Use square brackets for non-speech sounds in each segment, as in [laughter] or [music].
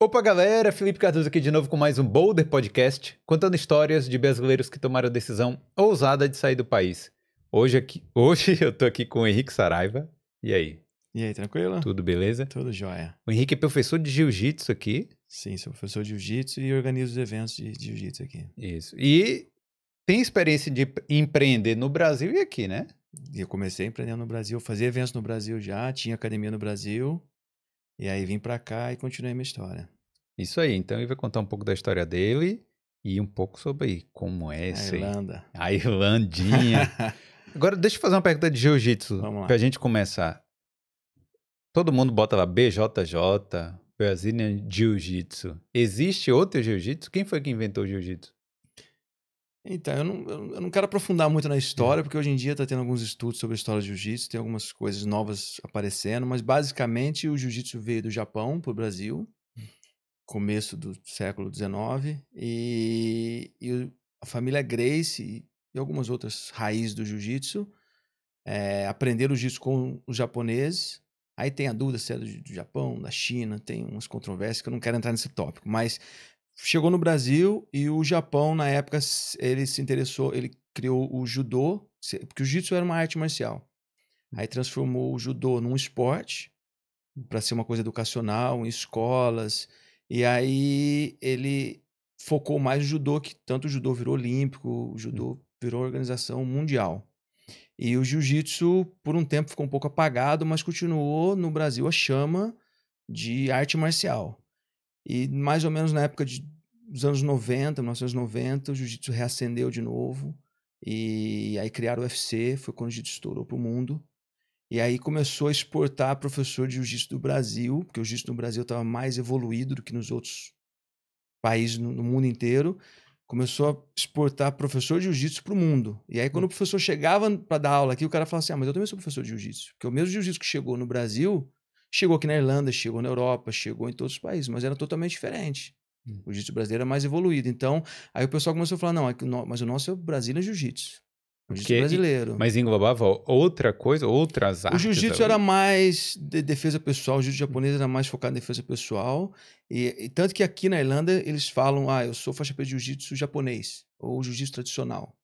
Opa, galera! Felipe Cardoso aqui de novo com mais um Boulder Podcast, contando histórias de brasileiros que tomaram a decisão ousada de sair do país. Hoje, aqui, [laughs] hoje eu tô aqui com o Henrique Saraiva. E aí? E aí, tranquilo? Tudo beleza? Tudo jóia. O Henrique é professor de jiu-jitsu aqui. Sim, sou professor de jiu-jitsu e organizo os eventos de jiu-jitsu aqui. Isso. E tem experiência de empreender no Brasil e aqui, né? Eu comecei empreendendo no Brasil, fazia eventos no Brasil já, tinha academia no Brasil. E aí vim pra cá e continuei minha história. Isso aí. Então ele vai contar um pouco da história dele e um pouco sobre como é A aí. Irlanda. A Irlandinha. [laughs] Agora, deixa eu fazer uma pergunta de jiu-jitsu lá. pra gente começar. Todo mundo bota lá BJJ, Brazilian Jiu-Jitsu. Existe outro jiu-jitsu? Quem foi que inventou o jiu-jitsu? Então, eu não, eu não quero aprofundar muito na história, porque hoje em dia está tendo alguns estudos sobre a história do jiu-jitsu, tem algumas coisas novas aparecendo, mas basicamente o jiu-jitsu veio do Japão para o Brasil, começo do século XIX, e, e a família Grace e, algumas outras raízes do jiu-jitsu eh, aprenderam o jiu-jitsu com os japoneses. Aí tem a dúvida se é do, do Japão, da China, tem umas controvérsias que eu não quero entrar nesse tópico, mas chegou no Brasil e o Japão, na época, ele se interessou, ele criou o judô, porque o jiu-jitsu era uma arte marcial. Aí transformou o judô num esporte, para ser uma coisa educacional, em escolas. E aí ele focou mais no judô, que tanto o judô virou olímpico, o judô virou organização mundial. E o jiu-jitsu, por um tempo, ficou um pouco apagado, mas continuou no Brasil a chama de arte marcial. E mais ou menos na época de, dos anos 90, 1990, o jiu-jitsu reacendeu de novo. E aí criaram o UFC, foi quando o jiu-jitsu estourou para o mundo. E aí começou a exportar professor de jiu-jitsu do Brasil, porque o jiu-jitsu no Brasil estava mais evoluído do que nos outros países no, no mundo inteiro. Começou a exportar professor de jiu-jitsu para o mundo. E aí, quando o professor chegava para dar aula aqui, o cara falava assim: Ah, mas eu também sou professor de jiu-jitsu. Porque o mesmo jiu-jitsu que chegou no Brasil, chegou aqui na Irlanda, chegou na Europa, chegou em todos os países, mas era totalmente diferente. Hum. O jiu-jitsu brasileiro era mais evoluído. Então, aí o pessoal começou a falar: não, é o mas o nosso é o Brasília Jiu-Jitsu. O jiu-jitsu Que- brasileiro. Mas englobava outra coisa, outras O artes? jiu-jitsu ali? era mais de defesa pessoal, o jiu-jitsu japonês era mais focado em defesa pessoal. E, e tanto que aqui na Irlanda eles falam: ah, eu sou faixa preta de jiu-jitsu japonês, ou jiu-jitsu tradicional,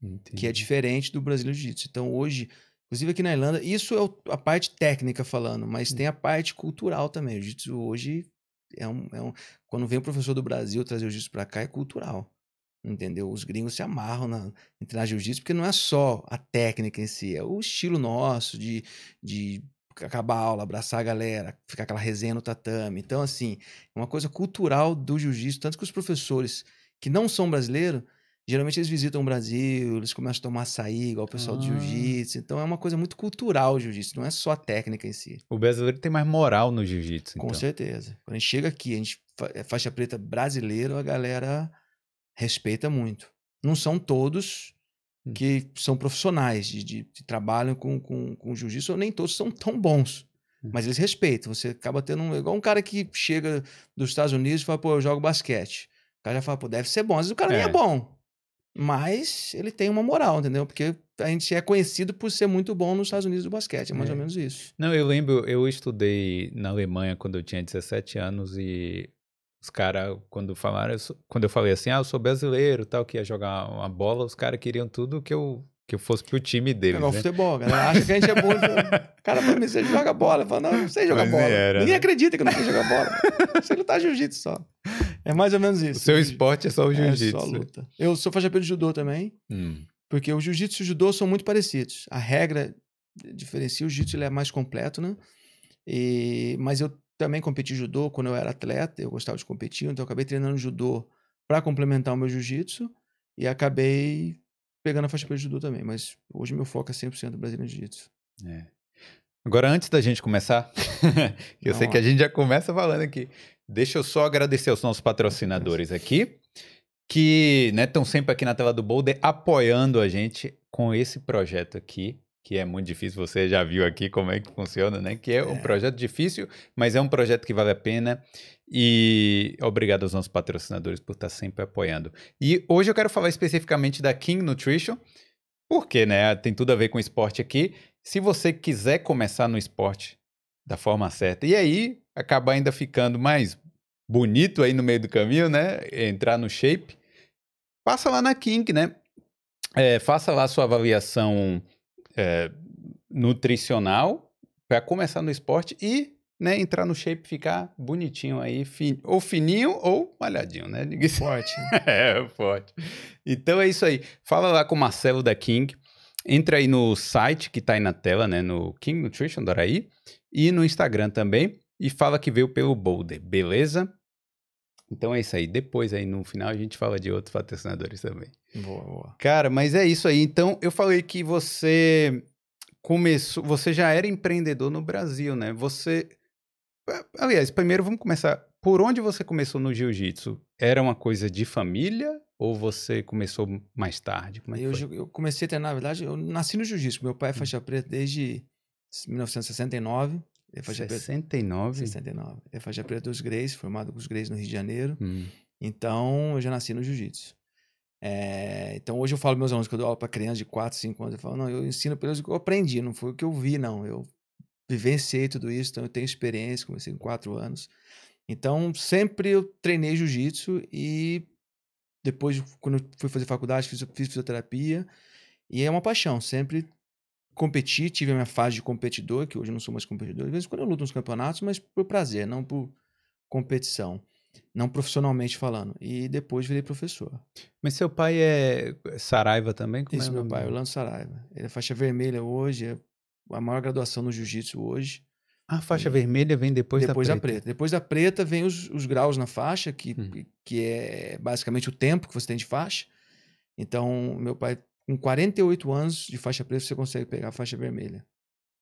que é Entendi. diferente do brasileiro jiu-jitsu. Então hoje, inclusive aqui na Irlanda, isso é a parte técnica falando, mas Hum. tem a parte cultural também. O jiu-jitsu hoje é um, é um- Quando vem o professor do Brasil trazer o jiu-jitsu pra cá, é cultural. Entendeu? Os gringos se amarram na, em treinar jiu-jitsu, porque não é só a técnica em si, é o estilo nosso de, de acabar a aula, abraçar a galera, ficar aquela resenha no tatame. Então, assim, é uma coisa cultural do jiu-jitsu. Tanto que os professores que não são brasileiros, geralmente eles visitam o Brasil, eles começam a tomar açaí, igual o pessoal do Ah. jiu-jitsu. Então, é uma coisa muito cultural o jiu-jitsu, não é só a técnica em si. O brasileiro tem mais moral no jiu-jitsu, Com então. certeza. Quando a gente chega aqui, a gente é faixa preta brasileiro, a galera respeita muito. Não são todos Hum. que são profissionais, de, de- que trabalham com, com, com jiu-jitsu, nem todos são tão bons. Hum. Mas eles respeitam. Você acaba tendo um. Igual um cara que chega dos Estados Unidos e fala, pô, eu jogo basquete. O cara já fala, pô, deve ser bom. Às vezes o cara nem É. é bom. Mas ele tem uma moral, entendeu? Porque a gente é conhecido por ser muito bom nos Estados Unidos do basquete. É mais É. ou menos isso. Não, eu lembro, eu estudei na Alemanha quando eu tinha 17 anos e os caras, quando falaram, eu sou- quando eu falei assim, ah, eu sou brasileiro, tal, que ia jogar uma bola, os caras queriam tudo que eu, que eu fosse pro time deles, Jogar né? futebol, galera acha que a gente é bom. O [laughs] cara fala, "Mas você joga bola. Eu falo, não, eu não sei jogar Mas bola. era, Ninguém né? acredita que eu não sei jogar bola. Você lutar jiu-jitsu só. É mais ou menos O isso. seu esporte é só o É jiu-jitsu. só luta. Eu sou faixa preta de judô também, Hum, porque o jiu-jitsu e o judô são muito parecidos. A regra diferencia, o jiu-jitsu é mais completo, né? E, mas eu também competi judô quando eu era atleta, eu gostava de competir, então eu acabei treinando judô para complementar o meu jiu-jitsu e acabei pegando a faixa preta de judô também, mas hoje meu foco é 100% brasileiro jiu-jitsu. é. Agora, antes da gente começar, [laughs] eu Vamos sei que a gente já começa falando aqui. Deixa eu só agradecer aos nossos patrocinadores aqui, que estão sempre aqui na tela do Boulder apoiando a gente com esse projeto aqui, que é muito difícil, você já viu aqui como é que funciona, né? Que é um É. projeto difícil, mas é um projeto que vale a pena. E obrigado aos nossos patrocinadores por estar sempre apoiando. E hoje eu quero falar especificamente da King Nutrition, porque, né, tem tudo a ver com esporte aqui. Se você quiser começar no esporte da forma certa, e aí acabar ainda ficando mais bonito aí no meio do caminho, né? Entrar no shape. Passa lá na King, né? É, faça lá a sua avaliação é, nutricional para começar no esporte e né, entrar no shape, ficar bonitinho aí, fin... ou fininho ou malhadinho, né? Forte. [laughs] é, forte. Então é isso aí. Fala lá com o Marcelo da King. Entra aí no site que tá aí na tela, né? No King Nutrition Doraí. E no Instagram também. E fala que veio pelo Boulder, beleza? Então é isso aí. Depois aí no final a gente fala de outros patrocinadores também. Boa, boa. Cara, mas é isso aí. Então eu falei que você começou, você já era empreendedor no Brasil, né? Você Aliás, primeiro vamos começar. Por onde você começou no jiu-jitsu? Era uma coisa de família ou você começou mais tarde? É eu, eu, comecei a treinar, na verdade, eu nasci no jiu-jitsu. Meu pai é hum. faixa preta desde 1969. Ele é faixa 69? Preta, 69. Ele é faixa preta dos Greys, formado com os Greys no Rio de Janeiro. Hum. Então, eu já nasci no jiu-jitsu. É, então, hoje eu falo meus alunos, que eu dou aula para crianças de 4, 5 anos, eu falo, não, eu ensino pelos que eu aprendi, não foi o que eu vi, não. Eu vivenciei tudo isso, então eu tenho experiência, comecei com quatro anos. Então, sempre eu treinei jiu-jitsu e depois, quando eu fui fazer faculdade, fiz, fiz fisioterapia. E é uma paixão, sempre competi, tive a minha fase de competidor, que hoje eu não sou mais competidor. Às vezes quando eu luto nos campeonatos, mas por prazer, não por competição. Não profissionalmente falando. E depois virei professor. Mas seu pai é Saraiva também? Como é Isso, é meu pai, Orlando Saraiva. Ele é faixa vermelha hoje, é a maior graduação no jiu-jitsu hoje. A faixa e vermelha vem depois, depois da, preta. da preta. Depois da preta vem os, os graus na faixa, que, hum. que é basicamente o tempo que você tem de faixa. Então, meu pai, com 48 anos de faixa preta, você consegue pegar a faixa vermelha.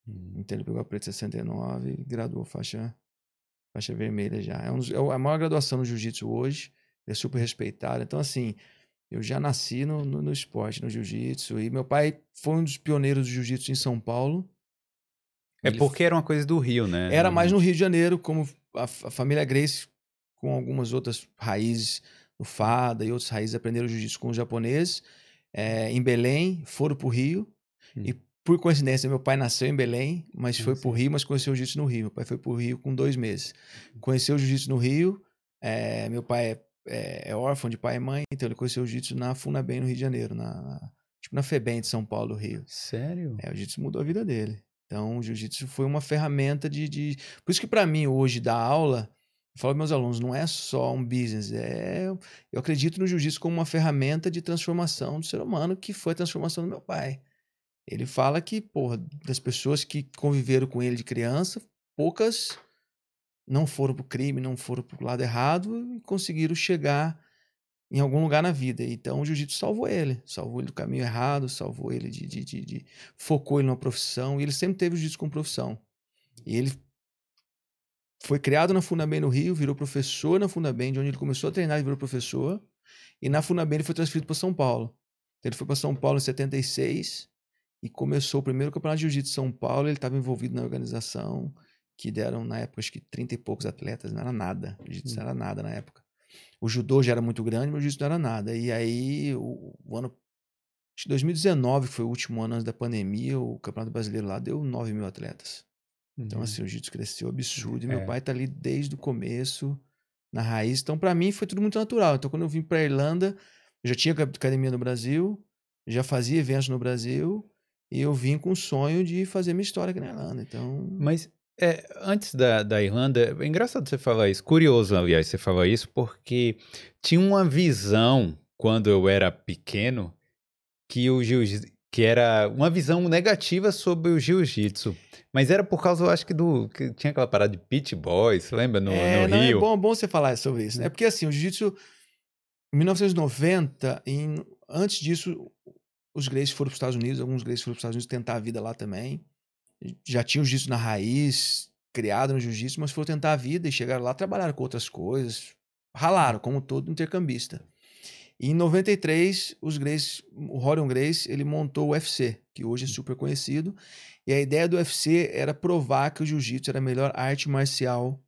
Hum. Então, ele pegou a preta 69 e graduou faixa, faixa vermelha já. É, um, é a maior graduação no jiu-jitsu hoje. É super respeitado. Então, assim, eu já nasci no, no, no esporte, no jiu-jitsu. E meu pai foi um dos pioneiros do jiu-jitsu em São Paulo. É Ele porque era uma coisa do Rio, né? Era mais no Rio de Janeiro, como a, a família Grace, com algumas outras raízes no Fada e outras raízes, aprenderam jiu-jitsu com os japoneses. É, em Belém, foram para o Rio. Hum. E por coincidência, meu pai nasceu em Belém, mas foi para o Rio, mas conheceu o jiu-jitsu no Rio. Meu pai foi para o Rio com dois meses. Hum. Conheceu o jiu-jitsu no Rio. É, meu pai é, é, é, órfão de pai e mãe, então ele conheceu o jiu-jitsu na Funabem, no Rio de Janeiro, na, na, tipo na FEBEM de São Paulo, Rio. Sério? É, o jiu-jitsu mudou a vida dele. Então, o jiu-jitsu foi uma ferramenta de, de... Por isso que para mim, hoje, dar aula, eu falo para meus alunos, não é só um business, é... Eu acredito no jiu-jitsu como uma ferramenta de transformação do ser humano, que foi a transformação do meu pai. Ele fala que, porra, das pessoas que conviveram com ele de criança, poucas não foram pro crime, não foram pro lado errado e conseguiram chegar em algum lugar na vida. Então o jiu-jitsu salvou ele, salvou ele do caminho errado, salvou ele de, de, de, de, focou ele numa profissão. E ele sempre teve o jiu-jitsu como profissão. E ele foi criado na Fundabem no Rio, virou professor na Fundabem, de onde ele começou a treinar e virou professor. E na Fundabem ele foi transferido para São Paulo. Então, ele foi para São Paulo em 76 e começou o primeiro campeonato de jiu-jitsu de São Paulo. Ele estava envolvido na organização, que deram na época acho que 30 e poucos atletas, não era nada. Jiu-jitsu não era nada na época. O judô já era muito grande, mas o jiu-jitsu não era nada. E aí, o, o ano. Acho que 2019 foi o último ano antes da pandemia, o Campeonato Brasileiro lá deu 9 mil atletas. Então, uhum. Então, assim, o jiu-jitsu cresceu absurdo. E meu é. pai tá ali desde o começo, na raiz. Então, para mim, foi tudo muito natural. Então, quando eu vim pra Irlanda, eu já tinha academia no Brasil, já fazia eventos no Brasil, e eu vim com o sonho de fazer minha história aqui na Irlanda. Então. Mas é, antes da, da Irlanda, é engraçado você falar isso, curioso, aliás, você falar isso, porque tinha uma visão, quando eu era pequeno, que o jiu que era uma visão negativa sobre o jiu-jitsu. Mas era por causa, eu acho que do. Que tinha aquela parada de pit boys, lembra? No, é, no não, é Rio. É bom, bom você falar sobre isso, né? Porque assim, o jiu-jitsu, em 1990, em, antes disso, os greys foram para os Estados Unidos, alguns greys foram para os Estados Unidos tentar a vida lá também já tinham jiu-jitsu na raiz, criado no jiu-jitsu, mas foram tentar a vida e chegaram lá, trabalharam com outras coisas, ralaram, como todo intercambista. E em 93, os Grace, o Rorion Grace, ele montou o UFC, que hoje é super conhecido, e a ideia do UFC era provar que o jiu-jitsu era a melhor arte marcial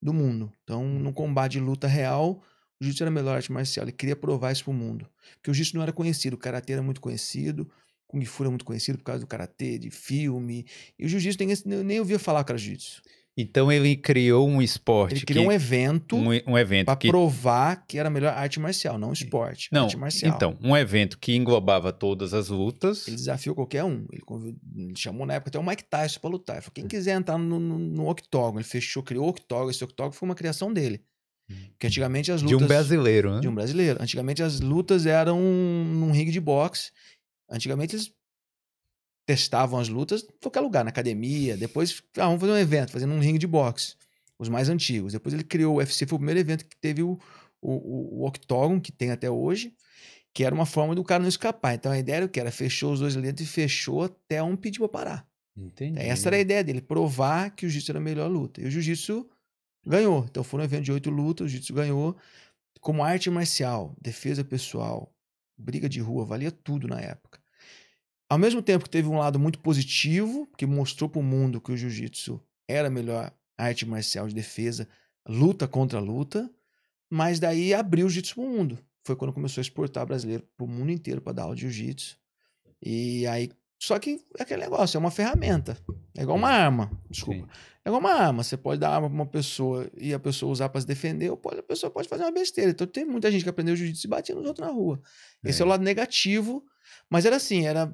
do mundo. Então, no combate de luta real, o jiu-jitsu era a melhor arte marcial. Ele queria provar isso para o mundo. Porque o jiu-jitsu não era conhecido, o karatê era muito conhecido, Kung Fu é muito conhecido por causa do karatê, de filme. E o jiu-jitsu nem, nem ouvia falar que era jiu-jitsu. Então ele criou um esporte. Ele criou que, um evento um, um evento para provar que era melhor arte marcial, não esporte. não, arte marcial. então um evento que englobava todas as lutas. Ele desafiou qualquer um. Ele, convid... ele chamou na época até o Mike Tyson para lutar. Ele falou: quem quiser entrar no, no, no octógono, ele fechou, criou o octógono. Esse octógono foi uma criação dele. Porque antigamente as lutas. de um brasileiro, né? De um brasileiro. Antigamente as lutas eram num ringue de boxe. Antigamente eles testavam as lutas em qualquer lugar, na academia. Depois, ah, vamos fazer um evento, fazendo um ringue de boxe. Os mais antigos. Depois ele criou o UFC, foi o primeiro evento que teve o, o, o octógono, que tem até hoje, que era uma forma do cara não escapar. Então a ideia era o que? Era fechou os dois dentro e fechou até um pedir pra parar. Entendi. Essa era a ideia dele, provar que o jiu-jitsu era a melhor luta. E o jiu-jitsu ganhou. Então foi um evento de oito lutas, o jiu-jitsu ganhou. Como arte marcial, defesa pessoal, briga de rua, valia tudo na época. Ao mesmo tempo que teve um lado muito positivo, que mostrou para o mundo que o jiu-jitsu era a melhor arte marcial de defesa, luta contra luta, mas daí abriu o jiu-jitsu para o mundo. Foi quando começou a exportar brasileiro para o mundo inteiro para dar aula de jiu-jitsu. E aí, só que é aquele negócio, é uma ferramenta. É igual uma arma, desculpa. Sim. É igual uma arma. Você pode dar arma para uma pessoa e a pessoa usar para se defender, ou pode, a pessoa pode fazer uma besteira. Então tem muita gente que aprendeu jiu-jitsu e batia nos outros na rua. Esse é. é o lado negativo. Mas era assim, era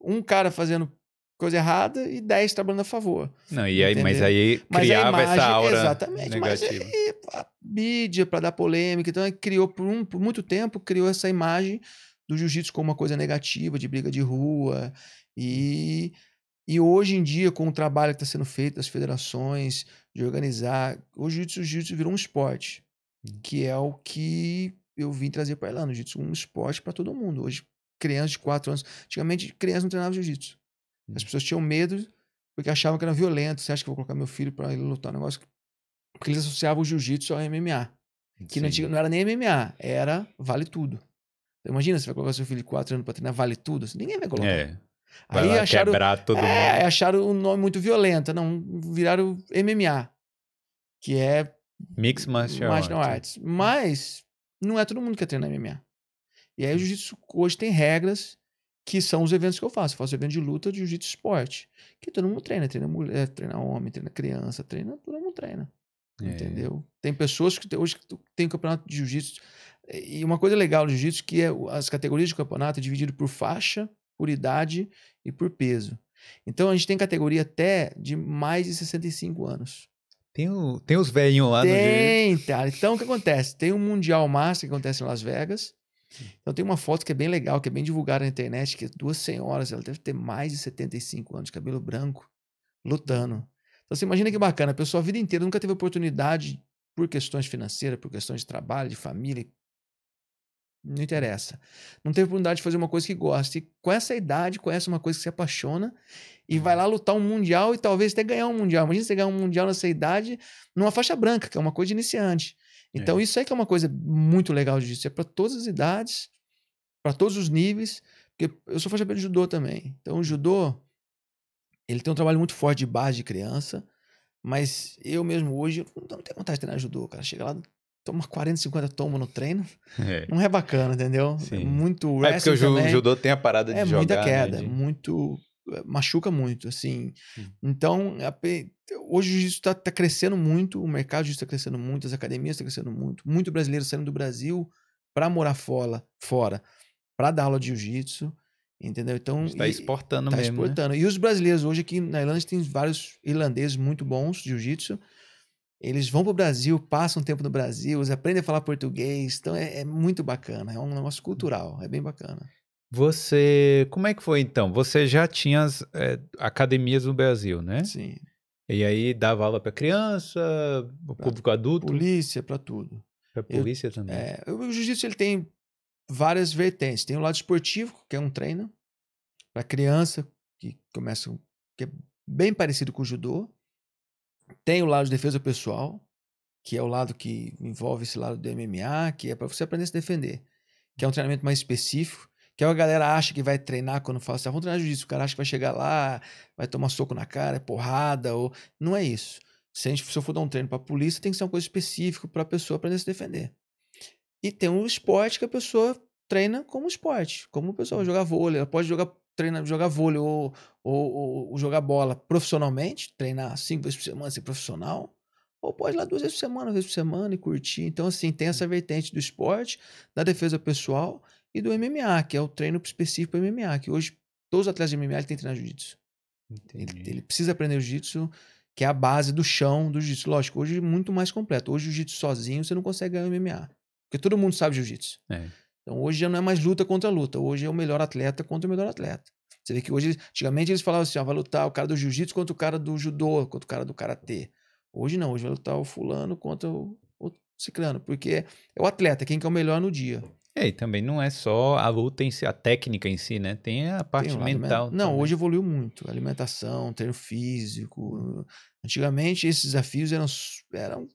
um cara fazendo coisa errada e 10 trabalhando a favor. Não, e aí, mas aí Mas criava imagem- essa aura Exatamente, negativa. mas aí a mídia para dar polêmica, então ele criou por, um- por muito tempo, criou essa imagem do jiu-jitsu como uma coisa negativa, de briga de rua, e, e hoje em dia, com o trabalho que está sendo feito das federações, de organizar, o jiu-jitsu, o jiu-jitsu virou um esporte, Hum. que é o que eu vim trazer para Irlanda, o jiu-jitsu é um esporte para todo mundo, hoje crianças de 4 anos, antigamente crianças não treinavam jiu-jitsu, as Hum. pessoas tinham medo porque achavam que era violento. Você acha que eu vou colocar meu filho para ele lutar um negócio? Porque eles associavam o jiu-jitsu ao MMA. Que não, tinha- não era nem MMA, era vale tudo. Então, imagina, você vai colocar seu filho de 4 anos para treinar vale tudo? Assim, ninguém vai colocar. É. Vai Aí acharam, quebrar todo é, mundo. acharam o nome muito violento. Não, viraram MMA, que é Mix martial, Martial arts. Arts. Mas não é todo mundo que quer treinar MMA. E aí o jiu-jitsu hoje tem regras que são os eventos que eu faço. Eu faço evento de luta de jiu-jitsu esporte. Que todo mundo treina. Treina mulher, treina homem, treina criança, treina, todo mundo treina. É. Entendeu? Tem pessoas que tem- hoje tem um campeonato de jiu-jitsu. E uma coisa legal do jiu-jitsu que é as categorias de campeonato é dividido por faixa, por idade e por peso. Então a gente tem categoria até de mais de 65 anos. Tem, o- tem os velhinhos lá no jiu- Tem, cara. Então, o que acontece? Tem um Mundial Master que acontece em Las Vegas. Então, tem uma foto que é bem legal, que é bem divulgada na internet, que é duas senhoras, ela deve ter mais de 75 anos, cabelo branco, lutando. Então, você imagina que bacana. A pessoa a vida inteira nunca teve oportunidade, por questões financeiras, por questões de trabalho, de família. Não interessa. Não teve oportunidade de fazer uma coisa que gosta. E com essa idade, conhece uma coisa que se apaixona e vai lá lutar um mundial e talvez até ganhar um mundial. Imagina você ganhar um mundial nessa idade numa faixa branca, que é uma coisa de iniciante. Então, É. isso aí que é uma coisa muito legal disso. É para todas as idades, para todos os níveis. Porque eu sou faixa preta de judô também. Então, o judô, ele tem um trabalho muito forte de base de criança. Mas eu mesmo hoje, eu não tenho vontade de treinar judô, cara. Chega lá, toma 40, 50 tomos no treino. [laughs] É. Não é bacana, entendeu? É Sim. muito É porque o judô tem a parada de É jogar. muita né, queda, de- muito. Eh, machuca muito, assim. Hum. Então, a hoje o jiu-jitsu está tá crescendo muito, o mercado de jiu-jitsu está crescendo muito, as academias estão crescendo muito, muito brasileiro saindo do Brasil para morar fora, fora para dar aula de jiu-jitsu, entendeu? Então, Está exportando tá mesmo. né? exportando. E os brasileiros hoje aqui na Irlanda tem vários irlandeses muito bons de jiu-jitsu. Eles vão para o Brasil, passam tempo no Brasil, eles aprendem a falar português. Então é, é muito bacana, é um negócio cultural, é bem bacana. Você. Como é que foi então? Você já tinha as é, academias no Brasil, né? Sim. E aí dava aula para criança, o público adulto, Polícia, para tudo. para polícia também. É, o o jiu-jitsu ele tem várias vertentes. Tem o lado esportivo, que é um treino para criança que começa que é bem parecido com o judô. Tem o lado de defesa pessoal, que é o lado que envolve esse lado do MMA, que é para você aprender a se defender, que é um treinamento mais específico, que a galera acha que vai treinar quando fala assim, ah, vamos treinar jiu-jitsu, o cara acha que vai chegar lá, vai tomar soco na cara, é porrada, ou não é isso. Se, a gente, se eu for dar um treino para polícia, tem que ser uma coisa específica para a pessoa aprender a se defender. E tem um esporte que a pessoa treina como esporte, como a pessoa vai jogar vôlei, ela pode jogar treinar, jogar vôlei ou, ou, ou, ou jogar bola profissionalmente, treinar cinco vezes por semana, ser profissional, ou pode ir lá duas vezes por semana, uma vez por semana e curtir. Então, assim, tem essa vertente do esporte, da defesa pessoal e do MMA, que é o treino específico para MMA, que hoje todos os atletas de MMA têm que treinar jiu-jitsu. Ele, ele, precisa aprender jiu-jitsu, que é a base do chão do jiu-jitsu. Lógico, hoje é muito mais completo. Hoje o jiu-jitsu sozinho você não consegue ganhar o MMA. Porque todo mundo sabe jiu-jitsu. É. Então hoje já não é mais luta contra luta. Hoje é o melhor atleta contra o melhor atleta. Você vê que hoje, antigamente eles falavam assim: ó, vai lutar o cara do jiu-jitsu contra o cara do judô, contra o cara do karatê. Hoje não, hoje vai lutar o fulano contra o, o ciclano, porque é o atleta, quem que é o melhor no dia. É, e também não é só a luta em si, a técnica em si, né? Tem a parte Tem mental. Não, também. hoje evoluiu muito. Alimentação, treino físico. Antigamente esses desafios eram, eram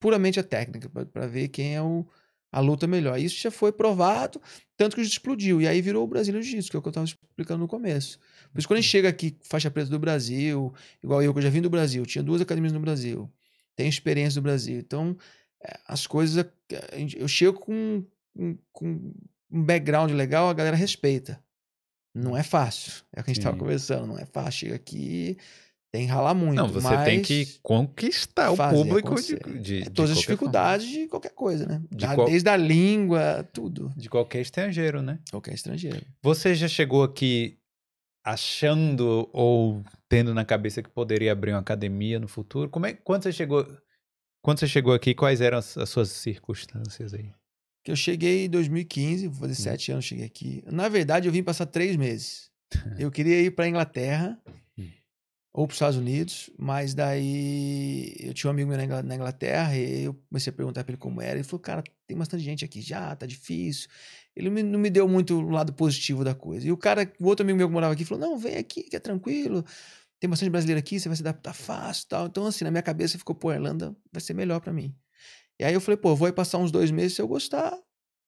puramente a técnica, para ver quem é o, a luta melhor. Isso já foi provado, tanto que explodiu. E aí virou o Brasil Jiu-Jitsu, que é o que eu estava explicando no começo. Por isso, quando a gente chega aqui, faixa preta do Brasil, igual eu, que eu já vim do Brasil, tinha duas academias no Brasil, tenho experiência no Brasil. Então, eh, as coisas. Eu chego com com um background legal, a galera respeita. Não é fácil. É o que a gente estava conversando. Não é fácil. Chega aqui, tem que ralar muito. Não, você tem que conquistar o público de, de, é, Todas as dificuldades forma. de qualquer coisa, né? De qual... Desde a língua, tudo. De qualquer estrangeiro, né? Qualquer estrangeiro. Você já chegou aqui achando ou tendo na cabeça que poderia abrir uma academia no futuro? Como é, quando você chegou, quando você chegou aqui, quais eram as, as suas circunstâncias aí? Que eu cheguei em 2015, vou fazer hum. sete anos, cheguei aqui. Na verdade, eu vim passar três meses. [laughs] eu queria ir para Inglaterra hum. ou para os Estados Unidos, mas daí eu tinha um amigo meu na Inglaterra e eu comecei a perguntar para ele como era. Ele falou, cara, tem bastante gente aqui já, tá difícil. Ele não me deu muito o lado positivo da coisa. E o cara, o outro amigo meu que morava aqui, falou, não, vem aqui, que é tranquilo. Tem bastante brasileiro aqui, você vai se adaptar fácil tal. Então, assim, na minha cabeça ficou, pô, Irlanda vai ser melhor para mim. E aí eu falei, pô, vou aí passar uns dois meses, se eu gostar,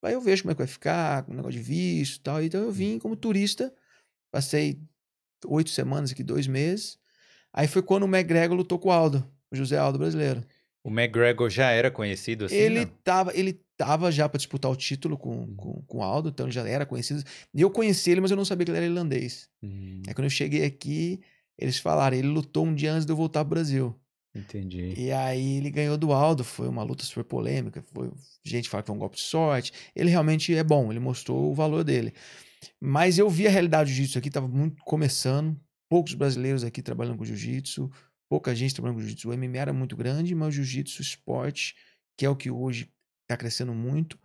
aí eu vejo como é que vai ficar, com o negócio de visto e tal. Então eu vim como turista, passei oito semanas aqui, dois meses. Aí foi quando o McGregor lutou com o Aldo, o José Aldo brasileiro. O McGregor já era conhecido assim? Ele não? tava, ele tava já para disputar o título com, hum. com, com o Aldo, então ele já era conhecido. E eu conheci ele, mas eu não sabia que ele era irlandês. Hum. Aí quando eu cheguei aqui, eles falaram, ele lutou um dia antes de eu voltar pro Brasil. Entendi. E aí ele ganhou do Aldo, foi uma luta super polêmica, foi gente fala que foi um golpe de sorte. Ele realmente é bom, ele mostrou o valor dele. Mas eu vi a realidade do jiu-jitsu aqui, estava muito começando, poucos brasileiros aqui trabalhando com jiu-jitsu, pouca gente trabalhando com jiu-jitsu. O MMA era muito grande, mas o jiu-jitsu esporte, que é o que hoje está crescendo muito,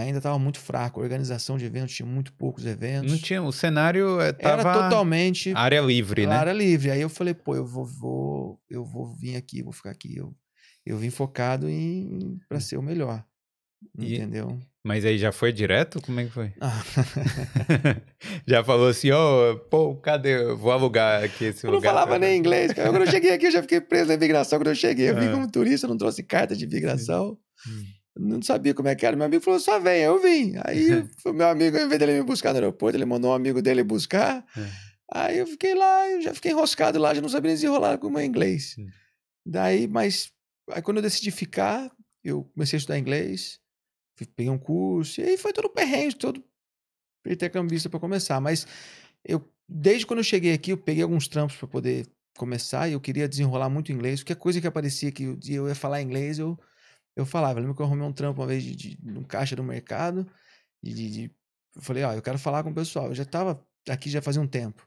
ainda estava muito fraco. A organização de eventos tinha muito poucos eventos. Não tinha, o cenário estava era totalmente área livre, né? Área livre. Aí eu falei, pô, eu vou, vou eu vou vir aqui, vou ficar aqui. Eu, eu vim focado em para hum. ser o melhor. E, entendeu? Mas aí já foi direto? Como é que foi? Ah. [laughs] já falou assim, ó, oh, pô, cadê? Eu vou alugar aqui esse eu lugar. Eu não falava nem inglês. Quando eu cheguei aqui, eu já fiquei preso na imigração. Quando eu cheguei, eu vim ah. como turista, não trouxe carta de imigração. Hum não sabia como é que era. Meu amigo falou, só vem. Eu vim. Aí [laughs] meu amigo, ao invés dele me buscar no aeroporto, ele mandou um amigo dele buscar. É. Aí eu fiquei lá, eu já fiquei enroscado lá, já não sabia desenrolar com o meu inglês. Daí, mas aí quando eu decidi ficar, eu comecei a estudar inglês, peguei um curso, e aí foi todo perrengue, todo intercambista para começar. Mas eu, desde quando eu cheguei aqui, eu peguei alguns trampos para poder começar e eu queria desenrolar muito inglês. Qualquer coisa que aparecia que eu ia falar inglês, eu eu falava. Eu lembro que eu arrumei um trampo uma vez de, de, de um caixa do mercado. De, de, de, eu falei, ó, eu quero falar com o pessoal. Eu já tava aqui já fazia um tempo.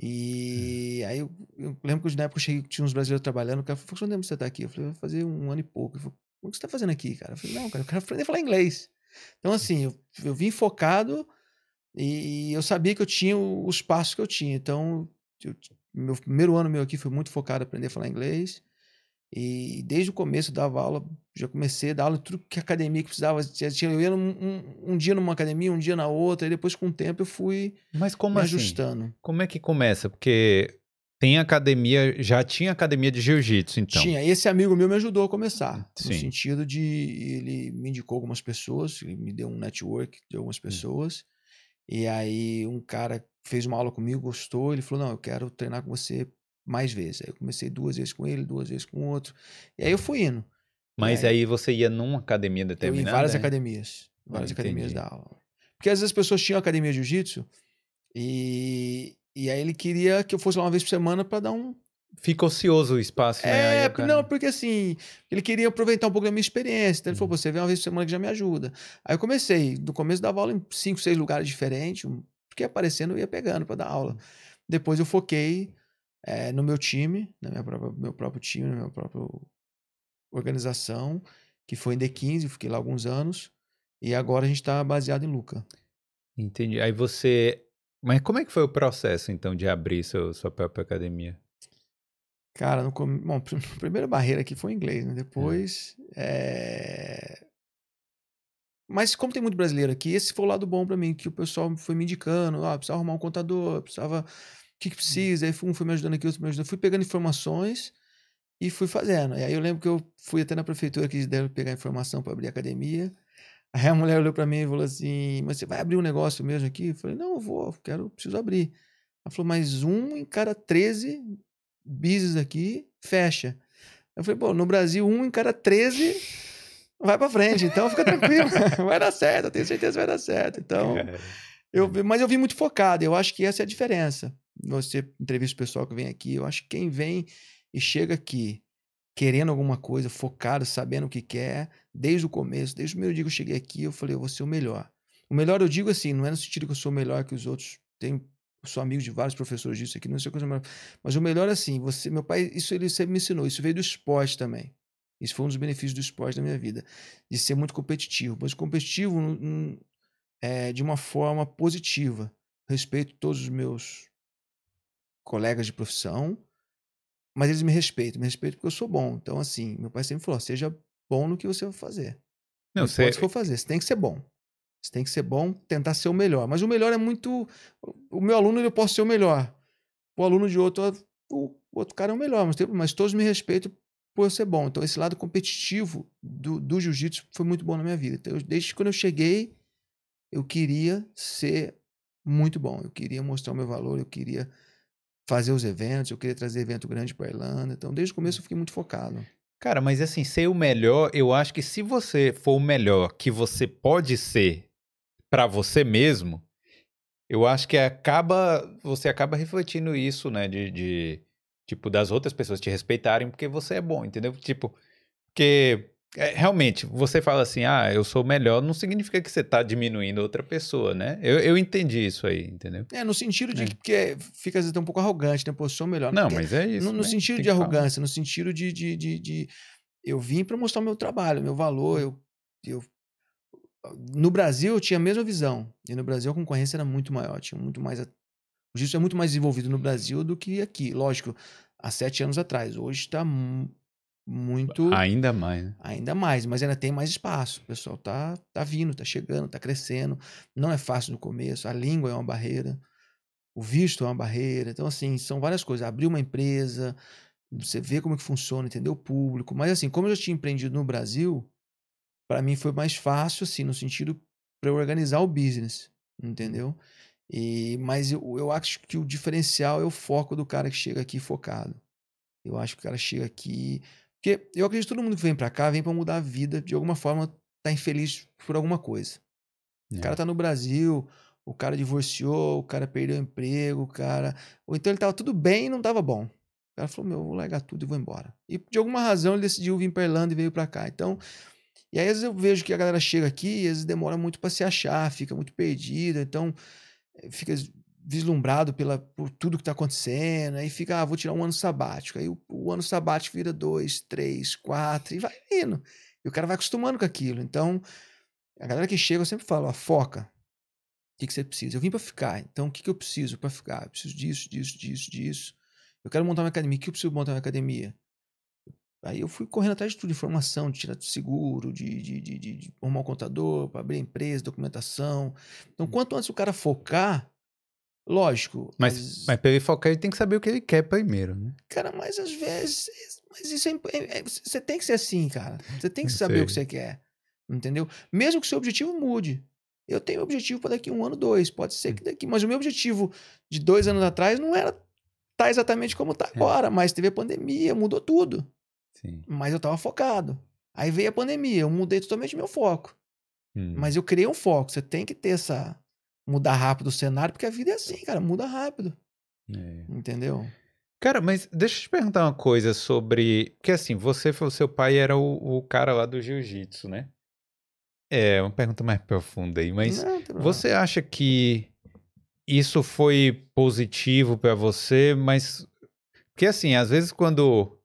Hum. E aí eu, eu lembro que na época eu cheguei, tinha uns brasileiros trabalhando. O cara falou, quanto tempo você tá aqui? Eu falei, vai fazer um ano e pouco. Ele falou, o que você tá fazendo aqui, cara? Eu falei, não, cara, eu quero aprender a falar inglês. Então, assim, eu, eu vim focado e eu sabia que eu tinha os passos que eu tinha. Então, eu, meu primeiro ano meu aqui foi muito focado em aprender a falar inglês. E desde o começo eu dava aula, já comecei a dar aula tudo que a academia que precisava. Eu ia um, um, um, dia numa academia, um dia na outra, e depois com o tempo eu fui Mas como me assim? ajustando. Como é que começa? Porque tem academia, já tinha academia de jiu-jitsu, então. Tinha. Esse amigo meu me ajudou a começar. Sim. No sentido de ele me indicou algumas pessoas, ele me deu um network de algumas pessoas. Hum. E aí um cara fez uma aula comigo, gostou, ele falou: "Não, eu quero treinar com você mais vezes. Aí eu comecei duas vezes com ele, duas vezes com outro. E aí eu fui indo. Mas aí, aí, você ia numa academia determinada? Eu em várias é? academias. Várias ah, academias da aula. Porque às vezes as pessoas tinham academia de jiu-jitsu E, e aí ele queria que eu fosse lá uma vez por semana para dar um. Fica ocioso o espaço, né? É, cara- não, porque assim, ele queria aproveitar um pouco da minha experiência. Então ele falou, Uhum. "Pô, você vem uma vez por semana que já me ajuda. Aí eu comecei, no começo dava aula em cinco, seis lugares diferentes, porque aparecendo eu ia pegando para dar aula. Depois eu foquei eh, no meu time, na minha própria, meu próprio time, na minha própria organização, que foi em D15, fiquei lá alguns anos. E agora a gente está baseado em Luca. Entendi. Aí você. Mas como é que foi o processo, então, de abrir seu, sua própria academia? Cara, no come... Bom, a [laughs] primeira barreira aqui foi inglês, né? Depois. é, Mas como tem muito brasileiro aqui, esse foi o lado bom pra mim, que o pessoal foi me indicando, ah, precisava arrumar um contador, precisava. O que, que precisa? Aí um foi me ajudando aqui, outro me ajudando. Fui pegando informações e fui fazendo. E aí eu lembro que eu fui até na prefeitura que eles deram pegar informação pra abrir a academia. [laughs] Aí a mulher olhou pra mim e falou assim: Mas você vai abrir um negócio mesmo aqui? Eu falei: Não, eu vou, quero, preciso abrir. Ela falou: Mas um em cada 13 business aqui fecha. Eu falei: Pô, no Brasil, um em cada 13 vai pra frente, então fica tranquilo, [laughs] vai dar certo, eu tenho certeza que vai dar certo. Então, Cara, [laughs] eu, mas eu vim muito focado, eu acho que essa é a diferença. Você entrevista o pessoal que vem aqui, eu acho que quem vem e chega aqui querendo alguma coisa, focado, sabendo o que quer, desde o começo, desde o primeiro dia que eu cheguei aqui, eu falei, eu vou ser o melhor. O melhor eu digo assim, não é no sentido que eu sou melhor que os outros, tenho, sou amigo de vários professores disso aqui, não sei coisa melhor, mas o melhor é assim, você, meu pai, isso ele sempre me ensinou, isso veio do esporte também. Isso foi um dos benefícios do esporte da minha vida, de ser muito competitivo, mas competitivo hum, hum, é, de uma forma positiva. Respeito todos os meus colegas de profissão, mas eles me respeitam, me respeitam porque eu sou bom. Então, assim, meu pai sempre falou: seja bom no que você vai fazer. Não, você. que for fazer, você tem que ser bom. Você tem que ser bom, tentar ser o melhor. Mas o melhor é muito. O meu aluno, ele pode ser o melhor. O aluno de outro, o outro cara é o melhor. Mas, mas todos me respeitam por eu ser bom. Então, esse lado competitivo do, do jiu-jitsu foi muito bom na minha vida. Então, eu- desde quando eu cheguei, eu queria ser muito bom. Eu queria mostrar o meu valor, eu queria fazer os eventos, eu queria trazer evento grande para Irlanda. Então, desde o começo, eu fiquei muito focado. Cara, mas assim, ser o melhor, eu acho que se você for o melhor que você pode ser pra você mesmo, eu acho que acaba, você acaba refletindo isso, né, de, de, tipo, das outras pessoas te respeitarem porque você é bom, entendeu? Tipo, porque é, realmente, você fala assim, ah, eu sou melhor, não significa que você tá diminuindo outra pessoa, né? Eu, eu entendi isso aí, entendeu? É, no sentido de É. que porque fica às vezes um pouco arrogante, né? Pô, eu sou melhor. Não, mas é isso. no, no né? sentido Tem de arrogância, no sentido de, de, de, de- eu vim para mostrar o meu trabalho, meu valor. Eu, eu, no Brasil eu tinha a mesma visão. E no Brasil a concorrência era muito maior, tinha muito mais. a- O jiu-jitsu é muito mais desenvolvido no Brasil do que aqui. Lógico, há sete anos atrás. Hoje está muito. Ainda mais, né? Ainda mais, mas ainda tem mais espaço. O pessoal tá, tá vindo, tá chegando, tá crescendo. Não é fácil no começo. A língua é uma barreira. O visto é uma barreira. Então, assim, são várias coisas. Abrir uma empresa, você vê como que funciona, entender o público. Mas, assim, como eu já tinha empreendido no Brasil, para mim foi mais fácil, assim, no sentido para eu organizar o business, entendeu? E, mas eu, eu acho que o diferencial é o foco do cara que chega aqui focado. Eu acho que o cara chega aqui. Porque eu acredito que todo mundo que vem para cá vem para mudar a vida, de alguma forma tá infeliz por alguma coisa. O É. cara tá no Brasil, o cara divorciou, o cara perdeu o emprego, o cara. Ou então ele tava tudo bem e não tava bom. O cara falou: Meu, eu vou largar tudo e vou embora. E de alguma razão ele decidiu vir pra Irlanda e veio pra cá. Então. E aí, às vezes eu vejo que a galera chega aqui e às vezes demora muito pra se achar, fica muito perdida, então eh, fica vislumbrado pela, por tudo que tá acontecendo, aí fica, ah, vou tirar um ano sabático. Aí o, o ano sabático vira dois, três, quatro, e vai indo. E o cara vai acostumando com aquilo. Então, a galera que chega, eu sempre falo, ó, foca. O que, que você precisa? Eu vim pra ficar. Então, o que, que eu preciso pra ficar? Eu preciso disso, disso, disso, disso. Eu quero montar uma academia. O que eu preciso montar uma academia? Aí eu fui correndo atrás de tudo, informação, de tirar de seguro, de, de, de, de, de arrumar um contador, para abrir empresa, documentação. Então, quanto antes o cara focar, lógico. Mas, às- mas pra ele focar, ele tem que saber o que ele quer primeiro, né? Cara, mas às vezes. Mas isso é, é- é- Você tem que ser assim, cara. Você tem que saber o que você quer. Entendeu? Mesmo que o seu objetivo mude. Eu tenho objetivo para daqui um ano, dois. Pode ser que daqui. Mas o meu objetivo de dois anos atrás não era tá exatamente como tá agora. Mas teve a pandemia, mudou tudo. Sim. Mas eu tava focado. Aí veio a pandemia, eu mudei totalmente meu foco. Hum. Mas eu criei um foco. Você tem que ter essa. Mudar rápido o cenário, porque a vida é assim, cara, muda rápido. É. Entendeu? Cara, mas deixa eu te perguntar uma coisa sobre. Porque assim, você foi o seu pai era o, o cara lá do jiu-jitsu, né? É, uma pergunta mais profunda aí, mas Não, você acha que isso foi positivo pra você, mas. Porque assim, às vezes quando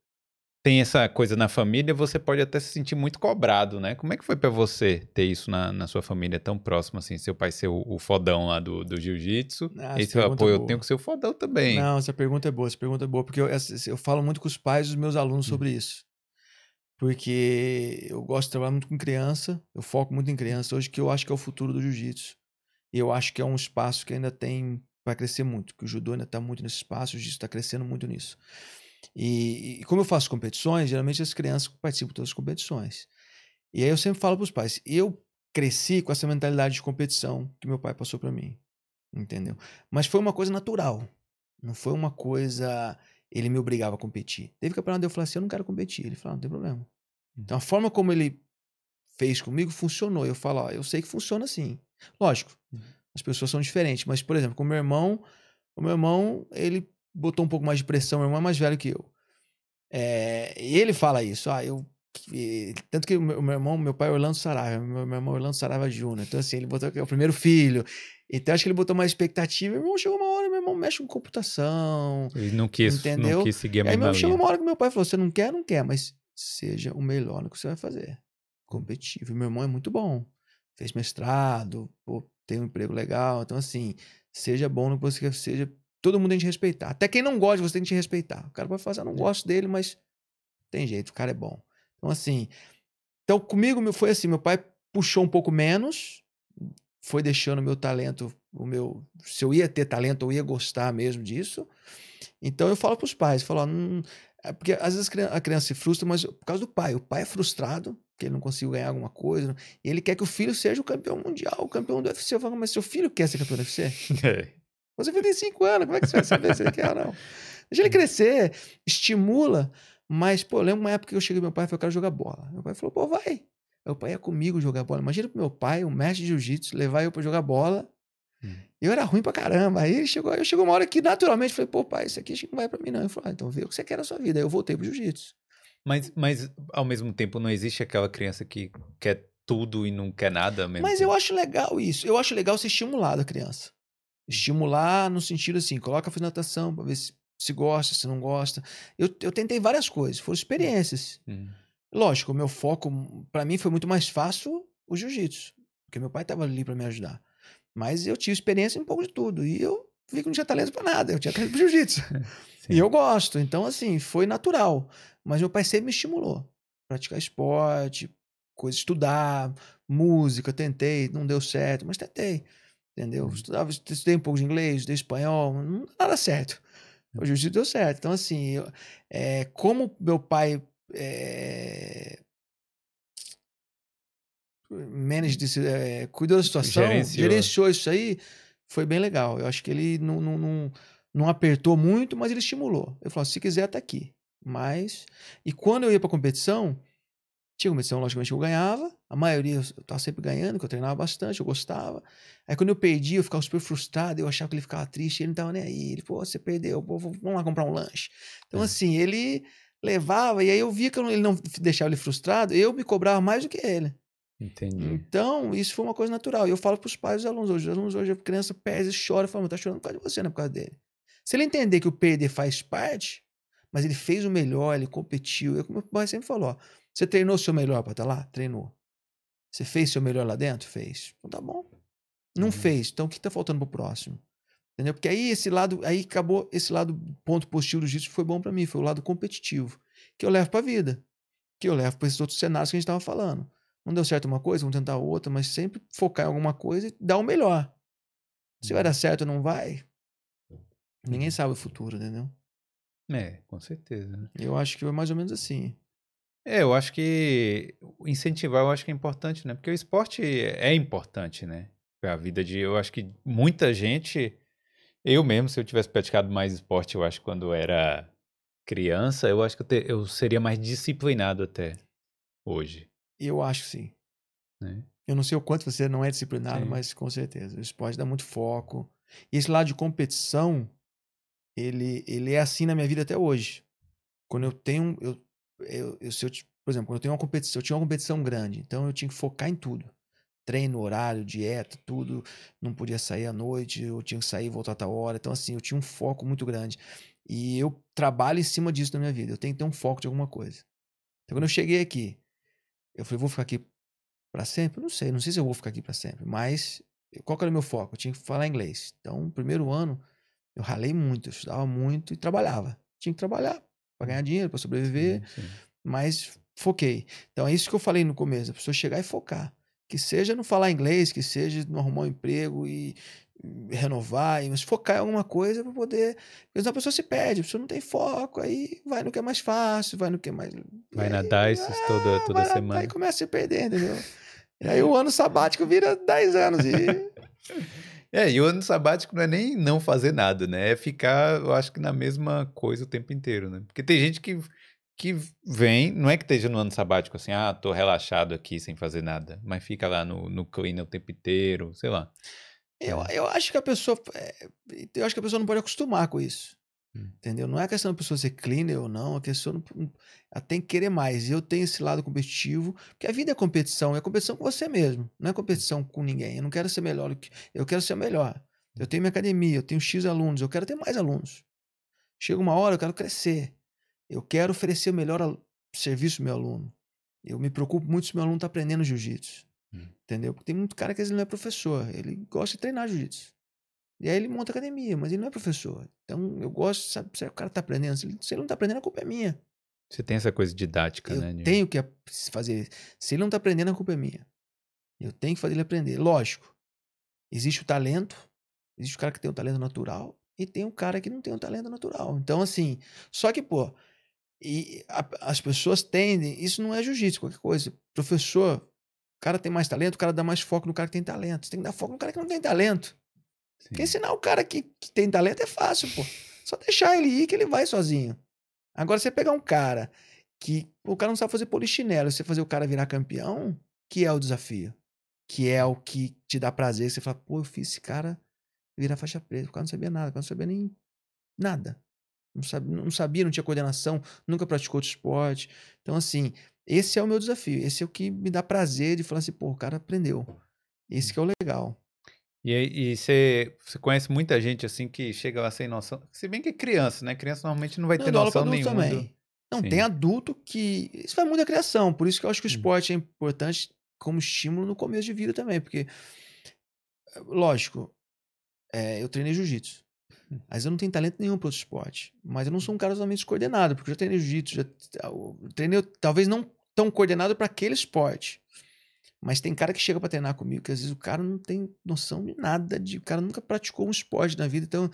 tem essa coisa na família, você pode até se sentir muito cobrado, né? Como é que foi pra você ter isso na, na sua família tão próximo, assim, seu pai ser o, o fodão lá do, do jiu-jitsu? Ah, e seu pergunta apoio, é eu tenho ser o fodão também. Não, essa pergunta é boa, essa pergunta é boa, porque eu, eu falo muito com os pais dos meus alunos sobre isso. Porque eu gosto de trabalhar muito com criança, eu foco muito em criança hoje, que eu acho que é o futuro do jiu-jitsu. E eu acho que é um espaço que ainda tem para crescer muito, que o judô ainda está muito nesse espaço, o jiu-jitsu está crescendo muito nisso. E, e como eu faço competições, geralmente as crianças participam de todas as competições. E aí eu sempre falo para os pais, eu cresci com essa mentalidade de competição que meu pai passou para mim, entendeu? Mas foi uma coisa natural. Não foi uma coisa. Ele me obrigava a competir. Teve campeonato eu falei assim: eu não quero competir. Ele falou: não tem problema. Então a forma como ele fez comigo funcionou. Eu falo: ó, eu sei que funciona assim. Lógico, as pessoas são diferentes. Mas, por exemplo, com o meu irmão, o meu irmão, ele botou um pouco mais de pressão. Meu irmão é mais velho que eu. É, e ele fala isso: ah, eu. e- Tanto que o meu, meu irmão, meu pai é Orlando Saraiva, meu, meu irmão é Orlando Saraiva Júnior. Então, assim, ele botou que é o primeiro filho. Então, acho que ele botou mais expectativa. Meu irmão chegou uma hora, meu irmão mexe com computação. Ele não quis, Entendeu? não quis seguir a aí, meu, chegou linha. uma hora que meu pai falou: você não quer, não quer, mas seja o melhor no que você vai fazer. Competitivo. Meu irmão é muito bom. Fez mestrado, pô, tem um emprego legal. Então, assim, seja bom no que você quer, seja. Todo mundo tem que respeitar. Até quem não gosta, você tem que te respeitar. O cara vai fazer, eu não gosto dele, mas tem jeito, o cara é bom. Então, assim. Então, comigo foi assim: meu pai puxou um pouco menos, foi deixando o meu talento, o meu. Se eu ia ter talento, eu ia gostar mesmo disso. Então eu falo para os pais, falo, não- é porque às vezes a criança, a criança se frustra, mas por causa do pai. O pai é frustrado, que ele não conseguiu ganhar alguma coisa, e ele quer que o filho seja o campeão mundial, o campeão do UFC. Eu falo, mas seu filho quer ser campeão do UFC? [laughs] É. Você tem cinco anos, como é que você vai saber se ele quer ou não? Deixa ele crescer, estimula. Mas, pô, eu lembro uma época que eu cheguei meu pai e falei, eu quero jogar bola. Meu pai falou, pô, vai. Meu pai ia comigo jogar bola. Imagina pro meu pai, um mestre de jiu-jitsu, levar eu pra jogar bola. Hum. Eu era ruim pra caramba. Aí ele chegou, eu chegou uma hora que naturalmente falei, pô, pai, isso aqui não vai pra mim, não. Ele falou, ah, então vê o que você quer na sua vida. Aí eu voltei pro jiu-jitsu. Mas, mas, ao mesmo tempo, não existe aquela criança que quer tudo e não quer nada mesmo Mas tempo. eu acho legal isso. Eu acho legal ser estimulado a criança. Estimular no sentido assim, coloca fazer natação pra ver se, se gosta, se não gosta. Eu, eu tentei várias coisas, foram experiências. Hum. Lógico, o meu foco, pra mim, foi muito mais fácil o jiu-jitsu, porque meu pai estava ali pra me ajudar. Mas eu tive experiência em um pouco de tudo, e eu vi que não tinha talento pra nada, eu tinha talento pro jiu-jitsu. [laughs] E eu gosto, então, assim, foi natural. Mas meu pai sempre me estimulou. Praticar esporte, coisa, estudar, música, tentei, não deu certo, mas tentei. Entendeu? Uhum. Estudava, estudei um pouco de inglês, estudei espanhol, nada certo. O jiu-jitsu deu certo. Então, assim, eu- é, como meu pai é, manage desse, é, cuidou da situação, Gerenciou. gerenciou isso aí, foi bem legal. Eu acho que ele não, não, não, não apertou muito, mas ele estimulou. Ele falou: se quiser, tá aqui. Mas. E quando eu ia pra competição, tinha competição, logicamente, eu ganhava. A maioria eu tava sempre ganhando, porque eu treinava bastante, eu gostava. Aí quando eu perdi, eu ficava super frustrado, eu achava que ele ficava triste, ele não tava nem aí. Ele, pô, você perdeu, pô, vamos lá comprar um lanche. Então, É. assim, ele levava, e aí eu via que ele não deixava ele frustrado, eu me cobrava mais do que ele. Entendi. Então, isso foi uma coisa natural. E eu falo para os pais dos alunos hoje. Os alunos hoje, a criança perde, chora, fala, tá chorando por causa de você, não é por causa dele. Se ele entender que o perder faz parte, mas ele fez o melhor, ele competiu. Eu, como o pai sempre falou, ó, você treinou o seu melhor para estar lá? Treinou. Você fez seu melhor lá dentro? Fez. Então tá bom. Não Uhum. fez. Então o que tá faltando pro próximo? Entendeu? Porque aí esse lado, aí acabou esse lado ponto positivo do jiu-jitsu foi bom para mim, foi o lado competitivo, que eu levo para vida, que eu levo para esses outros cenários que a gente tava falando. Não deu certo uma coisa, vamos tentar outra, mas sempre focar em alguma coisa e dar o melhor. Se vai dar certo ou não vai, ninguém sabe o futuro, entendeu? É, com certeza. né? Eu acho que foi mais ou menos assim. É, eu acho que incentivar eu acho que é importante, né? Porque o esporte é importante, né? Pra vida de. Eu acho que muita gente. Eu mesmo, se eu tivesse praticado mais esporte, eu acho quando era criança, eu acho que eu, te- eu seria mais disciplinado até hoje. Eu acho que sim. né? Eu não sei o quanto você não é disciplinado, Sim. mas com certeza. O esporte dá muito foco. E esse lado de competição, ele, ele é assim na minha vida até hoje. Quando eu tenho. Eu, eu, eu, se eu, por exemplo, quando eu tenho uma competição, eu tinha uma competição grande, então eu tinha que focar em tudo. Treino, horário, dieta, tudo. Não podia sair à noite, eu tinha que sair e voltar a tal hora. Então, assim, eu tinha um foco muito grande. E eu trabalho em cima disso na minha vida. Eu tenho que ter um foco de alguma coisa. Então, quando eu cheguei aqui, eu falei, vou ficar aqui para sempre? Não sei, não sei se eu vou ficar aqui para sempre, mas qual que era o meu foco? Eu tinha que falar inglês. Então, no primeiro ano, eu ralei muito, eu estudava muito e trabalhava. Tinha que trabalhar para ganhar dinheiro, para sobreviver, Sim, sim. mas foquei. Então, é isso que eu falei no começo, a pessoa chegar e focar. Que seja não falar inglês, que seja não arrumar um emprego e e renovar, mas focar em alguma coisa para poder. Porque senão a pessoa se perde, a pessoa não tem foco, aí vai no que é mais fácil, vai no que é mais. Vai na aí, Dices toda, ah, toda vai semana. Aí começa a se perder, entendeu? E aí o ano sabático vira 10 anos. E [laughs] É, e o ano sabático não é nem não fazer nada, né? É ficar, eu acho que na mesma coisa o tempo inteiro, né? Porque tem gente que, que vem, não é que esteja no ano sabático assim, ah, tô relaxado aqui sem fazer nada, mas fica lá no, no clean o tempo inteiro, sei lá. eu, É. eu acho que a pessoa. é, Eu acho que a pessoa não pode acostumar com isso. Hum. Entendeu? Não é questão da pessoa ser cleaner ou não, a questão não, ela tem que querer mais. E eu tenho esse lado competitivo, porque a vida é competição, é competição com você mesmo, não é competição com ninguém. Eu não quero ser melhor, eu quero ser melhor. Eu tenho minha academia, eu tenho X alunos, eu quero ter mais alunos. Chega uma hora, eu quero crescer. Eu quero oferecer o melhor serviço ao meu aluno. Eu me preocupo muito se meu aluno está aprendendo jiu-jitsu. Hum. Entendeu? Porque tem muito cara que vezes não é professor, ele gosta de treinar jiu-jitsu. E aí ele monta academia, mas ele não é professor. Então eu gosto, sabe, se o cara tá aprendendo, se ele, não tá aprendendo, a culpa é minha. Você tem essa coisa didática, Eu né? de- tenho que fazer. Se ele não tá aprendendo, a culpa é minha. Eu tenho que fazer ele aprender. Lógico. Existe o talento, existe o cara que tem o talento natural e tem o cara que não tem o talento natural. Então, assim, só que, pô, e a- as pessoas tendem. Isso não é jiu-jitsu, qualquer coisa. Professor, o cara tem mais talento, o cara dá mais foco no cara que tem talento. Você tem que dar foco no cara que não tem talento. Porque ensinar o cara que, que tem talento é fácil, pô. Só deixar ele ir que ele vai sozinho. Agora, você pegar um cara que o cara não sabe fazer polichinelo, você fazer o cara virar campeão, que é o desafio. Que é o que te dá prazer. Você fala, pô, eu fiz esse cara virar faixa preta. O cara não sabia nada, o cara não sabia nem nada. Não sabia, não, sabia, não tinha coordenação, nunca praticou outro esporte. Então, assim, esse é o meu desafio. Esse é o que me dá prazer de falar assim, pô, o cara aprendeu. Esse que é o legal. E, e você, você conhece muita gente assim que chega lá sem noção. Se bem que é criança, né? Criança normalmente não vai Não, ter noção nenhuma. também. Não, Sim. tem adulto que. Isso vai muito da criação. Por isso que eu acho que o Hum. esporte é importante como estímulo no começo de vida também. Porque, lógico, eh, eu treinei jiu-jitsu. Hum. Mas eu não tenho talento nenhum para outro esporte. Mas eu não sou um cara totalmente coordenado, porque eu já treinei jiu-jitsu, já eu treinei, talvez não tão coordenado para aquele esporte. Mas tem cara que chega para treinar comigo, que às vezes o cara não tem noção de nada, de, o cara nunca praticou um esporte na vida, então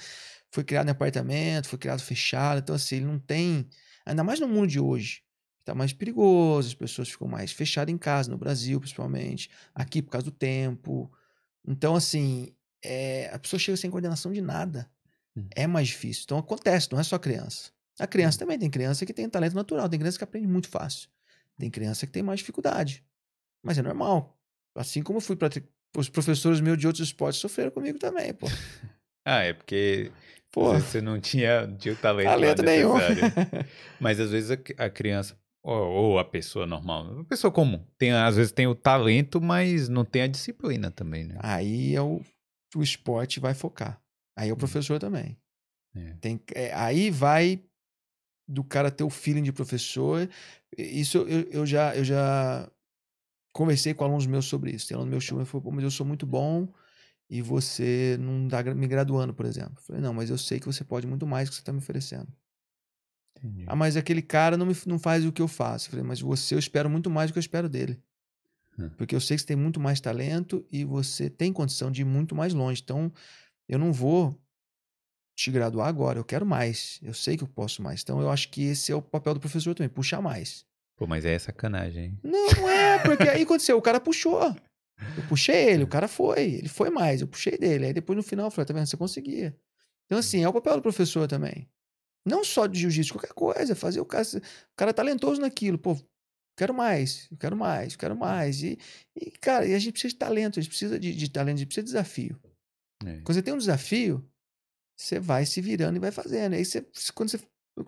foi criado em apartamento, foi criado fechado, então assim, ele não tem, ainda mais no mundo de hoje, que tá mais perigoso, as pessoas ficam mais fechadas em casa, no Brasil principalmente, aqui por causa do tempo. Então assim, é, a pessoa chega sem coordenação de nada. Hum. É mais difícil. Então acontece, não é só criança. A criança também tem criança que tem talento natural, tem criança que aprende muito fácil. Tem criança que tem mais dificuldade. Mas é normal. Assim como eu fui para os professores meus de outros esportes sofreram comigo também, pô. [laughs] Ah, é porque Pô, você não tinha, não tinha o talento, talento nenhum. [laughs] Mas às vezes a, a criança, ou, ou a pessoa normal, a pessoa comum, tem, às vezes tem o talento, mas não tem a disciplina também, né? Aí é o, o esporte vai focar. Aí é o professor também. É. Tem, é, aí vai do cara ter o feeling de professor. Isso eu, eu, já, eu já conversei com alunos meus sobre isso. Tem aluno meu que chama e falou, mas eu sou muito bom e você não está me graduando, por exemplo. Eu falei, não, mas eu sei que você pode muito mais do que você está me oferecendo. Entendi. Ah, mas aquele cara não, me, não faz o que eu faço. Eu falei, mas você eu espero muito mais do que eu espero dele. Hum. Porque eu sei que você tem muito mais talento e você tem condição de ir muito mais longe. Então, eu não vou te graduar agora, eu quero mais. Eu sei que eu posso mais. Então, eu acho que esse é o papel do professor também, puxar mais. Pô, mas é sacanagem, hein? Não, não é, porque aí aconteceu, o cara puxou. Eu puxei ele, o cara foi, ele foi mais, eu puxei dele. Aí depois no final eu falei, tá vendo, você conseguia. Então, assim, é o papel do professor também. Não só de jiu-jitsu, qualquer coisa, fazer o cara. O cara é talentoso naquilo, pô, quero mais, quero mais, quero mais. E, e, cara, e a gente precisa de talento, a gente precisa de, de talento, a gente precisa de desafio. É. Quando você tem um desafio, você vai se virando e vai fazendo. Aí você, quando você.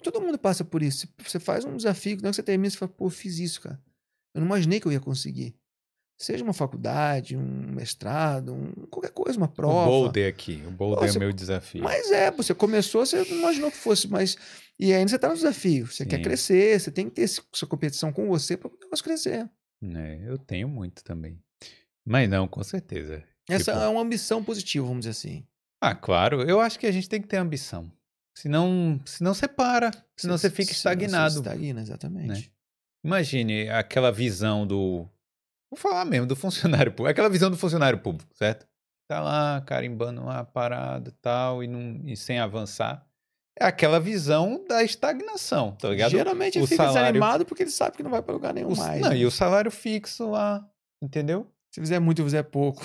Todo mundo passa por isso. Você faz um desafio, quando você termina, você fala, pô, fiz isso, cara. Eu não imaginei que eu ia conseguir. Seja uma faculdade, um mestrado, um, qualquer coisa, uma prova. O Boulder aqui. O Boulder Você- é meu desafio. Mas é, você começou, você não imaginou que fosse, mas. E ainda você tá no desafio. Você quer Sim. crescer, você tem que ter esse- essa competição com você para o negócio crescer. É, eu tenho muito também. Mas não, com certeza. Essa Tipo- é uma ambição positiva, vamos dizer assim. Ah, claro. Eu acho que a gente tem que ter ambição. Senão, senão você para. Senão você fica Senão estagnado. Você estagna, exatamente. Imagine aquela visão do. Vou falar mesmo, do funcionário público. Aquela visão do funcionário público, certo? Tá lá carimbando uma parada e tal, e, não, e sem avançar. É aquela visão da estagnação, tá ligado? Geralmente O ele fica salário- desanimado porque ele sabe que não vai para lugar nenhum O- mais. não, né? e o salário fixo lá, entendeu? Se fizer muito, fizer pouco.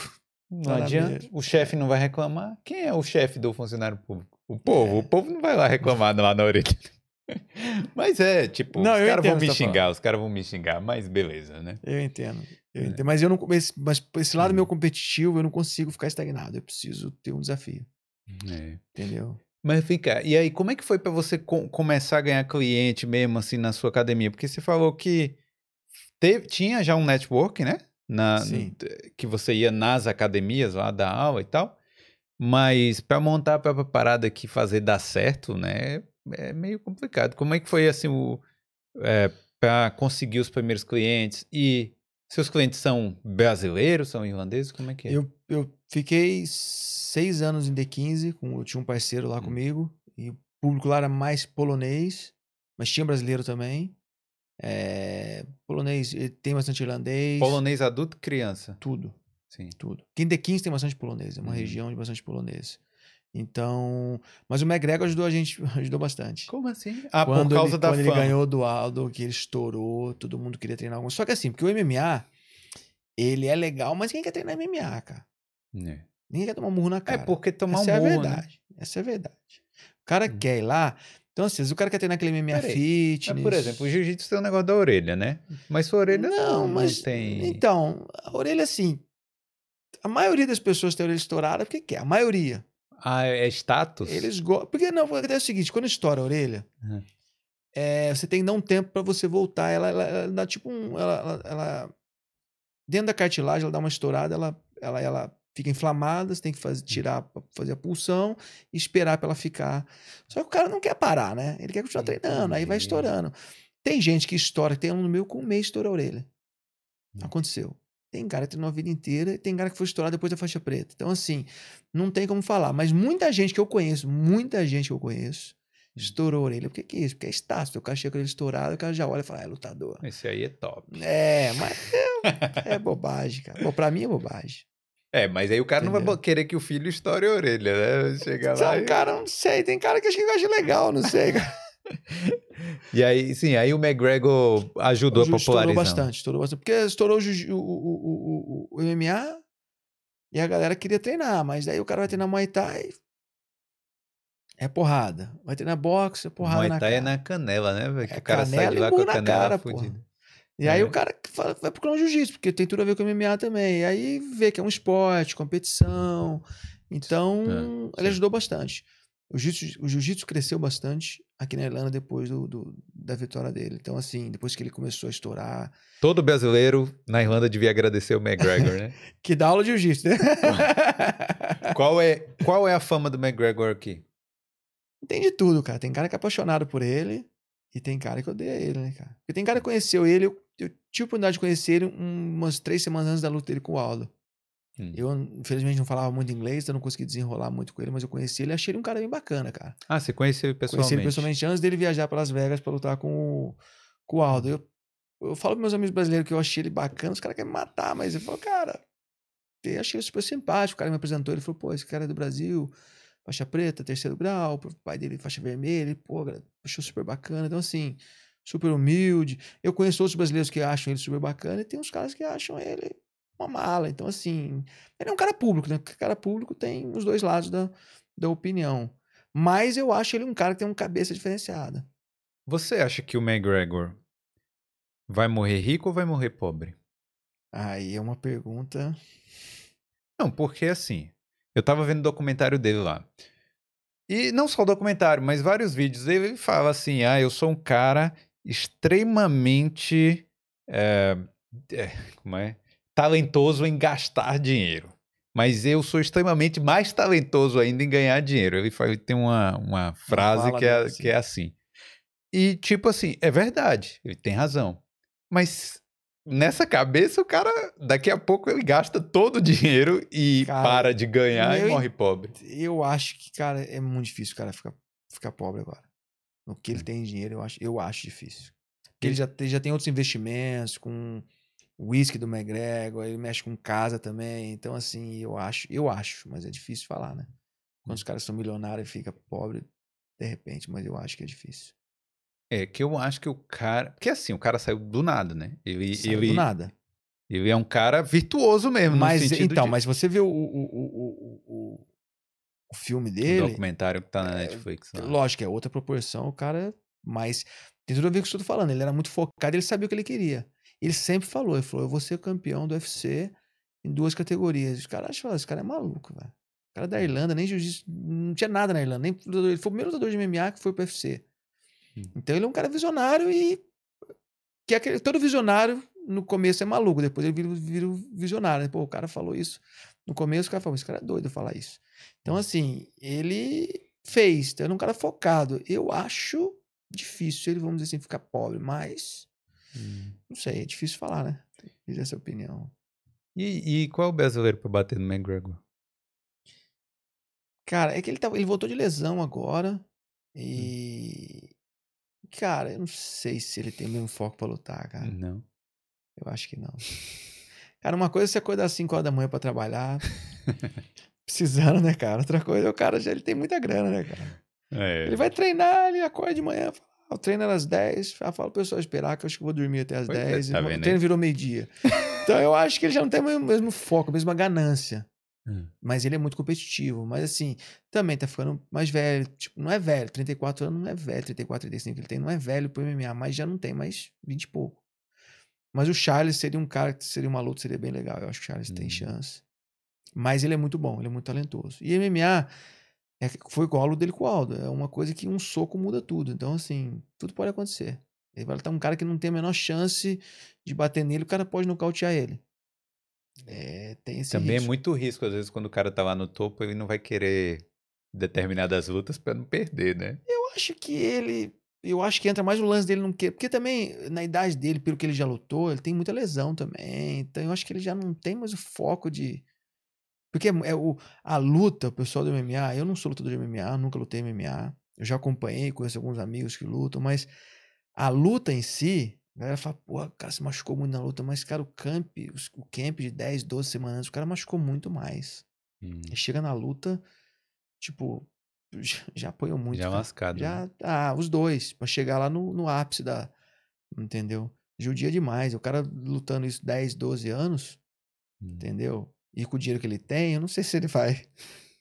Não Tá adianta. O chefe não vai reclamar. Quem é o chefe do funcionário público? O povo. É. O povo não vai lá reclamar lá na orelha. [laughs] Mas é, tipo, Não, os caras vão me tá xingar, os caras vão me xingar, mas beleza, né? Eu entendo. Eu É. entendo. Mas eu não. Esse, mas esse lado Hum. meu competitivo, eu não consigo ficar estagnado. Eu preciso ter um desafio. É. Entendeu? Mas vem cá, e aí, como é que foi pra você co- começar a ganhar cliente mesmo, assim, na sua academia? Porque você falou que teve- tinha já um network, né? Na, Sim. Que você ia nas academias lá dar aula e tal. Mas pra montar a própria parada aqui, fazer dar certo, né? É meio complicado. Como é que foi, assim, o, é, pra conseguir os primeiros clientes? E seus clientes são brasileiros, são irlandeses? Como é que é? Eu, eu fiquei seis anos em D15, com, eu tinha um parceiro lá Hum. comigo, e o público lá era mais polonês, mas tinha brasileiro também. É, polonês, tem bastante irlandês. Polonês adulto criança? Tudo, Sim. tudo. D15 tem bastante polonês, é uma Uhum. região de bastante polonês. Então, mas o McGregor ajudou a gente, [laughs] ajudou bastante. Como assim? Ah, por quando causa ele, da quando fama. ele ganhou do Aldo, que ele estourou, todo mundo queria treinar algum. Só que assim, porque o MMA, ele é legal, mas quem quer treinar MMA, cara? É. Ninguém quer tomar um murro na É cara. porque tomar Essa um é a né? verdade. Essa é a verdade. O cara Hum. quer ir lá. Então, assim, se o cara quer treinar aquele MMA Peraí, fitness. Mas, por exemplo, o jiu-jitsu tem um negócio da orelha, né? Mas sua orelha não, Não, não mas. tem. Então, a orelha, assim. A maioria das pessoas tem a orelha estourada porque quer. A maioria. Ah, é status? Eles gostam. Porque não, é o seguinte: quando estoura a orelha, Uhum. é, você tem que dar um tempo pra você voltar. Ela, ela, ela dá tipo um. Ela, ela, dentro da cartilagem, ela dá uma estourada, ela, ela, ela fica inflamada, você tem que fazer, tirar, pra fazer a pulsão e esperar pra ela ficar. Só que o cara não quer parar, né? Ele quer continuar treinando, aí vai Entendi. estourando. Tem gente que estoura, tem um no meu com um mês estoura a orelha. Hum. Aconteceu. Tem cara que treinou a vida inteira e tem cara que foi estourar depois da faixa preta. Então, assim, não tem como falar. Mas muita gente que eu conheço, muita gente que eu conheço, Hum. estourou a orelha. Por que, que é isso? Porque é status. O cara chega com ele estourado, o cara já olha e fala, ah, é lutador. Esse aí é top. É, mas é, é bobagem, cara. Bom, pra mim é bobagem. É, mas aí o cara não vai Entendeu? querer que o filho estoure a orelha, né? Chegar lá e... cara, não sei. Tem cara que acha que acha legal, não sei. cara. E aí, sim, aí o McGregor ajudou a Ju- Estourou popularizar. bastante, estourou bastante. Porque estourou o, o, o, o, MMA e a galera queria treinar, mas daí o cara vai treinar Muay Thai. É porrada. Vai treinar boxe, é porrada Muay na Thai cara. é na canela, né? velho? Que É o cara sai de lá com a na canela cara. E aí É. o cara fala- vai procurar um jiu-jitsu, porque tem tudo a ver com o MMA também. E aí vê que é um esporte, competição. Então, É, ele ajudou bastante. O jiu-jitsu, cresceu bastante aqui na Irlanda depois do, do- da vitória dele. Então, assim, depois que ele começou a estourar. Todo brasileiro na Irlanda devia agradecer o McGregor, né? [laughs] Que dá aula de jiu-jitsu, né? [laughs] qual, é, qual é a fama do McGregor aqui? tem de tudo, cara. Tem cara que é apaixonado por ele e tem cara que odeia ele, né, cara? Porque tem cara que conheceu ele, eu, eu tive a oportunidade de conhecer ele umas três semanas antes da luta dele com o Aldo. Hum. Eu, infelizmente, não falava muito inglês, então não consegui desenrolar muito com ele, mas eu conheci ele e achei ele um cara bem bacana, cara. Ah, você conheceu ele Conheci pessoalmente? ele pessoalmente antes dele viajar para Las Vegas para lutar com o, com o Aldo. Eu, eu falo pros meus amigos brasileiros que eu achei ele bacana, os caras querem me matar, mas eu falo, cara, eu achei ele super simpático. O cara me apresentou, ele falou, pô, esse cara é do Brasil, faixa preta, terceiro grau, o pai dele faixa vermelha, ele, pô, achou super bacana. Então, assim, super humilde. Eu conheço outros brasileiros que acham ele super bacana e tem uns caras que acham ele uma mala. Então, assim, ele é um cara público, né? Porque cara público tem os dois lados da, da opinião. Mas eu acho ele um cara que tem uma cabeça diferenciada. Você acha que o McGregor Vai morrer rico ou vai morrer pobre? Aí é uma pergunta. Não, porque assim, eu tava vendo o documentário dele lá. E não só o documentário, mas vários vídeos. Ele fala assim: ah, eu sou um cara extremamente. É, é, como é? Talentoso em gastar dinheiro. Mas eu sou extremamente mais talentoso ainda em ganhar dinheiro. Ele tem uma, uma frase que é, assim. que é assim. E, tipo assim, é verdade, ele tem razão. Mas nessa cabeça, o cara, daqui a pouco, ele gasta todo o dinheiro e cara, para de ganhar eu, e morre pobre. Eu acho que, cara, é muito difícil o cara ficar, ficar pobre agora. No que ele hum. tem dinheiro, eu acho, eu acho difícil. Porque ele já, ele já tem outros investimentos, com whisky do McGregor, ele mexe com casa também. Então, assim, eu acho, eu acho, mas é difícil falar, né? Quando os hum. caras são milionários e fica pobre, de repente, mas eu acho que é difícil. É, que eu acho que o cara. Porque assim, o cara saiu do nada, né? Ele, saiu ele, do nada. Ele é um cara virtuoso mesmo. Mas então, de... mas você vê o, o, o, o, o filme dele. O documentário que tá na é, Netflix. Né? Lógico, é outra proporção, o cara. Mas tem tudo a ver com o que eu tô falando. Ele era muito focado, ele sabia o que ele queria. Ele sempre falou, ele falou, eu vou ser campeão do UFC em duas categorias. Os caras acham, esse cara é maluco, velho. O cara é da Irlanda, nem jiu-jitsu, não tinha nada na Irlanda. Nem, ele foi o primeiro lutador de MMA que foi pro UFC. Hum. Então ele é um cara visionário e que é todo visionário no começo é maluco, depois ele vira, vira visionário. Né? Pô, o cara falou isso. No começo o cara falou, esse cara é doido falar isso. Então, hum. assim, ele fez, então ele é um cara focado. Eu acho difícil ele, vamos dizer assim, ficar pobre, mas hum. não sei, é difícil falar, né? Fiz essa opinião. E, e qual é o brasileiro para bater no McGregor? Cara, é que ele, tá, ele voltou de lesão agora. Hum. E Cara, eu não sei se ele tem o mesmo foco pra lutar, cara. Não. Eu acho que não. Cara, uma coisa é você acordar às 5 horas da manhã pra trabalhar. [laughs] precisando, né, cara? Outra coisa, o cara já ele tem muita grana, né, cara? É. Ele vai treinar, ele acorda de manhã, fala, ah, o treino às 10, fala pro pessoal esperar que eu acho que vou dormir até às pois 10. É, tá o treino virou meio-dia. então eu acho que ele já não tem o mesmo, mesmo foco, a mesma ganância. Hum. Mas ele é muito competitivo. Mas assim, também tá ficando mais velho. Tipo, não é velho. 34 anos não é velho. 34, 35 que ele tem não é velho pro MMA, mas já não tem mais 20 e pouco. Mas o Charles seria um cara que seria uma luta, seria bem legal. Eu acho que o Charles hum. tem chance. Mas ele é muito bom, ele é muito talentoso. E MMA é, foi igual a luta dele com o Aldo. É uma coisa que um soco muda tudo. Então, assim, tudo pode acontecer. Ele vai estar um cara que não tem a menor chance de bater nele, o cara pode nocautear ele. É, tem esse Também risco. é muito risco, às vezes, quando o cara tá lá no topo, ele não vai querer determinadas lutas para não perder, né? Eu acho que ele. Eu acho que entra mais o lance dele não querer. Porque também, na idade dele, pelo que ele já lutou, ele tem muita lesão também. Então eu acho que ele já não tem mais o foco de. Porque é, é o, a luta, o pessoal do MMA, eu não sou lutador de MMA, nunca lutei MMA. Eu já acompanhei, conheço alguns amigos que lutam, mas a luta em si, a galera fala, pô, o cara se machucou muito na luta, mas, cara, o camp, o camp de 10, 12 semanas, o cara machucou muito mais. Hum. Chega na luta, tipo, [laughs] já, já apoiou muito. Já lascado. Já, né? ah, os dois, pra chegar lá no, no ápice da. Entendeu? Judia demais. O cara lutando isso 10, 12 anos, hum. entendeu? E com o dinheiro que ele tem, eu não sei se ele vai.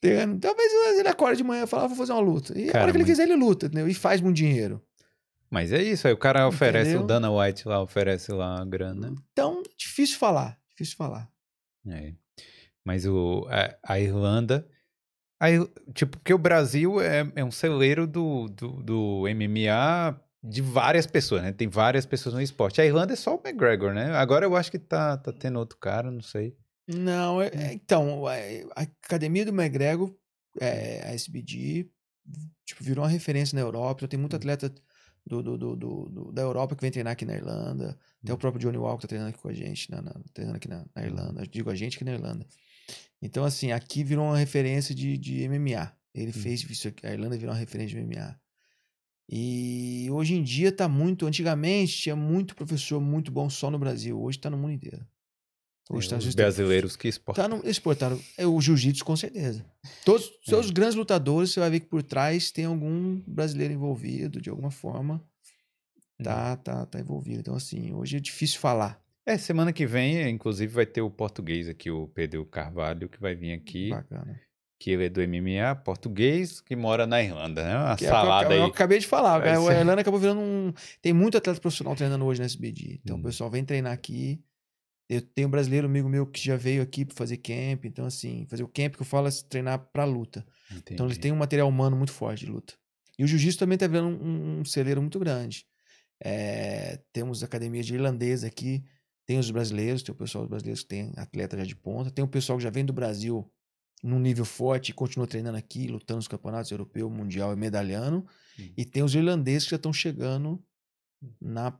[laughs] Talvez ele acorde de manhã e fala, ah, vou fazer uma luta. E cara, a hora que ele quiser, ele luta, entendeu? E faz muito dinheiro. Mas é isso, aí o cara oferece, Entendeu? o Dana White lá oferece lá a grana. Então, difícil falar, difícil falar. É. Mas o, a, a Irlanda, a, tipo, porque o Brasil é, é um celeiro do, do, do, MMA de várias pessoas, né? Tem várias pessoas no esporte. A Irlanda é só o McGregor, né? Agora eu acho que tá, tá tendo outro cara, não sei. Não, é, é então, a, a academia do McGregor, é, a SBD, tipo, virou uma referência na Europa, então tem muito hum. atleta do, do, do, do, da Europa que vem treinar aqui na Irlanda. Até o hum. próprio Johnny Walker tá treinando aqui com a gente, na, na treinando aqui na, na, Irlanda. Digo a gente aqui na Irlanda. Então, assim, aqui virou uma referência de, de MMA. Ele hum. fez isso aqui, a Irlanda virou uma referência de MMA. E hoje em dia tá muito. Antigamente tinha muito professor muito bom só no Brasil. Hoje tá no mundo inteiro. Hoje é, tá, os brasileiros que exportaram. Tá no, exportaram. É o jiu-jitsu, com certeza. Todos os é. seus grandes lutadores, você vai ver que por trás tem algum brasileiro envolvido, de alguma forma. Tá, uhum. tá, tá envolvido. Então, assim, hoje é difícil falar. É, semana que vem, inclusive, vai ter o português aqui, o Pedro Carvalho, que vai vir aqui. Bacana. que ele é do MMA, português, que mora na Irlanda, né? Uma Que é o que eu- salada eu, aí. acabei de falar. A. Irlanda acabou virando um. Tem muito atleta profissional treinando hoje na SBD. Então Hum. o pessoal vem treinar aqui. Eu tenho um brasileiro amigo meu que já veio aqui para fazer camp. Então, assim, fazer o camp que eu falo é treinar pra luta. Então eles Entendi. têm um material humano muito forte de luta. E o jiu-jitsu também tá virando um, um celeiro muito grande. É, temos academias de irlandês aqui, tem os brasileiros, tem o pessoal dos brasileiros que tem atleta já de ponta, tem o pessoal que já vem do Brasil num nível forte e continua treinando aqui, lutando nos campeonatos europeu, mundial e medalhando. E tem os irlandeses que já estão chegando na,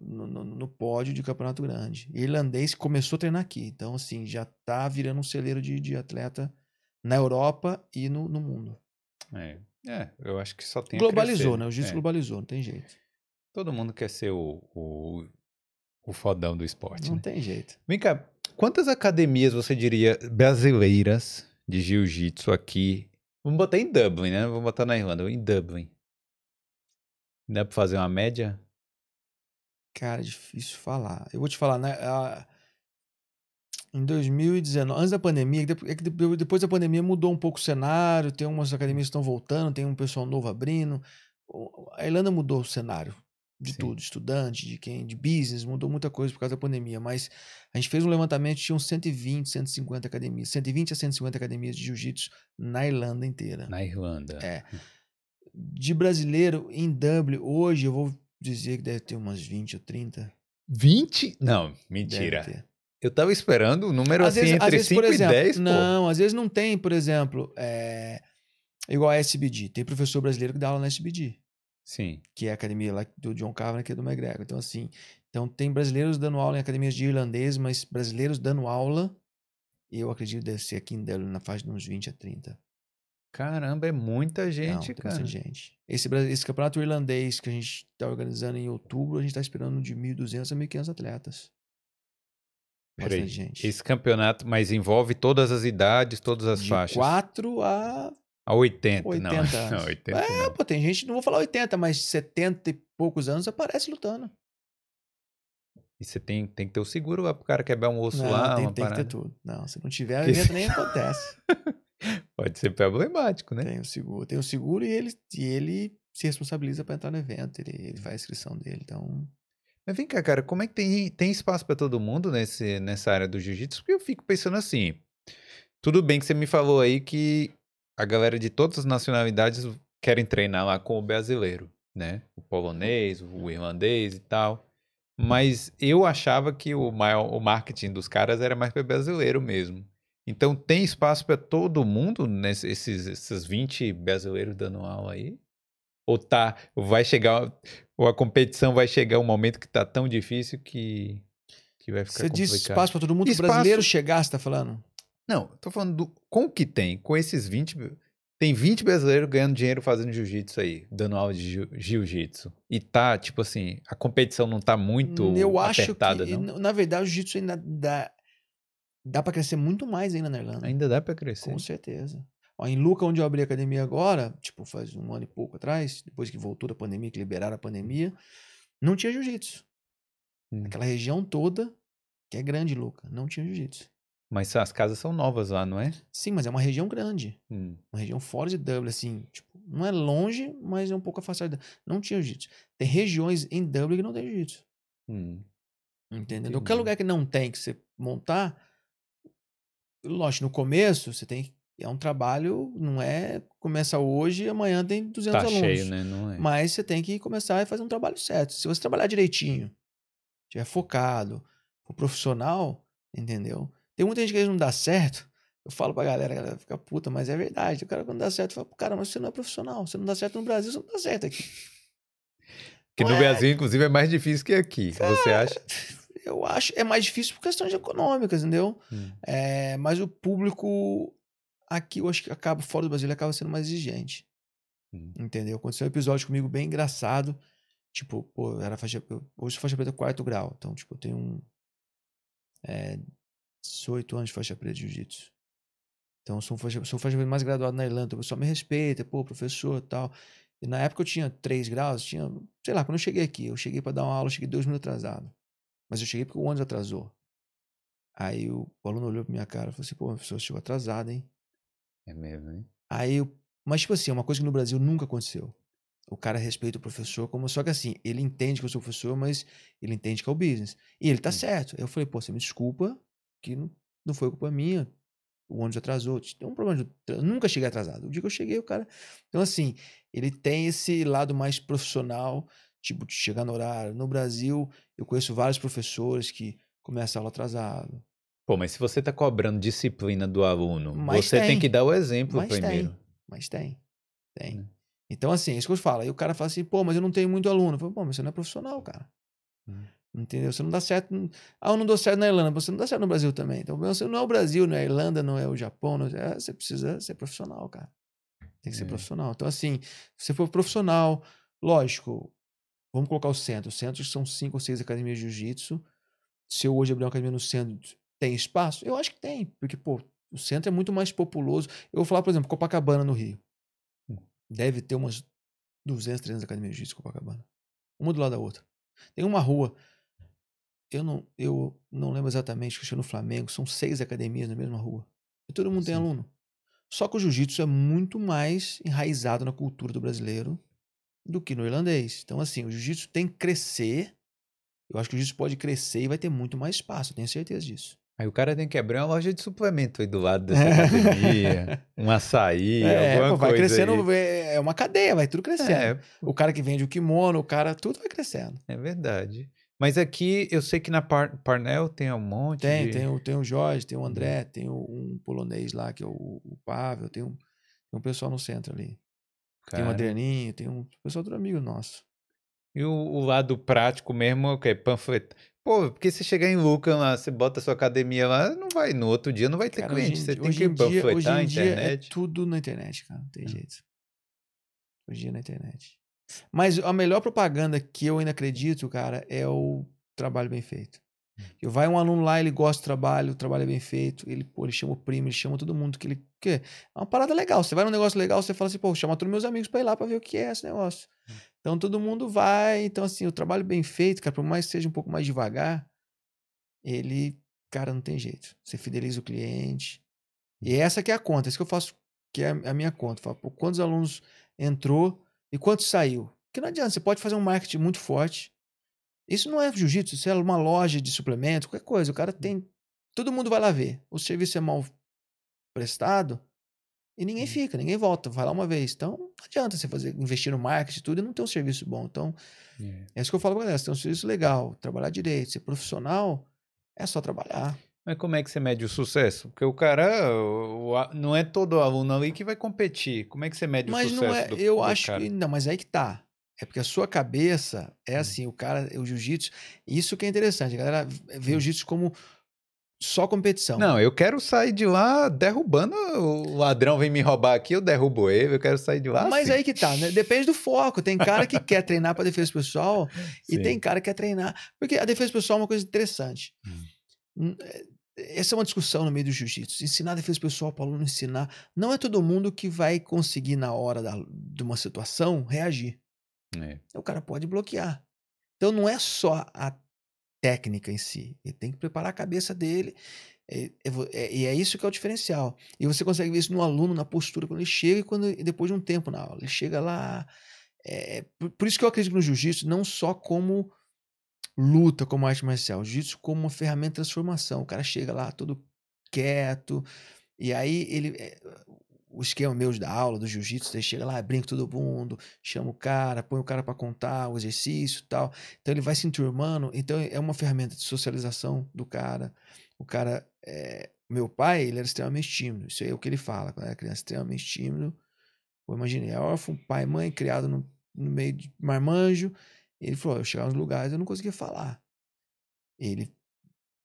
no, no- no pódio de campeonato grande. Irlandês começou a treinar aqui. Então, assim, já tá virando um celeiro de, de atleta na Europa e no, no mundo. É. É, eu acho que só tem Globalizou, né? O jiu-jitsu É. globalizou, não tem jeito. Todo mundo quer ser o, o, o fodão do esporte, Não né? tem jeito. Vem cá, quantas academias você diria brasileiras de jiu-jitsu aqui? Vamos botar em Dublin, né? Vamos botar na Irlanda, em Dublin. Dá pra fazer uma média? Cara, difícil falar. Eu vou te falar, né? a- Em 2019, antes da pandemia, é depois da pandemia mudou um pouco o cenário, tem umas academias que estão voltando, tem um pessoal novo abrindo. A Irlanda mudou o cenário de Sim. tudo, estudante, de quem, de business, mudou muita coisa por causa da pandemia, mas a gente fez um levantamento, tinha uns 120, 150 academias, 120 a 150 academias de jiu-jitsu na Irlanda inteira. Na Irlanda. É. De brasileiro em Dublin, hoje eu vou dizer que deve ter umas 20 ou 30. 20? Não, mentira. Eu tava esperando um número Às assim vezes, entre vezes, 5 por exemplo, e 10, pô. Não, às vezes não tem, por exemplo, é, igual a SBD. Tem professor brasileiro que dá aula na SBD, Sim. que é a academia lá do John Carver, que é do McGregor. Então, assim, então tem brasileiros dando aula em academias de irlandês, mas brasileiros dando aula, eu acredito que deve ser aqui em Dublin, na faixa de uns 20 a 30. Caramba, é muita Não, gente, tem cara. bastante gente. Esse, esse campeonato irlandês que a gente está organizando em outubro, a gente está esperando de 1.200 a 1.500 atletas. Peraí, gente. esse campeonato, mas envolve todas as idades, todas as de faixas. 4 a A 80, 80 não. [laughs] anos. Não, 80 É, não. pô, tem gente, não vou falar 80, mas 70 e poucos anos aparece lutando. E você tem, tem que ter o seguro lá pro cara quebrar um osso Não, lá, tem, uma tem que ter tudo. Não, se não tiver, o evento nem acontece. [laughs] Pode ser problemático, né? Tem o seguro. Tem o seguro e ele, e ele se responsabiliza para entrar no evento. Ele, ele faz a inscrição dele. Então, Mas vem cá, cara, como é que tem, tem espaço pra todo mundo nesse, nessa área do jiu-jitsu? Porque eu fico pensando assim, tudo bem que você me falou aí que a galera de todas as nacionalidades querem treinar lá com o brasileiro, né? O polonês, o irlandês e tal. Mas eu achava que o maior, o marketing dos caras era mais para brasileiro mesmo. Então tem espaço para todo mundo nesses esses 20 brasileiros dando aula aí? Ou tá, vai chegar, ou a competição vai chegar um momento que tá tão difícil que, que vai ficar você diz complicado. espaço para todo mundo. Espaço- brasileiro chegar, você tá falando? Não, tô falando do, com o que tem, com esses 20, tem 20 brasileiros ganhando dinheiro fazendo jiu-jitsu aí, dando aula de jiu- jiu-jitsu. E tá, tipo assim, a competição não tá muito Eu acho apertada, que, não? na verdade, o jiu-jitsu ainda dá, dá para crescer muito mais ainda na Irlanda. Ainda dá pra crescer. Com certeza. Ó, em Luca, onde eu abri a academia agora, tipo, faz um ano e pouco atrás, depois que voltou da pandemia, que liberaram a pandemia, não tinha jiu-jitsu. Hum. Aquela região toda, que é grande, Luca, não tinha jiu-jitsu. Mas as casas são novas lá, não é? Sim, mas é uma região grande. Hum. Uma região fora de Dublin, assim, tipo, não é longe, mas é um pouco afastado. Não tinha jiu-jitsu. Tem regiões em Dublin que não tem jiu-jitsu. Hum. Entendeu? Qualquer lugar que não tem, que você montar, lógico, no começo você tem. É um trabalho, não é. Começa hoje e amanhã tem 200 Tá alunos. cheio, né? Não é? Mas você tem que começar a fazer um trabalho certo. Se você trabalhar direitinho, tiver focado, for profissional, entendeu? Tem muita gente que não dá certo. Eu falo pra galera, a galera fica puta, mas é verdade. O cara quando dá certo, fala, cara, mas você não é profissional. Você não dá certo no Brasil, você não dá certo aqui. Que no Brasil, inclusive, é mais difícil que aqui. Você acha? Eu acho é mais difícil por questões econômicas, entendeu? Hum. É, mas o público aqui, eu acho que acaba fora do Brasil, ele acaba sendo mais exigente. Hum. Entendeu? Aconteceu um episódio comigo bem engraçado. Tipo, pô, era faixa. eu- hoje sou faixa preta quarto grau. Então, tipo, eu tenho um. É, 18 anos de faixa preta de jiu-jitsu. Então, sou, um faixa, sou faixa preta mais graduado na Irlanda. O pessoal me respeita, pô, professor e tal. E na época eu tinha 3 graus, tinha. Sei lá, quando eu cheguei aqui, eu cheguei pra dar uma aula, eu cheguei dois minutos atrasado. Mas eu cheguei porque o ônibus atrasou. Aí o, o aluno olhou pra minha cara e falou assim: pô, professor, chegou atrasado, hein? É mesmo, hein? Aí, eu- mas tipo assim, é uma coisa que no Brasil nunca aconteceu. O cara respeita o professor como só que assim, ele entende que eu sou professor, mas ele entende que é o business. E ele tá Hum. certo. Eu falei, pô, você me desculpa, que não, não foi culpa minha. O ônibus atrasou. Tem um problema de... Eu nunca cheguei atrasado. O dia que eu cheguei, o cara. Então, assim, ele tem esse lado mais profissional, tipo, de chegar no horário. No Brasil, eu conheço vários professores que começam a aula atrasado. Pô, mas se você tá cobrando disciplina do aluno, Mas você tem. tem. que dar o exemplo Mas primeiro. tem. Mas tem. Tem. Né? Então, assim, é isso que eu falo. Aí o cara fala assim, pô, mas eu não tenho muito aluno. Eu falo, pô, mas você não é profissional, cara. Hum. Entendeu? Você não dá certo. Ah, eu não dou certo na Irlanda, você não dá certo no Brasil também. Então, você não é o Brasil, não é a Irlanda, não é o Japão. Não é... Você precisa ser profissional, cara. Tem que ser É. profissional. Então, assim, se você for profissional, lógico, vamos colocar o centro. Os centros são cinco ou seis academias de jiu-jitsu. Se eu hoje abrir uma academia no centro, tem espaço? Eu acho que tem, porque, pô, o centro é muito mais populoso. Eu vou falar, por exemplo, Copacabana, no Rio. Hum. Deve ter umas 200, 300 academias de jiu-jitsu Copacabana. Uma do lado da outra. Tem uma rua. Eu não, eu não lembro exatamente, que eu no Flamengo, são seis academias na mesma rua. E todo mundo tem Sim. aluno. Só que o jiu-jitsu é muito mais enraizado na cultura do brasileiro do que no irlandês. Então, assim, o jiu-jitsu tem que crescer. Eu acho que o jiu-jitsu pode crescer e vai ter muito mais espaço, tenho certeza disso. Aí o cara tem que abrir uma loja de suplemento aí do lado [laughs] dessa academia, um açaí, É, alguma pô, vai coisa crescendo, aí. é é uma cadeia, vai tudo crescendo. É, O cara que vende o kimono, o cara, tudo vai crescendo. é verdade. Mas aqui eu sei que na Par- Parnell tem um monte Tem, de... tem o, tem o Jorge, tem o André, tem o, um polonês lá, que é o, o Pavel, tem um, tem um pessoal no centro ali. Tem o Cara. Adrianinho, tem um pessoal todo amigo nosso. E o, o lado prático mesmo, é o quê? Panfleto. Pô, porque você chegar em Lucan lá, você bota sua academia lá, não vai, no outro dia não vai ter Cara, cliente. hoje Você tem que dia- hoje panfletar a em dia é internet. tudo na internet, cara, não tem É. jeito. Hoje em dia é na internet. Mas a melhor propaganda que eu ainda acredito, cara, é o trabalho bem feito. Hum. Que vai um aluno lá, ele gosta do trabalho, o trabalho é bem feito, ele, pô, ele chama o primo, ele chama todo mundo que ele quer. É uma parada legal. Você vai num negócio legal, você fala assim, pô, chama todos meus amigos pra ir lá pra ver o que é esse negócio. Hum. Então todo mundo vai. Então, assim, o trabalho bem feito, cara, por mais que seja um pouco mais devagar, ele, cara, não tem jeito. Você fideliza o cliente. E essa que é a conta, isso que eu faço, que é a a minha conta. Eu falo, pô, quantos alunos entrou e quantos saiu? Porque não adianta, você pode fazer um marketing muito forte. Isso não é jiu-jitsu, isso é uma loja de suplemento, qualquer coisa. O cara tem. Todo mundo vai lá ver. O serviço é mal prestado e ninguém fica, ninguém volta. Vai lá uma vez. Então, não adianta você fazer, investir no marketing e tudo e não ter um serviço bom. Então, É. é isso que eu falo pra galera. Você tem um serviço legal, trabalhar direito, ser profissional, é só trabalhar. Mas como é que você mede o sucesso? Porque o cara, o- o não é todo aluno ali que vai competir. Como é que você mede o Mas sucesso não é, do, eu do acho cara? que não, mas aí que tá. É porque a sua cabeça é Hum. assim, o cara, o jiu-jitsu, isso que é interessante, a galera vê o jiu-jitsu como só competição. Hum. Não, eu quero sair de lá derrubando. O ladrão vem me roubar aqui, eu derrubo ele. Eu quero sair de lá. mas assim. aí que tá, né? Depende do foco. Tem cara que quer treinar para defesa pessoal e Sim. tem cara que quer treinar, porque a defesa pessoal é uma coisa interessante. Hum, é- Essa é uma discussão no meio do jiu-jitsu. Ensinar defesa pessoal para o aluno ensinar. Não é todo mundo que vai conseguir, na hora da- de uma situação, reagir. É. o cara pode bloquear. Então não é só a técnica em si, ele tem que preparar a cabeça dele. é- é é- E é, isso que é o diferencial. E você consegue ver isso no aluno, na postura, quando ele chega e quando, e depois de um tempo na aula. Ele chega lá. é, por, por isso que eu acredito no jiu-jitsu, não só como luta, como arte marcial, jiu-jitsu como uma ferramenta de transformação. O cara chega lá todo quieto, e aí ele. O esquema meu da aula, do jiu-jitsu, ele chega lá, brinca todo mundo, chama o cara, põe o cara para contar o exercício tal. Então ele vai se enturmando. Então é uma ferramenta de socialização do cara. O cara. é, meu pai, ele era extremamente tímido. Isso é o que ele fala. Quando era criança, extremamente tímido. Pô, imaginei, é órfão, pai e mãe, criado no, no meio de marmanjo. Ele falou: eu chegava nos lugares eu não conseguia falar. Ele,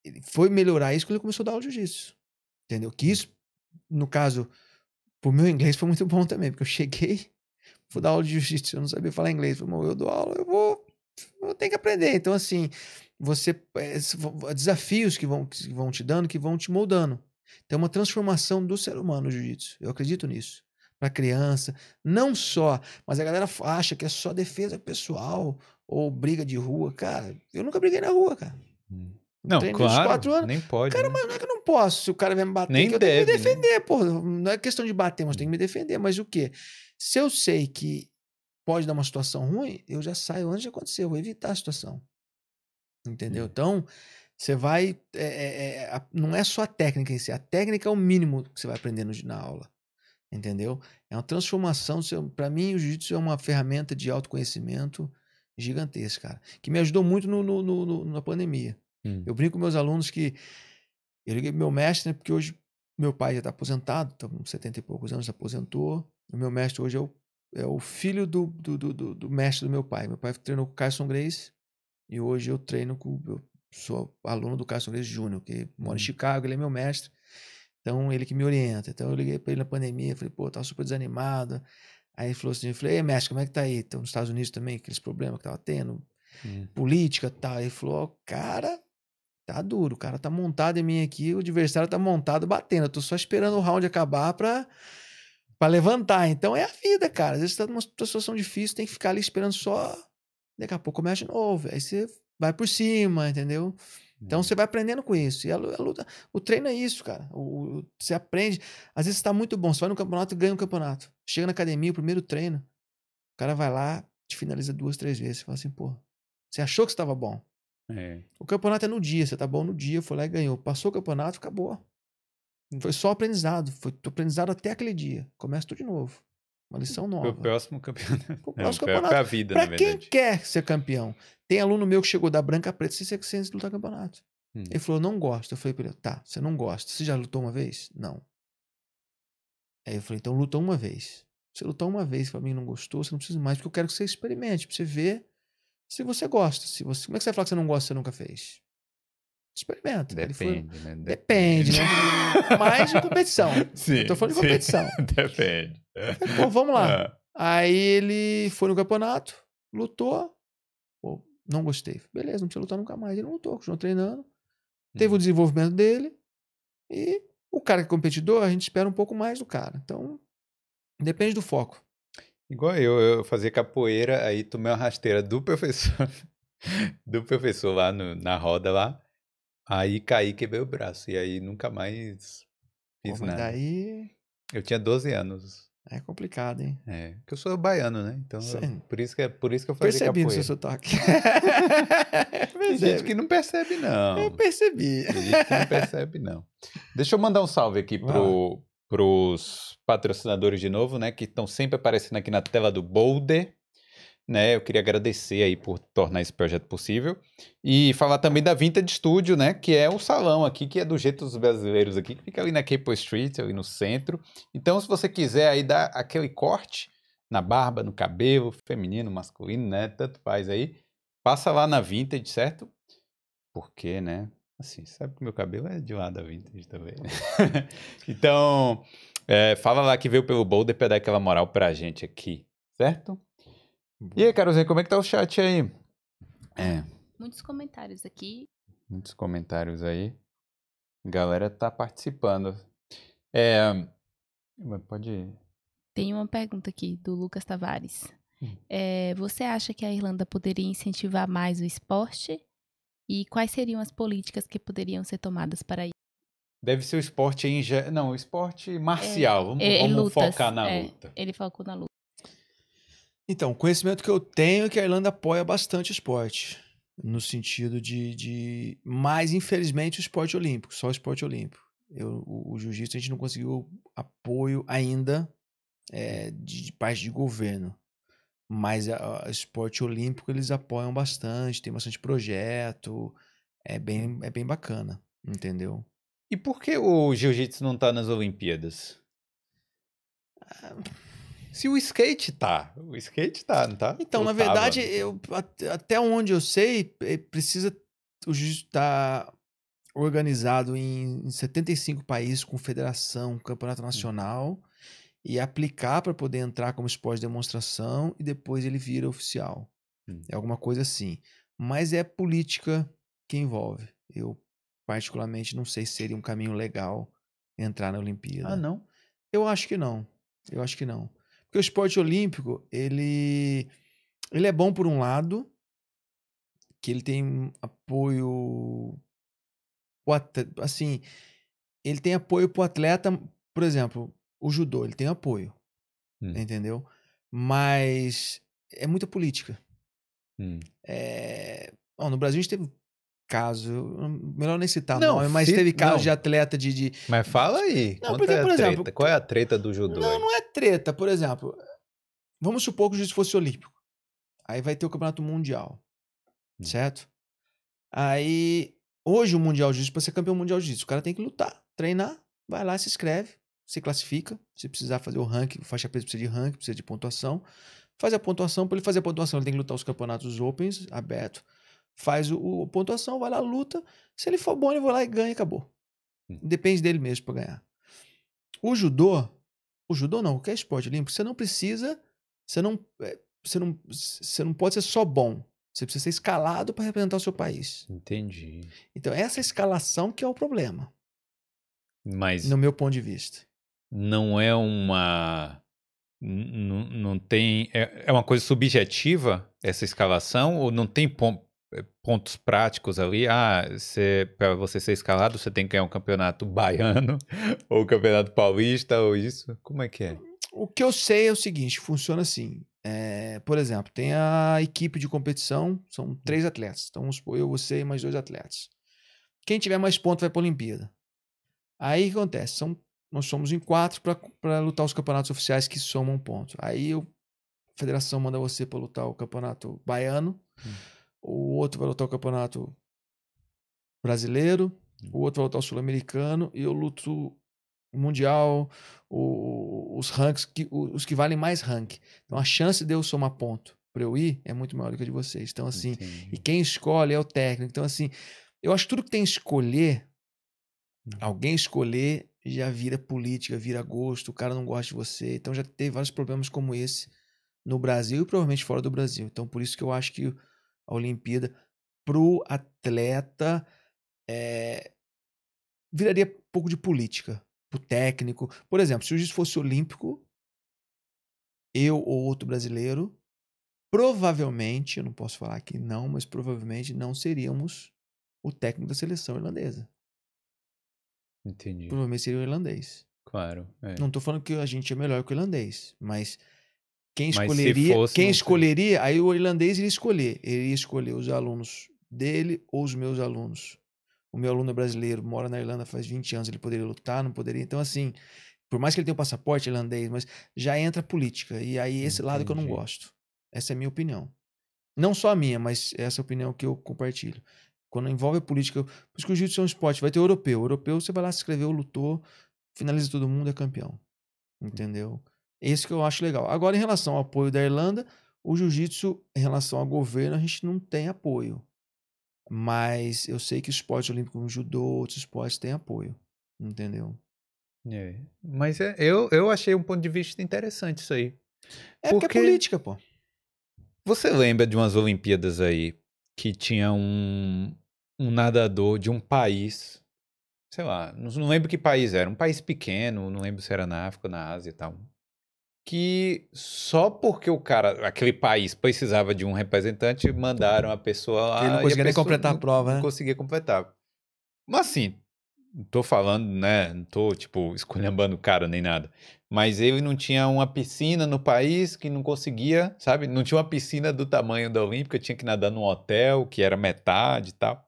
ele foi melhorar isso quando ele começou a dar de jiu-jitsu. Entendeu? Que isso, no caso, pro meu inglês foi muito bom também, porque eu cheguei, fui dar aula de jiu-jitsu, eu não sabia falar inglês. Falei, "Bom, eu dou aula, eu vou, eu tenho que aprender. Então, assim, você v- desafios que vão, que vão te dando, que vão te moldando. Então, é uma transformação do ser humano no jiu-jitsu. Eu acredito nisso. Para criança, não só, mas a galera acha que é só defesa pessoal ou briga de rua. Cara, eu nunca briguei na rua, cara. Hum. Não, treino claro. de quatro anos. Nem pode. Cara, né? mas não é que eu não posso. Se o cara vem me bater, Nem eu deve, tenho né? que me defender, pô. Não é questão de bater, mas tem que me defender. Mas o quê? Se eu sei que pode dar uma situação ruim, eu já saio antes de acontecer. Eu vou evitar a situação. Entendeu? Hum. Então, você vai. é, é, é, não é só a técnica em si. A técnica é o mínimo que você vai aprendendo na aula. Entendeu? É uma transformação. Para mim, o jiu-jitsu é uma ferramenta de autoconhecimento gigantesca, cara. Que me ajudou muito no, no- no- no- na pandemia. Hum. Eu brinco com meus alunos que eu liguei pro meu mestre, né? Porque hoje meu pai já está aposentado, tá com 70 e poucos anos, aposentou. O meu mestre hoje é o, é o filho do, do, do, do- mestre do meu pai. Meu pai treinou com o Carson Grace e hoje eu treino com. Eu sou aluno do Carson Grace Jr., que mora em Hum. Chicago, ele é meu mestre. Então, ele que me orienta. Então, eu liguei para ele na pandemia, falei, pô, tava super desanimado. Aí ele falou assim, eu falei, ei, mestre, como é que tá aí? Então, nos Estados Unidos também, aqueles problemas que tava tendo, Hum. política e tal. Ele falou, cara, tá duro, o cara tá montado em mim aqui, o adversário tá montado batendo. Eu tô só esperando o round acabar pra, pra levantar. Então é a vida, cara. Às vezes você tá numa situação difícil, tem que ficar ali esperando só. Daqui a pouco começa de novo. Aí você vai por cima, entendeu? Então você vai aprendendo com isso. E a lu- a luta, o treino é isso, cara. O, o- você aprende. Às vezes você tá muito bom, você vai no campeonato e ganha o campeonato. Chega na academia, o primeiro treino, o cara vai lá, te finaliza duas, três vezes. Você fala assim, pô, você achou que você tava bom. É. O campeonato é no dia, você tá bom no dia, foi lá e ganhou. Passou o campeonato, acabou. Foi só aprendizado. Foi aprendizado até aquele dia. Começa tudo de novo. Uma lição nova. próximo campeonato. [laughs] Pro Não, próximo pra, campeonato. pra vida, Pra quem verdade. quer ser campeão. Tem aluno meu que chegou da branca a preta sem ser sem lutar campeonato. Hum. Ele falou, não gosto. Eu falei pra ele, tá, você não gosta. Você já lutou uma vez? Não. Aí eu falei, então luta uma vez. Você lutar uma vez pra mim não gostou, você não precisa mais, porque eu quero que você experimente, pra você ver se você gosta. Se você, como é que você vai falar que você não gosta se você nunca fez? Experimenta. Ele foi- Depende, né? Depende, né? Mais de competição. Sim, [laughs] Eu tô falando de sim. competição. [laughs] Depende. Pô, vamos lá. Ah, Aí ele foi no campeonato, lutou. Pô, não gostei. Beleza, não precisa lutar nunca mais. Ele não lutou, continuou treinando. Teve o desenvolvimento dele. E o cara que é competidor, a gente espera um pouco mais do cara. Então, depende do foco. Igual eu, eu fazia capoeira, aí tomei uma rasteira do [laughs] professor, do professor lá no- na roda lá, aí caí quebrei o braço, e aí nunca mais Pô, fiz mas nada. daí Eu tinha 12 anos, é complicado, hein? é, porque eu sou baiano, né, então eu- por isso que, é- por isso que eu fazia Percebi no capoeira. seu sotaque. [laughs] Tem gente que não percebe não, Eu percebi. tem gente que não percebe não. Deixa eu mandar um salve aqui Vai pro, pros patrocinadores de novo, né, que estão sempre aparecendo aqui na tela do Boulder, né? Eu queria agradecer aí por tornar esse projeto possível e falar também da Vintage Studio, né? Que é o salão aqui, que é do jeito dos brasileiros aqui, que fica ali na Capo Street, ali no centro. Então, se você quiser aí dar aquele corte na barba, no cabelo, feminino, masculino, né? Tanto faz aí, passa lá na Vintage, certo? Porque, né? Assim, sabe que meu cabelo é de lá da Vintage também, né? [laughs] então, é, fala lá que veio pelo Boulder pra dar aquela moral pra gente aqui, certo? E aí, Carolzinha, como é que tá o chat aí? É, Muitos comentários aqui. muitos comentários aí. Galera tá participando. É, pode. Tem uma pergunta aqui do Lucas Tavares. Hum. É, você acha que a Irlanda poderia incentivar mais o esporte? E quais seriam as políticas que poderiam ser tomadas para isso? Deve ser o esporte em. Não, o esporte marcial. Vamos, É, é vamos lutas, focar na é. luta. Ele focou na luta. Então, o conhecimento que eu tenho é que a Irlanda apoia bastante o esporte. No sentido de, de. Mas, infelizmente, o esporte olímpico, só o esporte olímpico. Eu, o, o jiu-jitsu a gente não conseguiu apoio ainda é, de, de parte de governo. Mas o esporte olímpico eles apoiam bastante, tem bastante projeto. É bem, é bem bacana, entendeu? E por que o jiu-jitsu não tá nas Olimpíadas? Se o skate tá. O skate tá, não tá? Então, Ou na tava? verdade, eu, at- até onde eu sei, eh, precisa o jiu-jitsu estar organizado em, em 75 países com federação, campeonato nacional e aplicar para poder entrar como esporte de demonstração e depois ele vira oficial. Hum. É alguma coisa assim. Mas é política que envolve. Eu particularmente não sei se seria um caminho legal entrar na Olimpíada. Ah, não. Eu acho que não. Eu acho que não. Porque o esporte olímpico, ele, ele é bom por um lado, que ele tem apoio o assim, ele tem apoio pro atleta, por exemplo, o judô, ele tem apoio, Hum. entendeu? Mas é muita política. Hum. É, bom, no Brasil a gente teve caso, melhor nem citar Não, nome, mas cita- teve casos não. de atleta de, de- Mas fala aí. Não, porque, a por exemplo, treta. Qual é a treta do judô? Não, aí? não é treta. Por exemplo, vamos supor que o jiu fosse olímpico. Aí vai ter o campeonato mundial. Hum. Certo? Aí, hoje o mundial de jiu para ser campeão mundial de jiu o cara tem que lutar, treinar, vai lá, se inscreve, se classifica. Se precisar fazer o ranking, faixa preta precisa de ranking, precisa de pontuação. Faz a pontuação, para ele fazer a pontuação, ele tem que lutar os campeonatos opens, aberto. Faz o, o- pontuação, vai lá, luta. Se ele for bom, ele vai lá e ganha e acabou. Hum. Depende dele mesmo para ganhar. O judô, o judô não, qualquer esporte olímpico, você não precisa, você não, é, você não, você não pode ser só bom. Você precisa ser escalado para representar o seu país. Entendi. Então, essa escalação que é o problema, Mas no meu ponto de vista. Não é uma. Não tem. É é uma coisa subjetiva essa escalação? Ou não tem pon- eh, pontos práticos ali? Ah, para você ser escalado, você tem que ganhar um campeonato [laughs] baiano, ou um campeonato paulista, ou isso? Como é que é? O que eu sei é o seguinte, funciona assim. é, por exemplo, tem a equipe de competição, são três atletas. Então, vamos supor, eu, você e mais dois atletas. Quem tiver mais pontos vai para a Olimpíada. Aí o que acontece? São, nós somos em quatro para lutar os campeonatos oficiais que somam pontos. Aí a federação manda você para lutar o campeonato baiano, Hum. o outro vai lutar o campeonato brasileiro, Hum. o outro vai lutar o sul-americano e eu luto o mundial, o- os ranks, que, os que valem mais rank. Então a chance de eu somar ponto para eu ir é muito maior do que a de vocês. Então assim, Entendi. e quem escolhe é o técnico. Então, assim, eu acho que tudo que tem escolher, Hum. alguém escolher, já vira política, vira gosto, o cara não gosta de você. Então já teve vários problemas como esse no Brasil e provavelmente fora do Brasil. Então, por isso que eu acho que a Olimpíada, pro atleta, é, viraria um pouco de política. Pro técnico. Por exemplo, se o juiz fosse olímpico, eu ou outro brasileiro, provavelmente, eu não posso falar que não, mas provavelmente não seríamos o técnico da seleção irlandesa. Entendi. Provavelmente seria o irlandês. Claro. é. Não tô falando que a gente é melhor que o irlandês, mas quem Mas escolheria, fosse, quem escolheria, aí o irlandês iria escolher, ele iria escolher os alunos dele ou os meus alunos. O meu aluno é brasileiro, mora na Irlanda faz 20 anos, ele poderia lutar, não poderia. Então assim, por mais que ele tenha um passaporte irlandês, mas já entra a política e aí esse lado que eu não Entendi. gosto. Essa é a minha opinião. Não só a minha, mas essa é a opinião que eu compartilho. Quando envolve a política, por isso que o jiu-jitsu é um esporte, vai ter europeu. O europeu, você vai lá, se inscreveu, lutou, finaliza todo mundo, é campeão. Entendeu? Esse que eu acho legal. Agora, em relação ao apoio da Irlanda, o jiu-jitsu, em relação ao governo, a gente não tem apoio. Mas eu sei que o esporte olímpico, como judô, outros esportes têm apoio. Entendeu? É. Mas é, eu, eu achei um ponto de vista interessante isso aí. É porque, Porque- é política, pô. Você lembra de umas Olimpíadas aí que tinha um, um nadador de um país, sei lá, não, não lembro que país era, um país pequeno, não lembro se era na África ou na Ásia e tal, que só porque o cara, aquele país precisava de um representante, mandaram a pessoa lá. Ele não conseguia nem completar a não- prova, Não né? conseguia completar. Mas assim, não tô falando, né, não tô, tipo, [laughs] esculhambando o cara nem nada. Mas ele não tinha uma piscina no país que não conseguia, sabe? Não tinha uma piscina do tamanho da Olímpica, tinha que nadar num hotel que era metade e tal.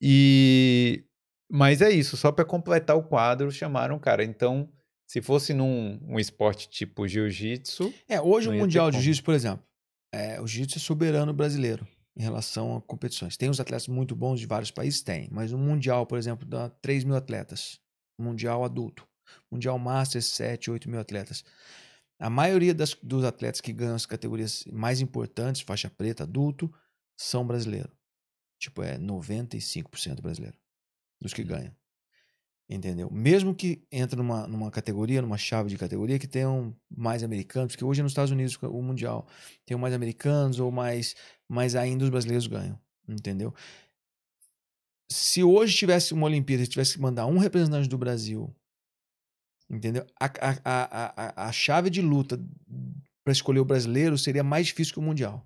E mas é isso, só para completar o quadro, chamaram o cara. Então, se fosse num um esporte tipo jiu-jitsu, É, hoje o Mundial de. Jiu-Jitsu, por exemplo, é, o Jiu-Jitsu é soberano brasileiro em relação a competições. Tem os atletas muito bons de vários países? Tem. Mas o Mundial, por exemplo, dá 3 mil atletas. Mundial adulto. Mundial Master, 7, 8 mil atletas. A maioria das- dos atletas que ganham as categorias mais importantes, faixa preta, adulto, são brasileiros. Tipo, é 95% brasileiro dos que Hum. ganham. Entendeu? Mesmo que entre numa, numa categoria, numa chave de categoria, que tenham mais americanos, porque hoje nos Estados Unidos, o Mundial, tem mais americanos ou mais, mas ainda os brasileiros ganham. Entendeu? Se hoje tivesse uma Olimpíada e tivesse que mandar um representante do Brasil, entendeu? A, a, a, a, a chave de luta para escolher o brasileiro seria mais difícil que o Mundial.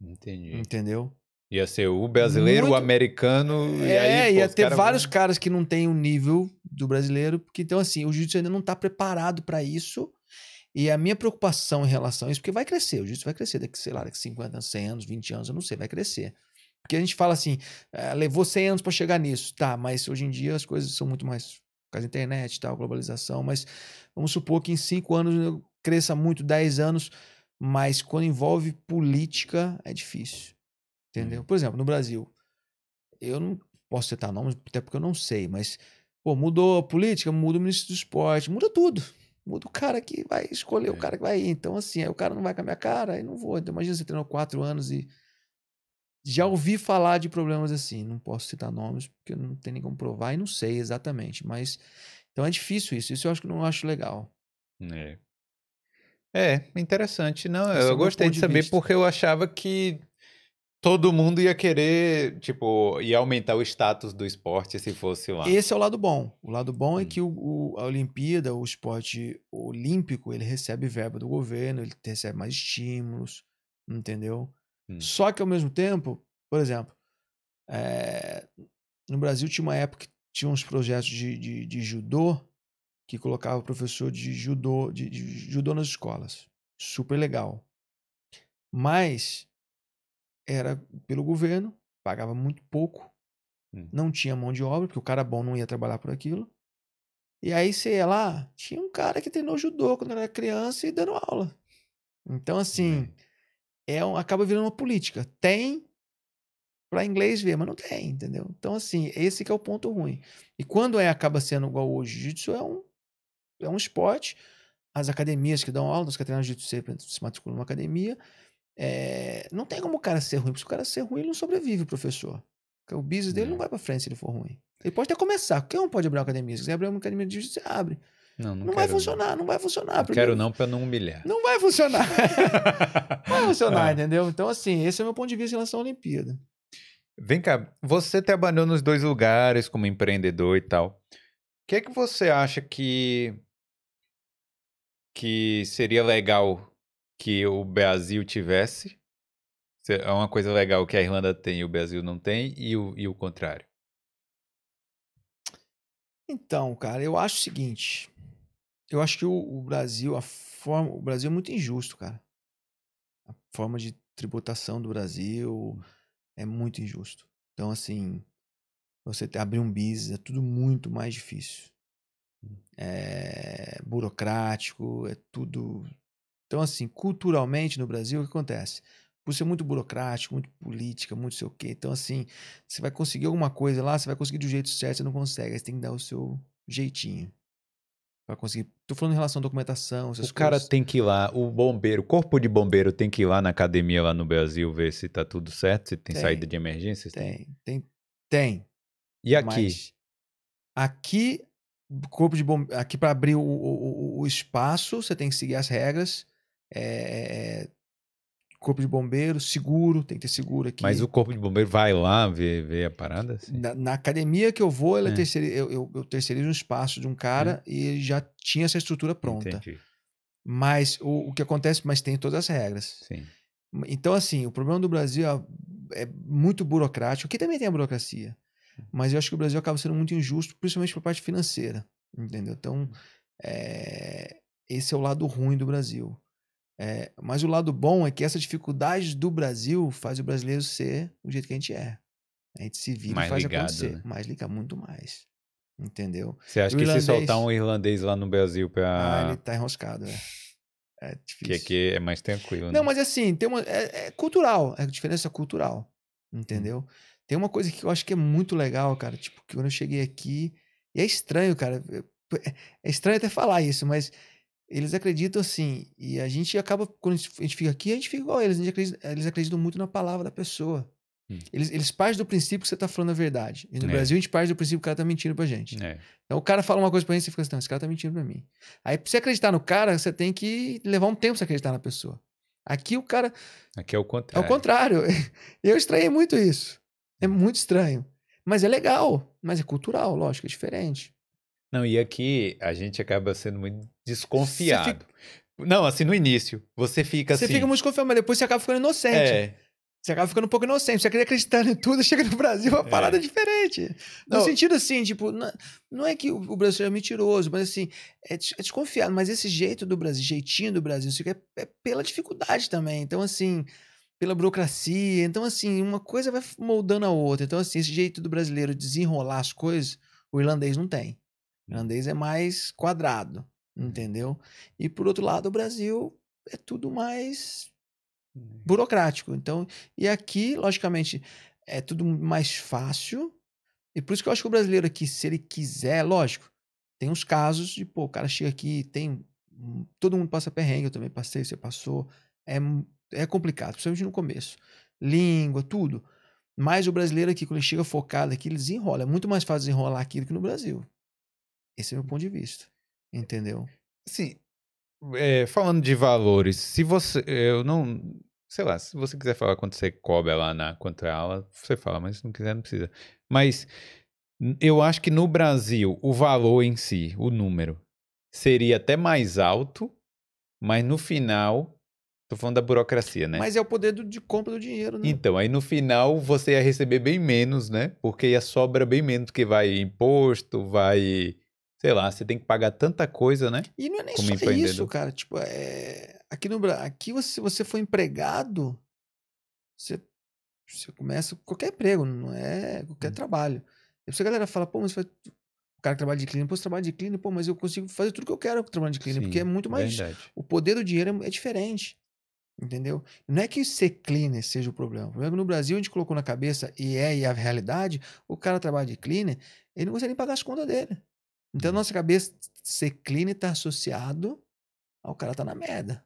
entendi. Entendeu? Ia ser o brasileiro, Muito- o americano. e É, aí, pô, ia ter caras vários caras que não têm o nível do brasileiro, porque então assim, o jiu-jitsu ainda não está preparado para isso. E a minha preocupação em relação a isso, porque vai crescer, o jiu-jitsu vai crescer daqui, sei lá, daqui 50 anos, 100 anos, 20 anos, eu não sei, vai crescer. Porque a gente fala assim, "Ah, levou 100 anos para chegar nisso, tá, mas hoje em dia as coisas são muito mais por causa da internet e tal, globalização, mas vamos supor que em 5 anos cresça muito, 10 anos, mas quando envolve política é difícil. Entendeu? Por exemplo, no Brasil, eu não posso citar nomes, até porque eu não sei, mas pô, mudou a política, muda o ministro do esporte, muda tudo. Muda o cara que vai escolher o É. cara que vai ir. Então, assim, aí o cara não vai com a minha cara, aí não vou. Então, imagina você treinou quatro anos e. Já ouvi falar de problemas assim. Não posso citar nomes, porque não tem nem como provar e não sei exatamente. Mas. Então é difícil isso. Isso eu acho que não acho legal. É. É, interessante. Não, Esse é o eu gostei de de saber vista. porque eu achava que todo mundo ia querer, tipo, ia aumentar o status do esporte se fosse lá. Esse é o lado bom. O lado bom é Hum. que o, o- a Olimpíada, o esporte olímpico, ele recebe verba do governo, ele recebe mais estímulos, entendeu? Hum. Só que ao mesmo tempo, por exemplo, eh, no Brasil tinha uma época que tinha uns projetos de, de, de judô que colocava o professor de judô, de, de judô nas escolas. Super legal. Mas era pelo governo, pagava muito pouco, Hum. não tinha mão de obra, porque o cara bom não ia trabalhar por aquilo. E aí você ia lá, tinha um cara que treinou judô quando era criança e dando aula. Então, assim, é um- acaba virando uma política. Tem para inglês ver, mas não tem, entendeu? Então, assim, esse que é o ponto ruim. E quando é acaba sendo igual hoje, jiu-jitsu é um, é um esporte. As academias que dão aula, os que treinam jiu-jitsu sempre se matriculam numa academia. É, não tem como o cara ser ruim, porque se o cara ser ruim, ele não sobrevive, professor. Porque o business dele não É. vai pra frente se ele for ruim. Ele pode até começar. Qualquer um pode abrir uma academia. Se quiser abrir uma academia de jiu-jitsu, você abre. Não, não, Não, vai funcionar, não vai funcionar. Não quero não pra não humilhar. Não vai funcionar. Não [laughs] vai funcionar, É. entendeu? Então, assim, esse é o meu ponto de vista em relação à Olimpíada. Vem cá, você trabalhou nos dois lugares como empreendedor e tal. O que é que você acha que que seria legal que o Brasil tivesse? Se- É uma coisa legal que a Irlanda tem e o Brasil não tem, e o, e o contrário. Então, cara, eu acho o seguinte. Eu acho que o, o Brasil, a forma. O Brasil é muito injusto, cara. A forma de tributação do Brasil é muito injusto. Então, assim, você abrir um business é tudo muito mais difícil. É burocrático, é tudo. Então, assim, culturalmente no Brasil, o que acontece? Por ser muito burocrático, muito política, muito sei o quê. Então, assim, você vai conseguir alguma coisa lá, você vai conseguir do jeito certo, você não consegue. Aí você tem que dar o seu jeitinho. Pra conseguir. Tô falando em relação à documentação, O cara coisas. tem que ir lá, o bombeiro, o corpo de bombeiro tem que ir lá na academia lá no Brasil ver se tá tudo certo, se tem, Tem, saída de emergência. Tem, tem, tem. E aqui? Mas aqui, corpo de bom, aqui para abrir o, o- o espaço, você tem que seguir as regras. É, corpo de bombeiro, seguro, tem que ter seguro aqui. Mas o corpo de bombeiro vai lá ver, ver a parada? assim? Na, na academia que eu vou, ela é É. terceiri- eu, eu, eu terceirizo um espaço de um cara e ele já tinha essa estrutura pronta. Entendi. Mas o, o que acontece, mas tem todas as regras. Sim. Então, assim, o problema do Brasil é é muito burocrático. Aqui também tem a burocracia. Mas eu acho que o Brasil acaba sendo muito injusto, principalmente para parte financeira. Entendeu? Então, é, esse é o lado ruim do Brasil. É, mas o lado bom é que essa dificuldade do Brasil faz o brasileiro ser o jeito que a gente é. A gente se vira Mais e faz ligado, acontecer. né? Mais liga muito mais. Entendeu? Você acha O que se irlandês- soltar um irlandês lá no Brasil Ah, ele pra. tá enroscado, é. É que difícil. aqui é mais tranquilo, né? Não, mas assim, tem uma. É, é cultural, é diferença cultural. Entendeu? Tem uma coisa que eu acho que é muito legal, cara. Tipo, que quando eu cheguei aqui. E é estranho, cara. é- É estranho até falar isso, mas eles acreditam assim. E a gente acaba, quando a gente fica aqui, a gente fica igual a eles. A acredita- eles acreditam muito na palavra da pessoa. Hum. Eles, eles partem do princípio que você tá falando a verdade. E no É. Brasil a gente parte do princípio que o cara tá mentindo pra gente. É. Então o cara fala uma coisa pra gente e você fica assim, não, esse cara tá mentindo pra mim. Aí pra você acreditar no cara, você tem que levar um tempo pra você acreditar na pessoa. Aqui o cara, Aqui é o é contrário. o contrário. [laughs] Eu estranhei muito isso. É muito estranho. Mas é legal. Mas é cultural, lógico, é diferente. Não, e aqui a gente acaba sendo muito desconfiado. Não, assim, no início. Você fica Você assim. fica muito desconfiado, mas depois você acaba ficando inocente. É. Você acaba ficando um pouco inocente. Você acredita acreditando em tudo, [laughs] chega no Brasil, uma É. parada diferente. No Não. sentido assim, tipo, não, não é que o o brasileiro é mentiroso, mas assim, é, é desconfiado. Mas esse jeito do Brasil, jeitinho do Brasil, isso é, é pela dificuldade também. Então, assim, pela burocracia. Então, assim, uma coisa vai moldando a outra. Então, assim, esse jeito do brasileiro desenrolar as coisas, o irlandês não tem. O irlandês é mais quadrado, entendeu? E por outro lado, o Brasil é tudo mais burocrático. Então, e aqui, logicamente, é tudo mais fácil. E por isso que eu acho que o brasileiro aqui, se ele quiser, lógico, tem uns casos de, pô, o cara chega aqui, tem. Todo mundo passa perrengue, eu também passei, você passou. É, é complicado, principalmente no começo. Língua, tudo. Mas o brasileiro aqui, quando ele chega focado aqui, ele desenrola. É muito mais fácil desenrolar aqui do que no Brasil. Esse é o meu ponto de vista. Entendeu? Assim, é, falando de valores, se você. Eu não. Sei lá, se você quiser falar quanto você cobra lá na quanto é aula, você fala, mas se não quiser, não precisa. Mas eu acho que no Brasil, o valor em si, o número, seria até mais alto, mas no final. Tô falando da burocracia, né? Mas é o poder do- de compra do dinheiro, né? Então, aí no final você ia receber bem menos, né? Porque ia sobra bem menos, porque vai imposto, vai. Sei lá, você tem que pagar tanta coisa, né? E não é nem como só isso, empreendedor. cara. Tipo, é... aqui no Brasil, aqui você, se você for empregado, você, você começa qualquer emprego, não é qualquer Hum. trabalho. E a galera fala, pô, mas vai... o cara que trabalha de clínica, pô, você trabalha de clínica, pô, mas eu consigo fazer tudo que eu quero trabalhando de clínica, porque é Sim, muito mais. Verdade. O poder do dinheiro é, é diferente. Entendeu? Não é que ser cleaner seja o problema. O problema é que no Brasil a gente colocou na cabeça, e é e é a realidade, o cara trabalha de cleaner, ele não consegue nem pagar as contas dele. Então, nossa cabeça, ser cleaner tá associado ao cara tá na merda.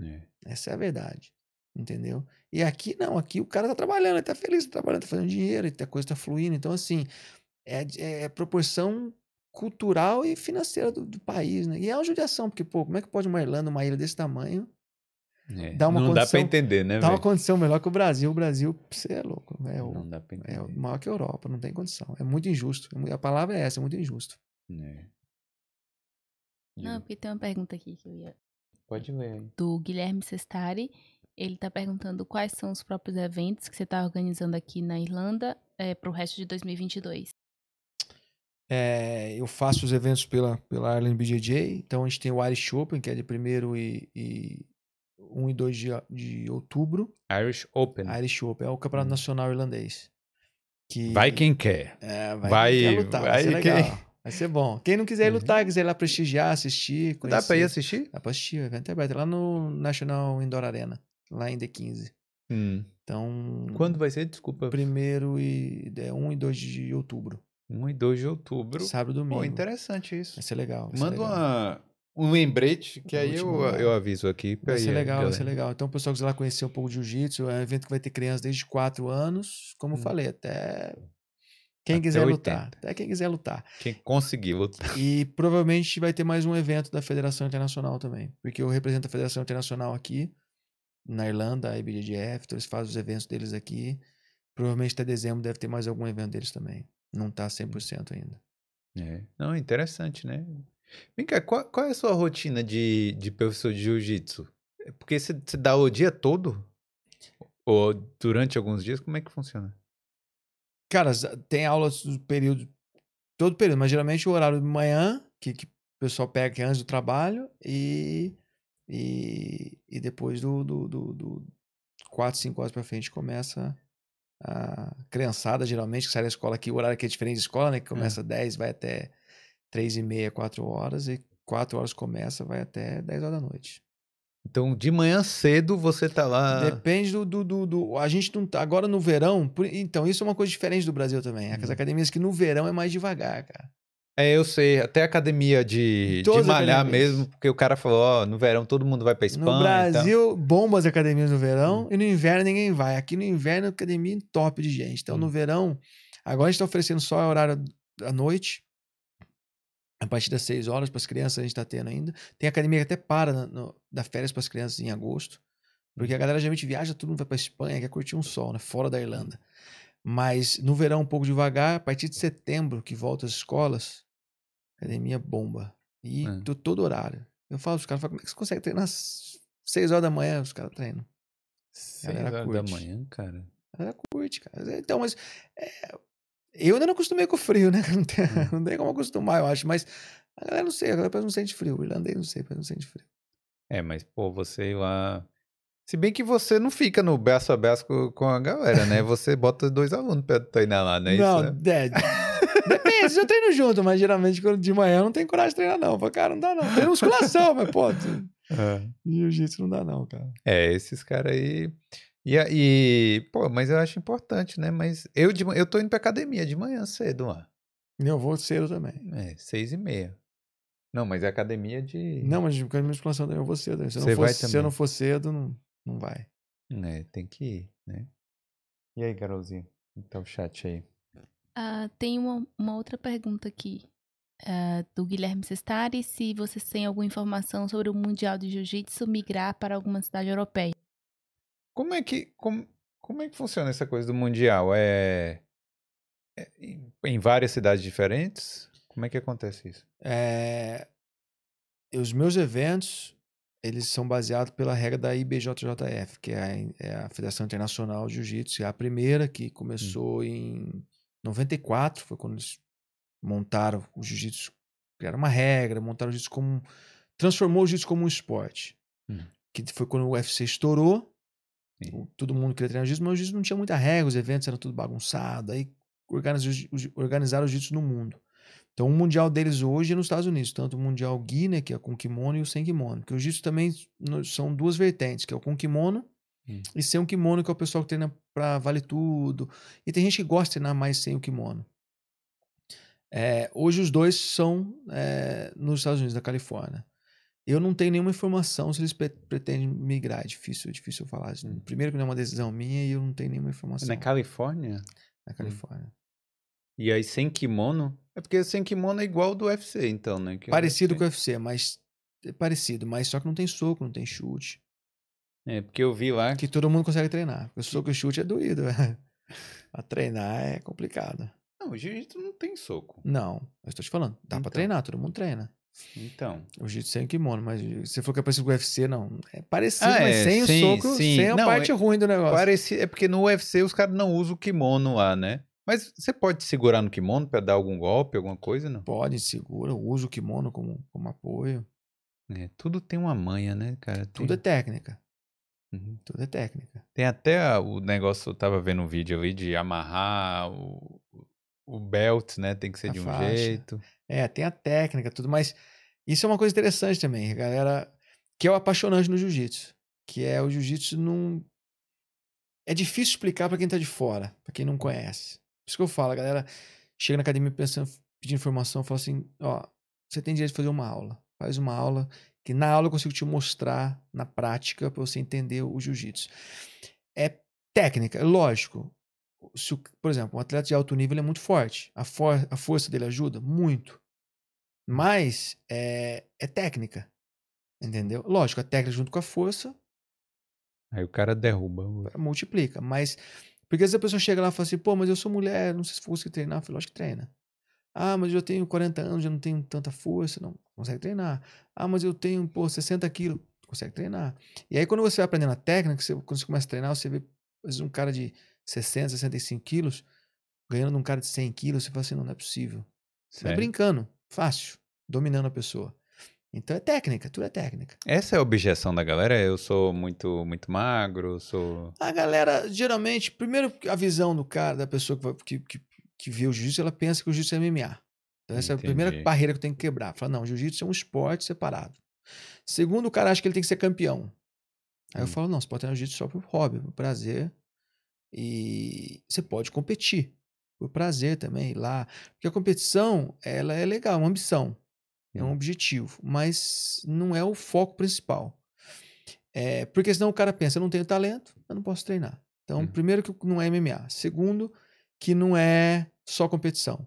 É. Essa é a verdade. Entendeu? E aqui não, aqui o cara tá trabalhando, ele tá feliz, tá trabalhando, tá fazendo dinheiro, a coisa tá fluindo. Então, assim, é, de- é proporção cultural e financeira do, do país, né? E é uma judiação, porque, pô, como é que pode uma Irlanda, uma ilha desse tamanho, É. Dá uma não dá condição- pra entender, né, dar uma condição melhor que o Brasil? O Brasil, você é louco. É o, Não dá pra é o entender. maior que a Europa, não tem condição. É muito injusto. A palavra é essa, é muito injusto. É. Não, porque tem uma pergunta aqui que eu ia. Pode ler. Do Guilherme Sestari. Ele tá perguntando quais são os próprios eventos que você tá organizando aqui na Irlanda é, pro resto de 2022. É, eu faço os eventos pela, pela Ireland BJJ. Então a gente tem o Irish Open, que é de 1 e, e 1 e 2 de, de outubro. Irish Open. Irish Open é o campeonato Hum. nacional irlandês. Que, Vai quem quer. É, vai, vai- quem quer lutar, vai, vai ser quem-. Vai ser bom. Quem não quiser ir Uhum. lutar, quiser ir lá prestigiar, assistir, conhecer. Dá pra ir assistir? Dá pra assistir, o evento é aberto. É lá no National Indoor Arena, lá em D15. Hum. Então, Quando vai ser? Desculpa. primeiro e é 1 e 2 de outubro. 1 e 2 de outubro. Sábado e domingo. Pô, interessante isso. Vai ser legal. Vai ser Manda legal. uma, um lembrete que aí Vou te eu, eu aviso aqui. Vai ser legal, vai ser galera. legal. Então, o pessoal quiser lá conhecer um pouco de jiu-jitsu, é um evento que vai ter crianças desde 4 anos, como eu Hum. falei, até quem Até quiser lutar. 80. Até quem quiser lutar. Quem conseguir lutar. E provavelmente vai ter mais um evento da Federação Internacional também. Porque eu represento a Federação Internacional aqui, na Irlanda, a IBJJF, então eles fazem os eventos deles aqui. Provavelmente até dezembro deve ter mais algum evento deles também. Não tá 100% ainda. É. Não, interessante, né? Vem cá, qual, qual é a sua rotina de, de professor de jiu-jitsu? É Porque você dá o dia todo? Ou durante alguns dias? Como é que funciona? Cara, tem aulas do período, todo período, mas geralmente o horário de manhã, que, que o pessoal pega que é antes do trabalho, e, e, e depois do, do, do, do 4, 5 horas pra frente começa a criançada, geralmente, que sai da escola aqui, o horário aqui é diferente de escola, né? Que começa 10, vai até 3 e meia, 4 horas, e 4 horas começa, vai até 10 horas da noite. Então, de manhã cedo você tá lá. Depende do, do, do, do- A gente não tá. Agora no verão. por- então, isso é uma coisa diferente do Brasil também. As Hum. academias que no verão é mais devagar, cara. É, eu sei. Até academia de, de malhar mesmo, porque o cara falou: ó, no verão todo mundo vai pra Espanha. No. Brasil, bomba as academias no verão Hum. e no inverno ninguém vai. Aqui no inverno, academia top de gente. Então, Hum. no verão, agora a gente tá oferecendo só horário da noite. A partir das 6 horas para as crianças a gente tá tendo ainda. Tem academia que até para na- no, dá férias para as crianças em agosto. Porque a galera geralmente viaja, todo mundo vai para Espanha, quer curtir um sol, né? Fora da Irlanda. Mas no verão um pouco devagar, a partir de setembro que volta às escolas, academia bomba. E É. to- todo horário. Eu falo pros caras, falo, como é que você consegue treinar às 6 horas da manhã? Os caras treinam. Seis Galera horas da curte. manhã, cara. A galera curte, cara. Então, mas é, eu ainda não acostumei com o frio, né? [laughs] Não tem, Hum. não tem como acostumar, eu acho. Mas a galera não sei, a galera não sente frio. O irlandês não sei, não sente frio. É, mas, pô, você ir lá. Se bem que você não fica no braço a braço com, a galera, né? Você bota dois alunos pra treinar lá, não é não, isso? né? é, depende, eu treino junto, mas geralmente quando de manhã eu não tenho coragem de treinar, não. Falo, cara, não dá não. Treino musculação, mas pô, [laughs] É. jiu-jitsu não dá não, cara. É, esses caras aí. E, e, pô, mas eu acho importante, né? Mas eu, de, eu tô indo pra academia de manhã cedo lá. Eu vou cedo também. É, seis e meia. Não, mas é academia de. Não, mas de musculação também eu vou cedo. Se eu, Você não for, vai se eu não for cedo, não, não vai. É, tem que ir, né? E aí, Carolzinha? Tá o chat aí. Ah, tem uma, uma outra pergunta aqui ah, do Guilherme Sestari, se vocês têm alguma informação sobre o Mundial de Jiu-Jitsu migrar para alguma cidade europeia. Como é que. Como, como é que funciona essa coisa do Mundial? É. é em, várias cidades diferentes? Como é que acontece isso? É, os meus eventos, eles são baseados pela regra da IBJJF, que é a, é a Federação Internacional de Jiu-Jitsu. É a primeira que começou em 94, foi quando eles montaram o jiu-jitsu, criaram uma regra, montaram o jiu-jitsu como... um- Transformou o jiu-jitsu como um esporte. Hum. Que foi quando o UFC estourou, Todo mundo queria treinar jiu-jitsu, mas o jiu-jitsu não tinha muita regra, os eventos eram tudo bagunçado, aí organizaram o jiu-jitsu no mundo. Então, o mundial deles hoje é nos Estados Unidos, tanto o mundial gi, né, que é com kimono, e o sem kimono. Porque o jiu-jitsu também são duas vertentes, que é o com kimono Hum. e sem o kimono, que é o pessoal que treina pra vale tudo. E tem gente que gosta de treinar mais sem o kimono. É, hoje os dois são é, nos Estados Unidos, da Califórnia. Eu não tenho nenhuma informação se eles pre- pretendem migrar. É difícil, é difícil falar. Hum. Primeiro que não é uma decisão minha e eu não tenho nenhuma informação Na Califórnia? na Califórnia. E aí sem kimono? É porque sem kimono é igual do UFC, então, né? Que o Parecido com o UFC, mas é parecido, mas só que não tem soco, não tem chute. É, porque eu vi lá Que todo mundo consegue treinar. Porque o soco e chute é doído. [laughs] a treinar é complicado. Não, o jiu-jitsu não tem soco. Não, eu estou te falando. Dá pra Então. treinar, todo mundo treina. Então. O jiu-jitsu sem kimono, mas você falou que é parecido com o UFC, não. É parecido, Ah, mas é, sem sim, o soco, sim. sem a Não, parte é- ruim do negócio. Pareci... É porque no UFC os caras não usam o kimono lá, né? Mas você pode segurar no kimono pra dar algum golpe, alguma coisa, não? Pode, segura, usa o kimono como, como apoio. É, tudo tem uma manha, né, cara? Tem... Tudo é técnica. Uhum. Tudo é técnica. Tem até o negócio, eu tava vendo um vídeo ali de amarrar o, o belt, né? Tem que ser A de um faixa. jeito. É, tem a técnica, tudo, mas isso é uma coisa interessante também, galera, que é o apaixonante no jiu-jitsu, que é o jiu-jitsu não é difícil explicar pra quem tá de fora, pra quem não conhece. Por isso que eu falo, a galera chega na academia pensando, pedindo informação, fala assim, ó, você tem direito de fazer uma aula. Faz uma aula que na aula eu consigo te mostrar na prática pra você entender o jiu-jitsu. É técnica, é lógico. Se por exemplo, um atleta de alto nível é muito forte. A, for- a força dele ajuda? Muito. Mas é, é técnica. Entendeu? Lógico, a técnica junto com a força Aí o cara derruba. multiplica. Mas. Porque às vezes a pessoa chega lá e fala assim, pô, mas eu sou mulher, não sei se fosse treinar. Eu falo, lógico que treina. Ah, mas eu tenho 40 anos, já não tenho tanta força. Não, consegue treinar. Ah, mas eu tenho, pô, 60 quilos. Consegue treinar. E aí, quando você vai aprendendo a técnica, você, quando você começa a treinar, você vê, às vezes, um cara de 60, 65 quilos ganhando um cara de 100 quilos. Você fala assim, não, não é possível. Mas Sério. brincando, fácil, dominando a pessoa. Então é técnica, tudo é técnica. Essa é a objeção da galera? Eu sou muito, muito magro, sou. A galera, geralmente, primeiro a visão do cara, da pessoa que, que, que, vê o jiu-jitsu, ela pensa que o jiu-jitsu é MMA. Então essa é a primeira Entendi. barreira que eu tenho que quebrar. Fala, não, o jiu-jitsu é um esporte separado. Segundo, o cara acha que ele tem que ser campeão. Aí eu Hum. falo, não, você pode treinar jiu-jitsu só por hobby, por prazer. E você pode competir por prazer também, ir lá. Porque a competição, ela é legal, é uma ambição. É um objetivo, mas não é o foco principal. É, porque senão o cara pensa, eu não tenho talento, eu não posso treinar. Então, Hum. primeiro que não é MMA. Segundo, que não é só competição.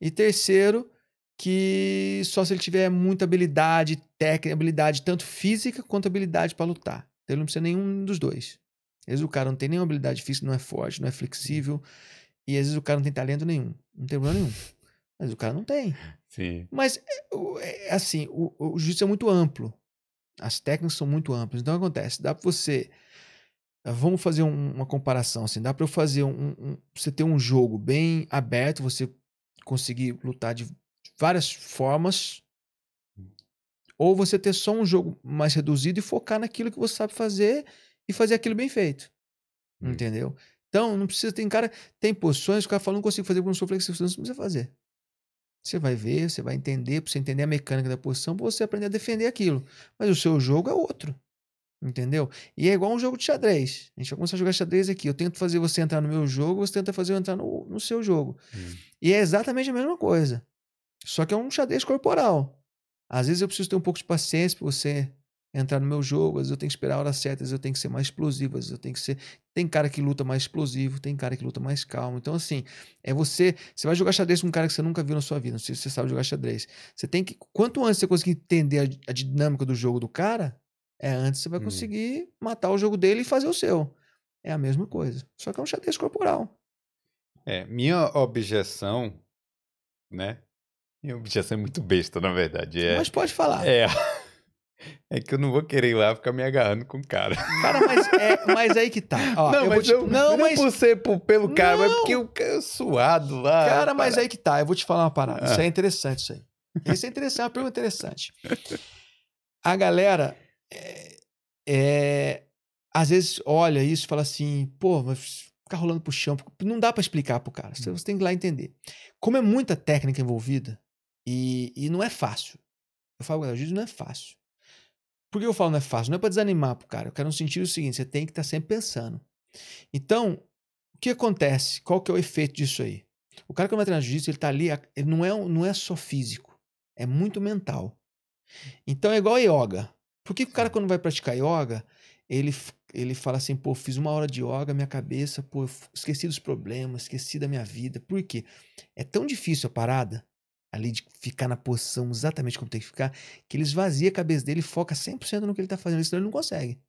E terceiro, que só se ele tiver muita habilidade técnica, habilidade tanto física quanto habilidade para lutar. Então, ele não precisa nenhum dos dois. Às vezes o cara não tem nenhuma habilidade física, não é forte, não é flexível. E às vezes o cara não tem talento nenhum. Não tem problema nenhum. Mas o cara não tem. Sim. Mas, é, é, assim, o, o jiu-jitsu é muito amplo. As técnicas são muito amplas. Então, o que acontece? Dá pra você Vamos fazer um- uma comparação assim. Dá para eu fazer um, um- você ter um jogo bem aberto, você conseguir lutar de várias formas, ou você ter só um jogo mais reduzido e focar naquilo que você sabe fazer e fazer aquilo bem feito. Hum. Entendeu? Então, não precisa. Tem cara. Tem posições que o cara fala, não consigo fazer porque eu não sou flexível. Você não precisa fazer. Você vai ver, você vai entender, para você entender a mecânica da posição, para você aprender a defender aquilo. Mas o seu jogo é outro. Entendeu? E é igual um jogo de xadrez. A gente vai começar a jogar xadrez aqui. Eu tento fazer você entrar no meu jogo, você tenta fazer eu entrar no, no seu jogo. Hum. E é exatamente a mesma coisa. Só que é um xadrez corporal. Às vezes eu preciso ter um pouco de paciência para você entrar no meu jogo, às vezes eu tenho que esperar a hora certa, às vezes eu tenho que ser mais explosivo, às vezes eu tenho que ser. Tem cara que luta mais explosivo, tem cara que luta mais calmo. Então, assim, é você. Você vai jogar xadrez com um cara que você nunca viu na sua vida. Não sei se você sabe jogar xadrez. Você tem que. Quanto antes você conseguir entender a, a dinâmica do jogo do cara, é antes você vai Hum. conseguir matar o jogo dele e fazer o seu. É a mesma coisa. Só que é um xadrez corporal. É, minha objeção, né? Minha objeção é muito besta, na verdade. É, Mas pode falar. é, é que eu não vou querer ir lá ficar me agarrando com o cara. Cara, mas, é, mas aí que tá. Ó, não, eu mas te- eu, não, não mas, por ser por- pelo cara, mas Não. porque o cara é suado lá. cara, mas para- aí que tá. Eu vou te falar uma parada. Isso Ah. é interessante, isso aí. Isso é interessante, é uma pergunta interessante. A galera é, é, às vezes olha isso e fala assim, pô, mas ficar rolando pro chão. Não dá pra explicar pro cara. Você você tem que ir lá entender. Como é muita técnica envolvida, e, e não é fácil. Eu falo, o jiu não é fácil. Por que eu falo não é fácil? Não é pra desanimar pro cara. Eu quero no sentido seguinte, você tem que estar sempre pensando. Então, o que acontece? Qual que é o efeito disso aí? O cara que vai treinar jiu-jitsu, ele tá ali, ele não é, um- não é só físico, é muito mental. Então é igual a yoga. Por que que o cara, quando vai praticar yoga, ele, ele fala assim, pô, fiz uma hora de yoga, minha cabeça, pô, esqueci dos problemas, esqueci da minha vida. Por quê? É tão difícil a parada, ali de ficar na posição exatamente como tem que ficar, que ele esvazia a cabeça dele e foca 100% no que ele tá fazendo, senão ele não consegue.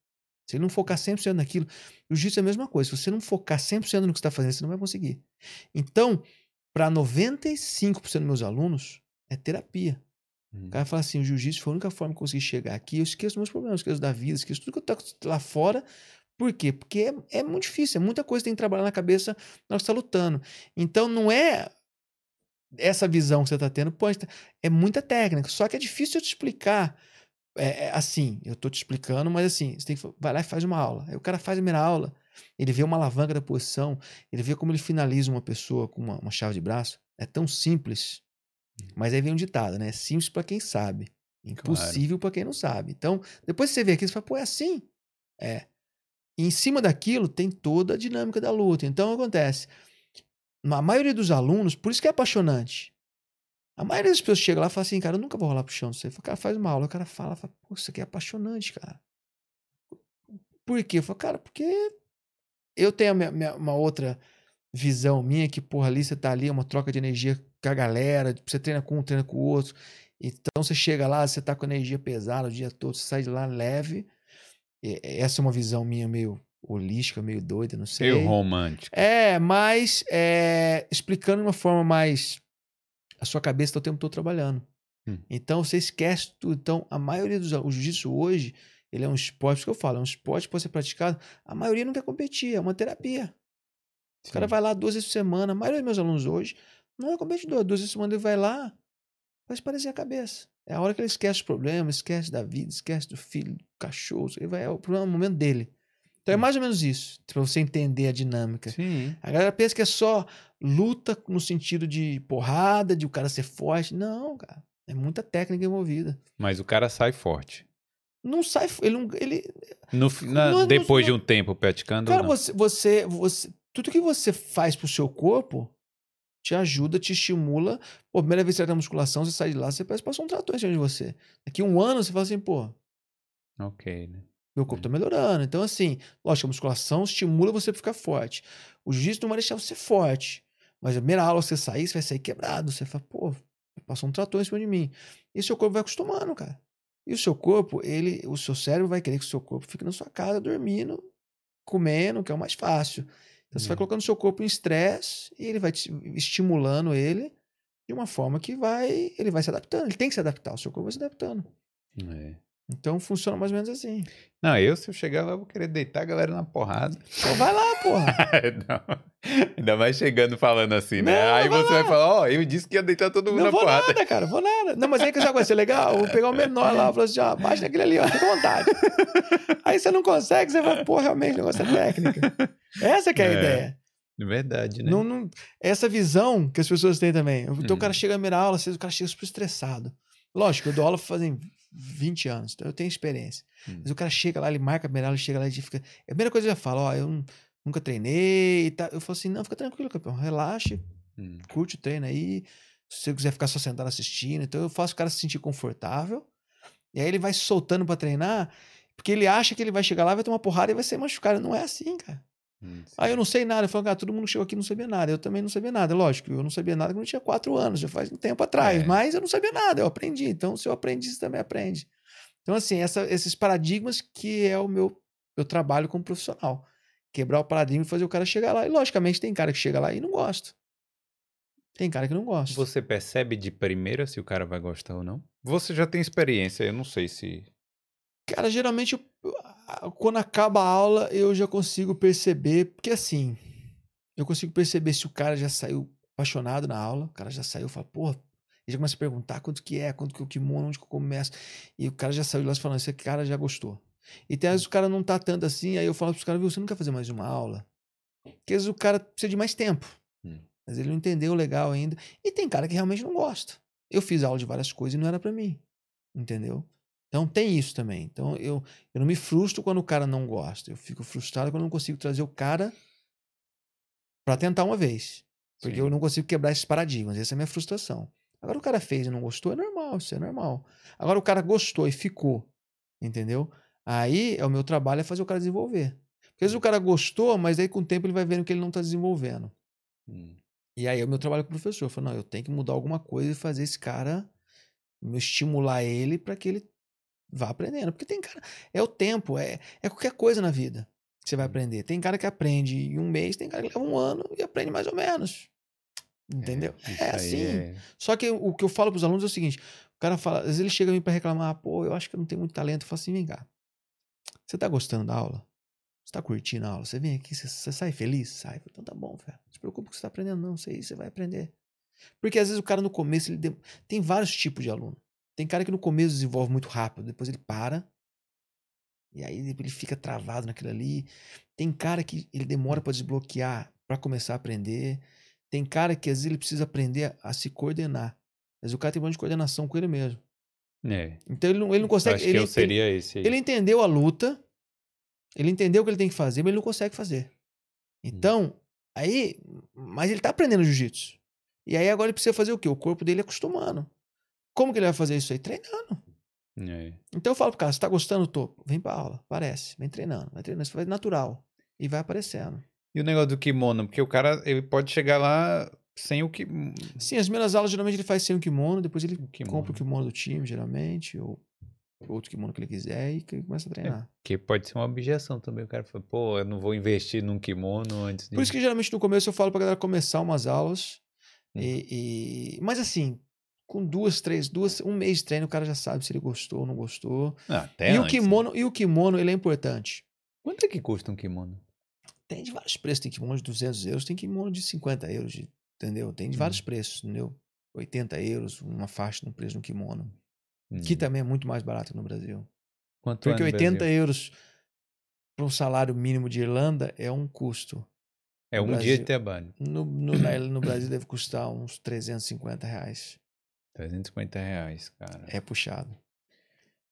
Se ele não focar 100% naquilo, o jiu-jitsu é a mesma coisa. Se você não focar 100% no que você está fazendo, você não vai conseguir. Então, para 95% dos meus alunos, é terapia. Hum. O cara fala assim: o jiu-jitsu foi a única forma que eu consegui chegar aqui. Eu esqueço meus problemas, esqueço da vida, esqueço tudo que eu tô lá fora. Por quê? Porque é, é muito difícil, é muita coisa que tem que trabalhar na cabeça na hora que você está lutando. Então, não é essa visão que você está tendo, pode ter- é muita técnica. Só que é difícil eu te explicar. É, é assim, eu tô te explicando, mas assim, você tem que vai lá e faz uma aula. Aí o cara faz a primeira aula, ele vê uma alavanca da posição, ele vê como ele finaliza uma pessoa com uma, uma chave de braço. É tão simples. Mas aí vem um ditado, né? É simples para quem sabe, impossível para quem não sabe. Então, depois que você vê aquilo, você fala, pô, é assim? É. E em cima daquilo tem toda a dinâmica da luta. Então, o que acontece? A maioria dos alunos, por isso que é apaixonante. A maioria das pessoas chega lá e fala assim, cara, eu nunca vou rolar pro chão. Você fala, cara, faz uma aula. O cara fala, fala pô, isso aqui é apaixonante, cara. Por quê? Eu falo, cara, porque eu tenho minha- minha- uma outra visão minha que, porra, ali você tá ali, é uma troca de energia com a galera, você treina com um, treina com o outro. Então você chega lá, você tá com energia pesada o dia todo, você sai de lá leve. E- Essa é uma visão minha meio holística, meio doida, não sei. Meio romântico. É, mas é, explicando de uma forma mais. A sua cabeça está o tempo todo trabalhando. Hum. Então você esquece tudo. Então, a maioria dos. O jiu-jitsu hoje, ele é um esporte, isso que eu falo, é um esporte que pode ser praticado. A maioria não quer competir, é uma terapia. O cara Sim. vai lá duas vezes por semana. A maioria dos meus alunos hoje não é competidor. Duas vezes por semana ele vai lá, faz parecer a cabeça. É a hora que ele esquece os problemas, esquece da vida, esquece do filho, do cachorro. Ele vai, é o problema, é o momento dele. Então é Hum. mais ou menos isso, para você entender a dinâmica. Sim. A galera pensa que é só luta no sentido de porrada, de o cara ser forte. Não, cara. É muita técnica envolvida. Mas o cara sai forte. Não sai. Ele, não- ele, No, na- Não, não- depois não- de um tempo praticando. cara, não. você, você, você. Tudo que você faz pro seu corpo te ajuda, te estimula. Pô, primeira vez que você tá na musculação, você sai de lá, você parece que passou um trator em cima de você. Daqui um ano você fala assim, pô, Ok, né? Meu corpo tá melhorando. Então, assim, lógico, a musculação estimula você pra ficar forte. O jiu-jitsu não vai deixar você forte. Mas a primeira aula que você sair, você vai sair quebrado. Você fala, pô, passou um trator em cima de mim. E seu corpo vai acostumando, cara. E o seu corpo, ele, o seu cérebro vai querer que o seu corpo fique na sua casa, dormindo, comendo, que é o mais fácil. Então, você vai Hum. colocando o seu corpo em estresse e ele vai te estimulando ele de uma forma que vai, ele vai se adaptando. Ele tem que se adaptar, o seu corpo vai se adaptando. É. Então funciona mais ou menos assim. Não, eu, se eu chegar lá, eu vou querer deitar a galera na porrada. Então vai lá, porra. [laughs] Não. Ainda mais chegando falando assim, né? Não, Aí vai você vai falar, ó, eu disse que ia deitar todo mundo Não na vou porrada. nada, cara, vou nada. Não, mas aí que já vai ser legal. Vou pegar o menor lá, falar assim, ó, baixa naquele ali, ó, fica à vontade. aí você não consegue, você vai, pô, realmente, o negócio é técnica. Essa que é a É. ideia. De verdade, né? Não, não- essa visão que as pessoas têm também. Então Hum. o cara chega na primeira aula, o cara chega super estressado. Lógico, eu dou aula fazem 20 anos, então eu tenho experiência. Hum. Mas o cara chega lá, ele marca a ele chega lá e fica. A primeira coisa que eu já falo, ó, eu não- nunca treinei e tal. Eu falo assim, não, fica tranquilo, campeão, relaxe, Hum. curte o treino aí. Se você quiser ficar só sentado assistindo, então eu faço o cara se sentir confortável. E aí ele vai soltando pra treinar, porque ele acha que ele vai chegar lá, vai tomar porrada e vai ser machucado. Não é assim, cara. Hum, Ah, eu não sei nada. Eu falo, cara, todo mundo chegou aqui e não sabia nada. Eu também não sabia nada. Lógico, eu não sabia nada quando eu tinha quatro anos, já faz um tempo atrás. É. Mas eu não sabia nada, eu aprendi. Então, se eu aprendi, você também aprende. Então, assim, essa- esses paradigmas que é o meu, meu trabalho como profissional. Quebrar o paradigma e fazer o cara chegar lá. E, logicamente, tem cara que chega lá e não gosta. Tem cara que não gosta. Você percebe de primeira se o cara vai gostar ou não? Você já tem experiência, eu não sei se. Cara, geralmente, eu- quando acaba a aula, eu já consigo perceber, porque assim, eu consigo perceber se o cara já saiu apaixonado na aula, o cara já saiu e fala, pô, ele já começa a perguntar quanto que é, quanto que é o kimono, onde que eu começo, e o cara já saiu de lá falando, esse cara já gostou. E tem vezes o cara não tá tanto assim, aí eu falo pros caras, viu, você não quer fazer mais uma aula? Porque às vezes o cara precisa de mais tempo, Hum. mas ele não entendeu legal ainda, e tem cara que realmente não gosta. Eu fiz aula de várias coisas e não era pra mim, entendeu? Então tem isso também. Então eu, eu não me frustro quando o cara não gosta. Eu fico frustrado quando eu não consigo trazer o cara pra tentar uma vez. Porque Sim. eu não consigo quebrar esses paradigmas. Essa é a minha frustração. Agora o cara fez e não gostou, é normal, isso é normal. Agora o cara gostou e ficou, entendeu? Aí é o meu trabalho é fazer o cara desenvolver. Porque às vezes o cara gostou, mas aí com o tempo ele vai vendo que ele não está desenvolvendo. Hum. E aí é o meu trabalho com o professor. Eu falo, não, eu tenho que mudar alguma coisa e fazer esse cara, me estimular ele para que ele vá aprendendo. Porque tem cara, é o tempo, é, é qualquer coisa na vida que você vai aprender. Tem cara que aprende em um mês, tem cara que leva um ano e aprende mais ou menos. Entendeu? Isso É, aí assim. é- Só que o que eu falo para os alunos é o seguinte: o cara fala, às vezes ele chega a mim para reclamar, pô, eu acho que eu não tenho muito talento. Eu falo assim, vem cá. Você tá gostando da aula? Você tá curtindo a aula? Você vem aqui, você, você sai feliz? Sai. Falo, Então tá bom, velho. Não se preocupe que você tá aprendendo, não. Aí você vai aprender. Porque às vezes o cara no começo, ele tem vários tipos de aluno. Tem cara que no começo desenvolve muito rápido, depois ele para. E aí ele fica travado naquilo ali. Tem cara que ele demora para desbloquear, para começar a aprender. Tem cara que às vezes ele precisa aprender a, a se coordenar. Mas o cara tem problema de coordenação com ele mesmo. É, Então ele não, ele não consegue. acho ele, que eu ele- seria esse aí. ele entendeu a luta, ele entendeu o que ele tem que fazer, mas ele não consegue fazer. Então, aí, mas ele tá aprendendo jiu-jitsu. E aí agora ele precisa fazer o quê? O corpo dele acostumando. Como que ele vai fazer isso aí? Treinando. É. Então eu falo pro cara, você tá gostando, tô? Vem pra aula, aparece, vem treinando, vai treinando, isso vai natural. E vai aparecendo. E o negócio do kimono? Porque o cara ele pode chegar lá sem o que. Sim, as primeiras aulas geralmente ele faz sem o kimono, depois ele O kimono. compra o kimono do time, geralmente, ou outro kimono que ele quiser e que ele começa a treinar. Que pode ser uma objeção também. O cara fala, pô, eu não vou investir num kimono antes de. Por isso que geralmente no começo eu falo pra galera começar umas aulas. Hum. E, e- Mas assim, com duas, três, duas, um mês de treino, o cara já sabe se ele gostou ou não gostou. Ah, até e, o antes, né? kimono, e o kimono, ele é importante. Quanto é que custa um kimono? Tem de vários preços. Tem kimono de 200 euros, tem kimono de 50 euros, de- entendeu? Tem de vários Hum. preços, entendeu? 80 euros, uma faixa no preço de um kimono. Que Hum. também é muito mais barato no Brasil. Quanto é Porque no 80 Brasil? euros para um salário mínimo de Irlanda é um custo. É no um dia Brasil. de trabalho. No, no, na- no Brasil deve custar uns 350 reais. 350 reais, cara. É puxado.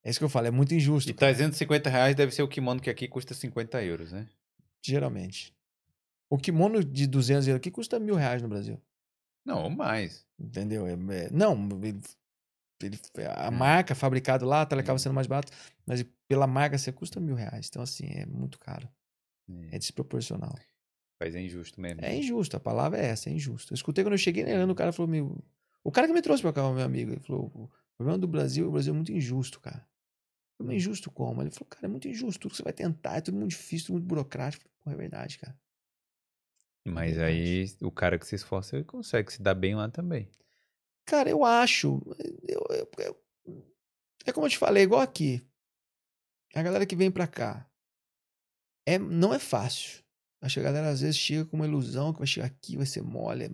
É isso que eu falo, é muito injusto. E cara, 350 reais deve ser o kimono que aqui custa 50 euros, né? Geralmente. O kimono de 200 euros aqui custa mil reais no Brasil. Não, ou mais. Entendeu? É- é- não, ele- ele- a Hum. marca fabricado lá, tá, ele acaba Hum. sendo mais barato, mas pela marca você custa mil reais. Então, assim, é muito caro. É É, desproporcional. Faz é injusto mesmo. É injusto, a palavra é essa, é injusto. Eu escutei quando eu cheguei na Irlanda, o cara falou, meu. O cara que me trouxe pra cá, meu amigo, ele falou: o problema do Brasil, o Brasil é muito injusto, cara. Eu falei, injusto como? Ele falou, cara, é muito injusto. Tudo que você vai tentar é tudo muito difícil, tudo muito burocrático. Pô, é verdade, cara. Mas verdade. aí o cara que se esforça ele consegue se dar bem lá também. Cara, eu acho. eu- eu- eu- é como eu te falei, igual aqui. a galera que vem pra cá, é, não é fácil. Acho que a galera às vezes chega com uma ilusão que vai chegar aqui, vai ser mole. é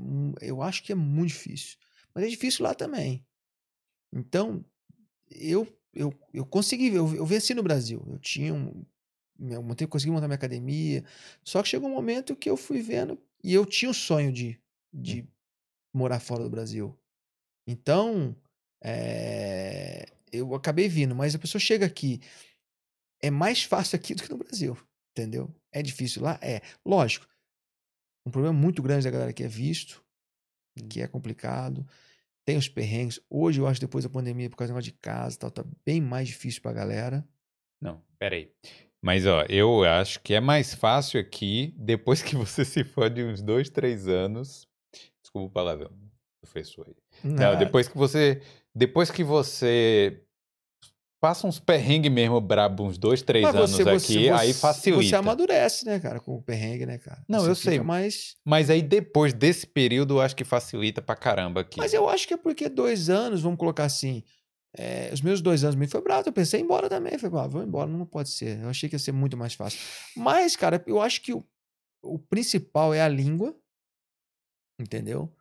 eu acho que é muito difícil. Mas é difícil lá também. Então, eu, eu, eu consegui, eu, eu venci no Brasil. Eu tinha um. Eu montei, consegui montar minha academia. Só que chegou um momento que eu fui vendo. E eu tinha o sonho de, de morar fora do Brasil. Então, é, eu acabei vindo. Mas a pessoa chega aqui. É mais fácil aqui [laughs] do que no Brasil. Entendeu? É difícil lá? É. Lógico. Um problema muito grande da galera que é visto, que é complicado. Tem os perrengues. Hoje, eu acho, depois da pandemia, por causa do negócio de casa e tal, tá bem mais difícil pra galera. Não, peraí. Mas, ó, eu acho que é mais fácil aqui, depois que você se for de uns dois, três anos. Desculpa o palavrão, professor aí. Não, depois que você. Depois que você passa uns perrengues mesmo brabo, uns dois, três mas anos você- você- aqui, aí você- facilita. Você amadurece, né, cara, com o perrengue, né, cara? Não, Você eu sei. Mais... Mas aí depois desse período, eu acho que facilita pra caramba aqui. Mas eu acho que é porque dois anos, vamos colocar assim. é, os meus dois anos me foi bravo. Eu pensei em ir embora também. Falei, ah, vou embora, não pode ser. Eu achei que ia ser muito mais fácil. Mas, cara, eu acho que o, o principal é a língua. Entendeu?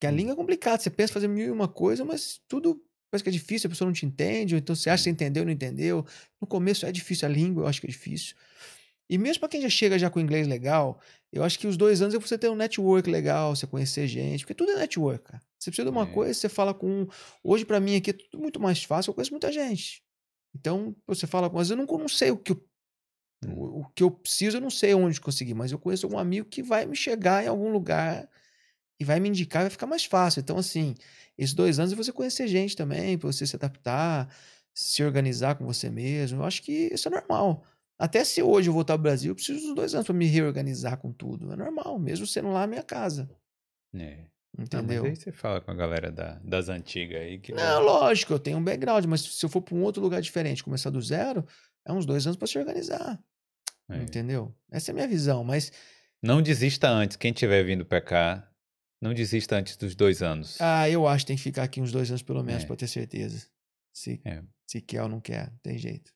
Que a Hum. língua é complicada. Você pensa em fazer mil e uma coisa, mas tudo que é difícil, a pessoa não te entende, ou então você acha que você entendeu ou não entendeu. No começo é difícil a língua, eu acho que é difícil. E mesmo para quem já chega já com inglês legal, eu acho que os dois anos é você ter um network legal, você conhecer gente, porque tudo é network, cara. Você precisa de uma É. coisa, você fala com. um. Hoje, para mim, aqui é tudo muito mais fácil, eu conheço muita gente. Então, você fala com. Mas eu não, não sei o que eu, o, o que eu preciso, eu não sei onde conseguir, mas eu conheço algum amigo que vai me chegar em algum lugar e vai me indicar, vai ficar mais fácil. Então, assim, esses dois anos é você conhecer gente também, para você se adaptar, se organizar com você mesmo. Eu acho que isso é normal. Até se hoje eu voltar ao Brasil, eu preciso dos dois anos para me reorganizar com tudo. É normal, mesmo sendo lá a minha casa. É. Entendeu? mas aí você fala com a galera da- das antigas aí que. Não, lógico, eu tenho um background, mas se eu for para um outro lugar diferente, começar do zero, é uns dois anos para se organizar. É. Entendeu? Essa é a minha visão, mas Não desista antes. Quem tiver vindo pra cá, não desista antes dos dois anos. ah, eu acho que tem que ficar aqui uns dois anos pelo menos É. para ter certeza. Se, É. se quer ou não quer, tem jeito.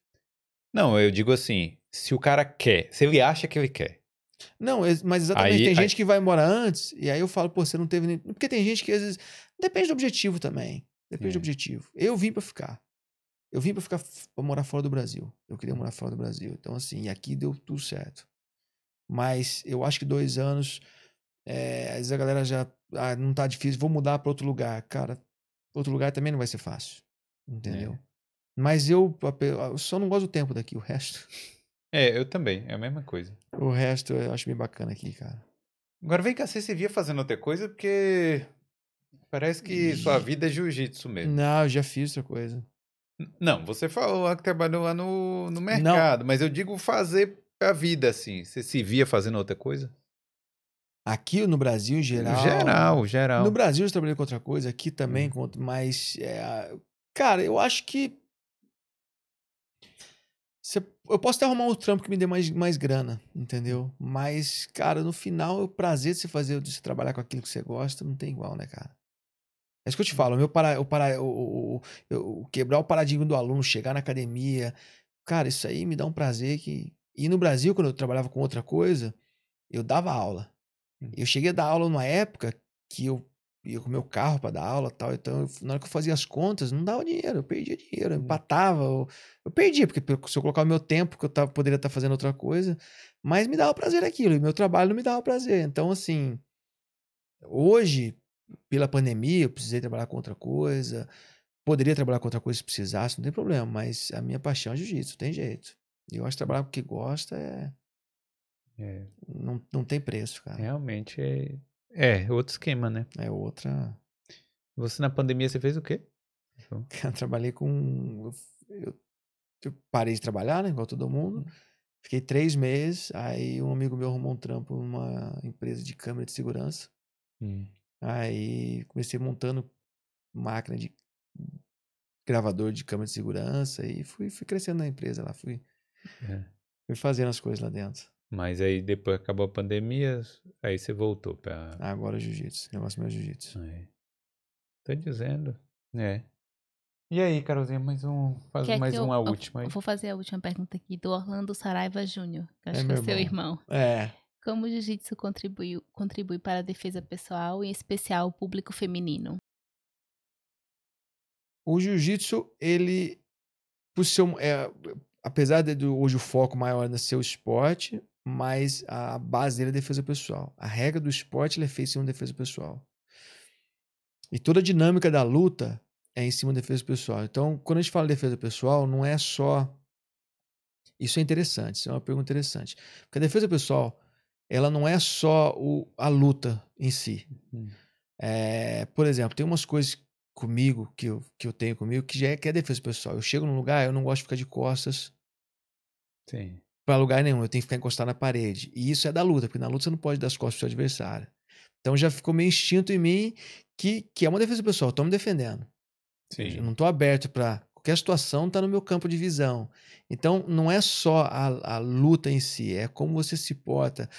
Não, eu digo assim: se o cara quer, se ele acha que ele quer. Não, mas exatamente, Aí- tem aí- gente que vai embora antes, e aí eu falo, pô, você não teve nem. Porque tem gente que às vezes. Depende do objetivo também. Depende do É. objetivo. Eu vim pra ficar. Eu vim pra ficar para morar fora do Brasil. Eu queria morar fora do Brasil. Então, assim, aqui deu tudo certo. Mas eu acho que dois anos. É, às vezes a galera já. Ah, não tá difícil, vou mudar pra outro lugar. Cara, outro lugar também não vai ser fácil. Entendeu? É. Mas eu, eu só não gosto do tempo daqui. O resto. É, eu também, é a mesma coisa. O resto eu acho bem bacana aqui, cara. Agora vem cá, você se via fazendo outra coisa porque parece que sua vida é jiu-jitsu mesmo. Não, eu já fiz outra coisa. Não, você falou lá que trabalhou lá no, no mercado, mas eu digo fazer a vida assim. Você se via fazendo outra coisa? Aqui no Brasil, em geral. Geral, geral. No Brasil eu trabalhei com outra coisa, aqui também, Hum. com mas. é, cara, eu acho que. Cê- eu posso até arrumar um trampo que me dê mais, mais grana, entendeu? Mas, cara, no final, o prazer de você fazer, de você trabalhar com aquilo que você gosta, não tem igual, né, cara? É isso que eu te falo, o meu para, o para, o, o- o quebrar o paradigma do aluno, chegar na academia, cara, isso aí me dá um prazer que. E no Brasil, quando eu trabalhava com outra coisa, eu dava aula. Eu cheguei a dar aula numa época que eu ia com o meu carro para dar aula e tal. Então, na hora que eu fazia as contas, não dava dinheiro, eu perdia dinheiro, eu empatava. Eu, eu perdia, porque se eu colocar o meu tempo, que eu tava, poderia estar fazendo outra coisa, mas me dava prazer aquilo, e meu trabalho não me dava prazer. Então, assim, hoje, pela pandemia, eu precisei trabalhar com outra coisa. Poderia trabalhar com outra coisa se precisasse, não tem problema, mas a minha paixão é jiu-jitsu, tem jeito. Eu acho que trabalhar com o que gosta é. É, Não, não tem preço, cara. realmente é. É, outro esquema, né? É outra. Você na pandemia você fez o quê? [laughs] Eu trabalhei com. Eu, eu parei de trabalhar, né? Igual todo mundo. Fiquei três meses. Aí um amigo meu arrumou um trampo numa empresa de câmera de segurança. Hum. Aí comecei montando máquina de gravador de câmera de segurança e fui, fui crescendo na empresa lá. Fui, É. fui fazendo as coisas lá dentro. Mas aí depois acabou a pandemia, aí você voltou pra. Agora jiu-jitsu. Negócio meu é jiu-jitsu. É. Tô dizendo. É. E aí, Carolzinha, mais um, faz Quer mais eu- uma eu- última aí. Eu vou fazer a última pergunta aqui do Orlando Saraiva Júnior, que É acho que é seu irmão. irmão. É. Como o jiu-jitsu contribui, contribui para a defesa pessoal, em especial o público feminino? O jiu-jitsu, ele, por ser, um- é, apesar de hoje o foco maior é ser o esporte, mas a base dele é a defesa pessoal. A regra do esporte é feita em cima da defesa pessoal. E toda a dinâmica da luta é em cima da defesa pessoal. Então, quando a gente fala de defesa pessoal, não é só. Isso é interessante, isso é uma pergunta interessante. Porque a defesa pessoal, ela não é só o, a luta em si. Hum. É, por exemplo, tem umas coisas comigo, que eu, que eu tenho comigo, que já é, que é defesa pessoal. Eu chego num lugar, eu não gosto de ficar de costas Sim. Pra lugar nenhum. Eu tenho que ficar encostado na parede. E isso é da luta, porque na luta você não pode dar as costas pro seu adversário. Então já ficou meio instinto em mim que, que é uma defesa pessoal. Eu tô me defendendo. Eu Sim. não tô aberto pra qualquer situação, tá no meu campo de visão. Então não é só a, a luta em si, é como você se porta.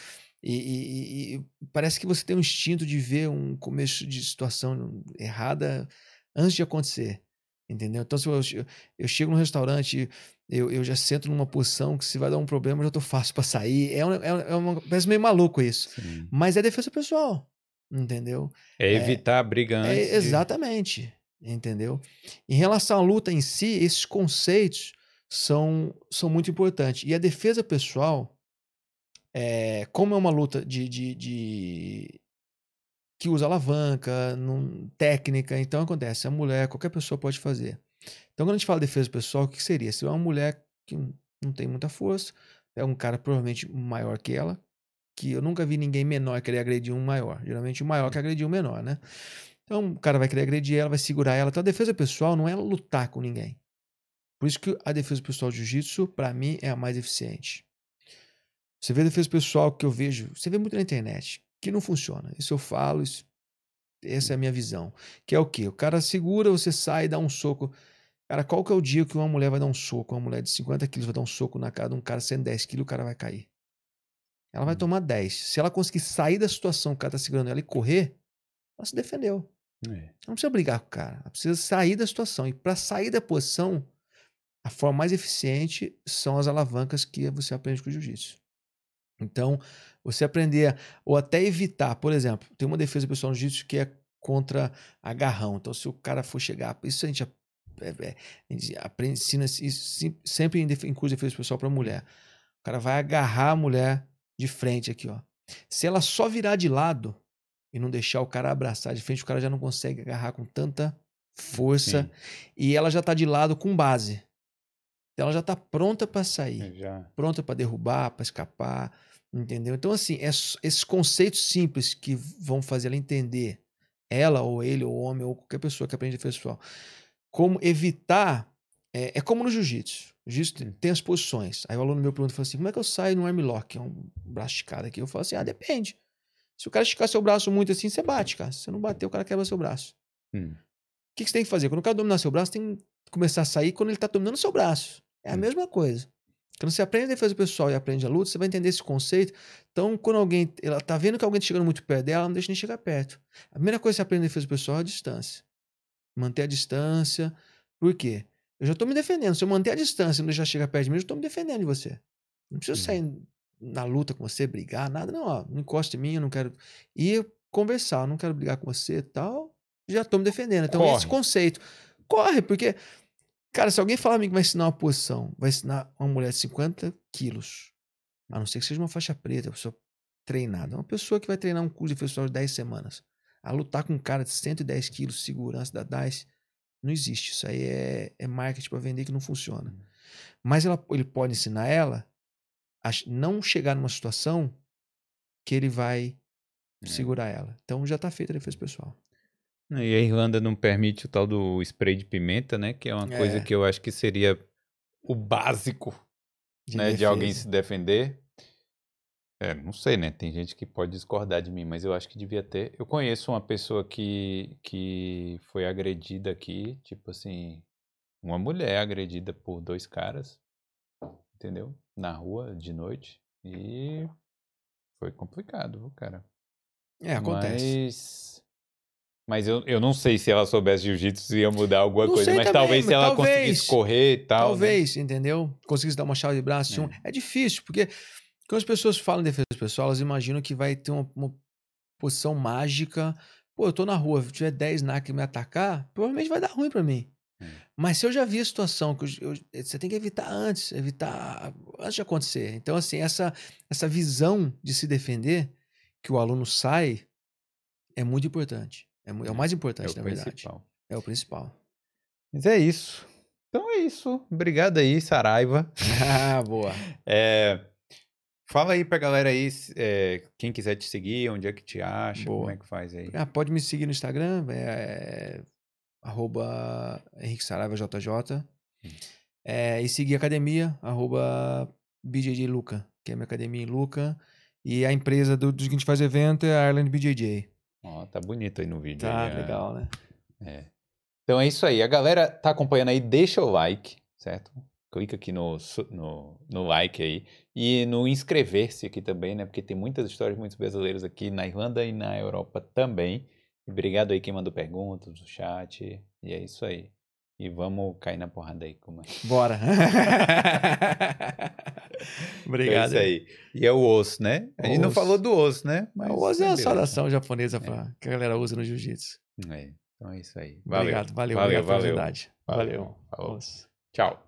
E, e- e- parece que você tem um instinto de ver um começo de situação errada antes de acontecer. Entendeu? Então, se eu, eu- eu chego num restaurante, eu, eu já sento numa posição que se vai dar um problema, eu já tô fácil pra sair. É, um- é, é uma, parece meio maluco isso. Sim. Mas é defesa pessoal. Entendeu? É evitar a briga É, antes. de- exatamente. Entendeu? Em relação à luta em si, esses conceitos são, são muito importantes. E a defesa pessoal, é, como é uma luta de, de, de- que usa alavanca, num- técnica, então acontece, a mulher, qualquer pessoa pode fazer. Então, quando a gente fala de defesa pessoal, o que seria? Se é uma mulher que não- tem muita força, é um cara provavelmente maior que ela, que eu nunca vi ninguém menor querer agredir um maior. Geralmente o maior que agrediu o menor, né? Então o cara vai querer agredir ela, vai segurar ela. Então a defesa pessoal não é lutar com ninguém. Por isso que a defesa pessoal do jiu-jitsu, pra mim, é a mais eficiente. Você vê a defesa pessoal que eu vejo, você vê muito na internet, que não funciona. Isso eu falo, isso- essa é a minha visão. Que é o quê? O cara segura, você sai, dá um soco. Cara, qual que é o dia que uma mulher vai dar um soco? Uma mulher de 50 quilos vai dar um soco na cara de um cara 110 quilos, o cara vai cair. Ela vai Hum. tomar 10. Se ela conseguir sair da situação que o cara tá segurando ela e correr, ela se defendeu. É. Não precisa brigar com o cara. Ela precisa sair da situação. E para sair da posição, a forma mais eficiente são as alavancas que você aprende com o jiu-jitsu. Então, você aprender, ou até evitar, por exemplo, tem uma defesa pessoal no jiu-jitsu que é contra agarrão. Então, se o cara for chegar, isso a gente, é- é- aprende, ensina isso sempre em, em curso de defesa pessoal para mulher. O cara vai agarrar a mulher de frente aqui, ó. Se ela só virar de lado e não deixar o cara abraçar de frente, o cara já não consegue agarrar com tanta força Sim. e ela já tá de lado com base. Então, ela já tá pronta para sair É, Já. pronta para derrubar, para escapar, entendeu? Então, assim, é esses conceitos simples que vão fazer ela entender, ela ou ele, ou o homem, ou qualquer pessoa que aprende defesa pessoal, como evitar. É, é como no jiu-jitsu. O jiu-jitsu tem- as posições. Aí o aluno meu pergunta assim: como é que eu saio no armlock? É um braço esticado aqui. Eu falo assim: ah, depende. Se o cara esticar seu braço muito assim, você bate, cara. Se você não bater, o cara quebra seu braço. Hum. O que, que você tem que fazer? Quando o cara dominar seu braço, tem que começar a sair quando ele tá dominando seu braço. É a Hum. mesma coisa. Quando você aprende a defesa pessoal e aprende a luta, você vai entender esse conceito. Então, quando alguém. Ela tá vendo que alguém tá chegando muito perto dela, ela não deixa nem chegar perto. A primeira coisa que você aprende a defesa pessoal é a distância. Manter a distância. Por quê? Eu já tô me defendendo. Se eu manter a distância e não deixar chegar perto de mim, eu já tô me defendendo de você. Não preciso Uhum. sair na luta com você, brigar, nada. Não, ó, não encosta em mim, eu não quero. E conversar, eu não quero brigar com você e tal. Já tô me defendendo. Então, esse Corre. conceito. Corre, porque Cara, se alguém falar pra mim que vai ensinar uma posição, vai ensinar uma mulher de 50 quilos, a não ser que seja uma faixa preta, uma pessoa treinada, uma pessoa que vai treinar um curso de pessoal de 10 semanas, a lutar com um cara de 110 quilos, segurança da DICE, não existe. Isso aí é, é marketing pra vender que não funciona. Uhum. Mas ela, ele pode ensinar ela a não chegar numa situação que ele vai É. segurar ela. Então já tá feita a defesa pessoal. E a Irlanda não permite o tal do spray de pimenta, né? Que é uma coisa É. que eu acho que seria o básico, De né? De alguém se defender. É, não sei, né? Tem gente que pode discordar de mim, mas eu acho que devia ter. Eu conheço uma pessoa que, que foi agredida aqui, tipo assim, uma mulher agredida por dois caras, entendeu? Na rua, de noite. E foi complicado, viu, cara? É, acontece. Mas, Mas eu, eu não sei se ela soubesse jiu-jitsu ia mudar alguma Não coisa. Mas também, talvez se ela talvez. conseguisse correr e tal. né? Talvez, entendeu? Conseguisse dar uma chave de braço. tinha um- É. difícil, porque quando as pessoas falam em defesa pessoal, elas imaginam que vai ter uma, uma posição mágica. Pô, eu tô na rua, se tiver 10 NAC me atacar, provavelmente vai dar ruim pra mim. Hum. Mas se eu já vi a situação, que eu- eu- você tem que evitar antes, evitar antes de acontecer. Então, assim, essa, essa visão de se defender que o aluno sai é muito importante. É, é o mais É importante, o na verdade. principal. É o principal. Mas é isso. Então é isso. Obrigado aí, Saraiva. [laughs] ah, boa. [laughs] É, fala aí pra galera aí, é, quem quiser te seguir, onde é que te acha, como Boa. é que faz aí. Ah, pode me seguir no Instagram, é, arroba Henrique Saraiva JJ. É, e seguir a academia, arroba BJJ Luca, que é a minha academia em Luca. E a empresa do, do que a gente faz evento é a Ireland BJJ. Ó, tá bonito aí no vídeo. Tá, aí, legal, né? É. Então é isso aí. A galera tá acompanhando aí, deixa o like, certo? Clica aqui no, no, no like aí. E no inscrever-se aqui também, né? Porque tem muitas histórias muito brasileiras aqui na Irlanda e na Europa também. E obrigado aí quem mandou perguntas no chat. E é isso aí. E vamos cair na porrada aí. Como é. Bora. [laughs] Obrigado. É isso aí. E é o osso, né? A gente não Osso. falou do osso, né? Mas O Oz é a beleza. saudação japonesa pra, que a galera usa no jiu-jitsu. É. Então é isso aí. Valeu. Obrigado, valeu. Valeu, valeu. Valeu. Valeu. Oz. Tchau.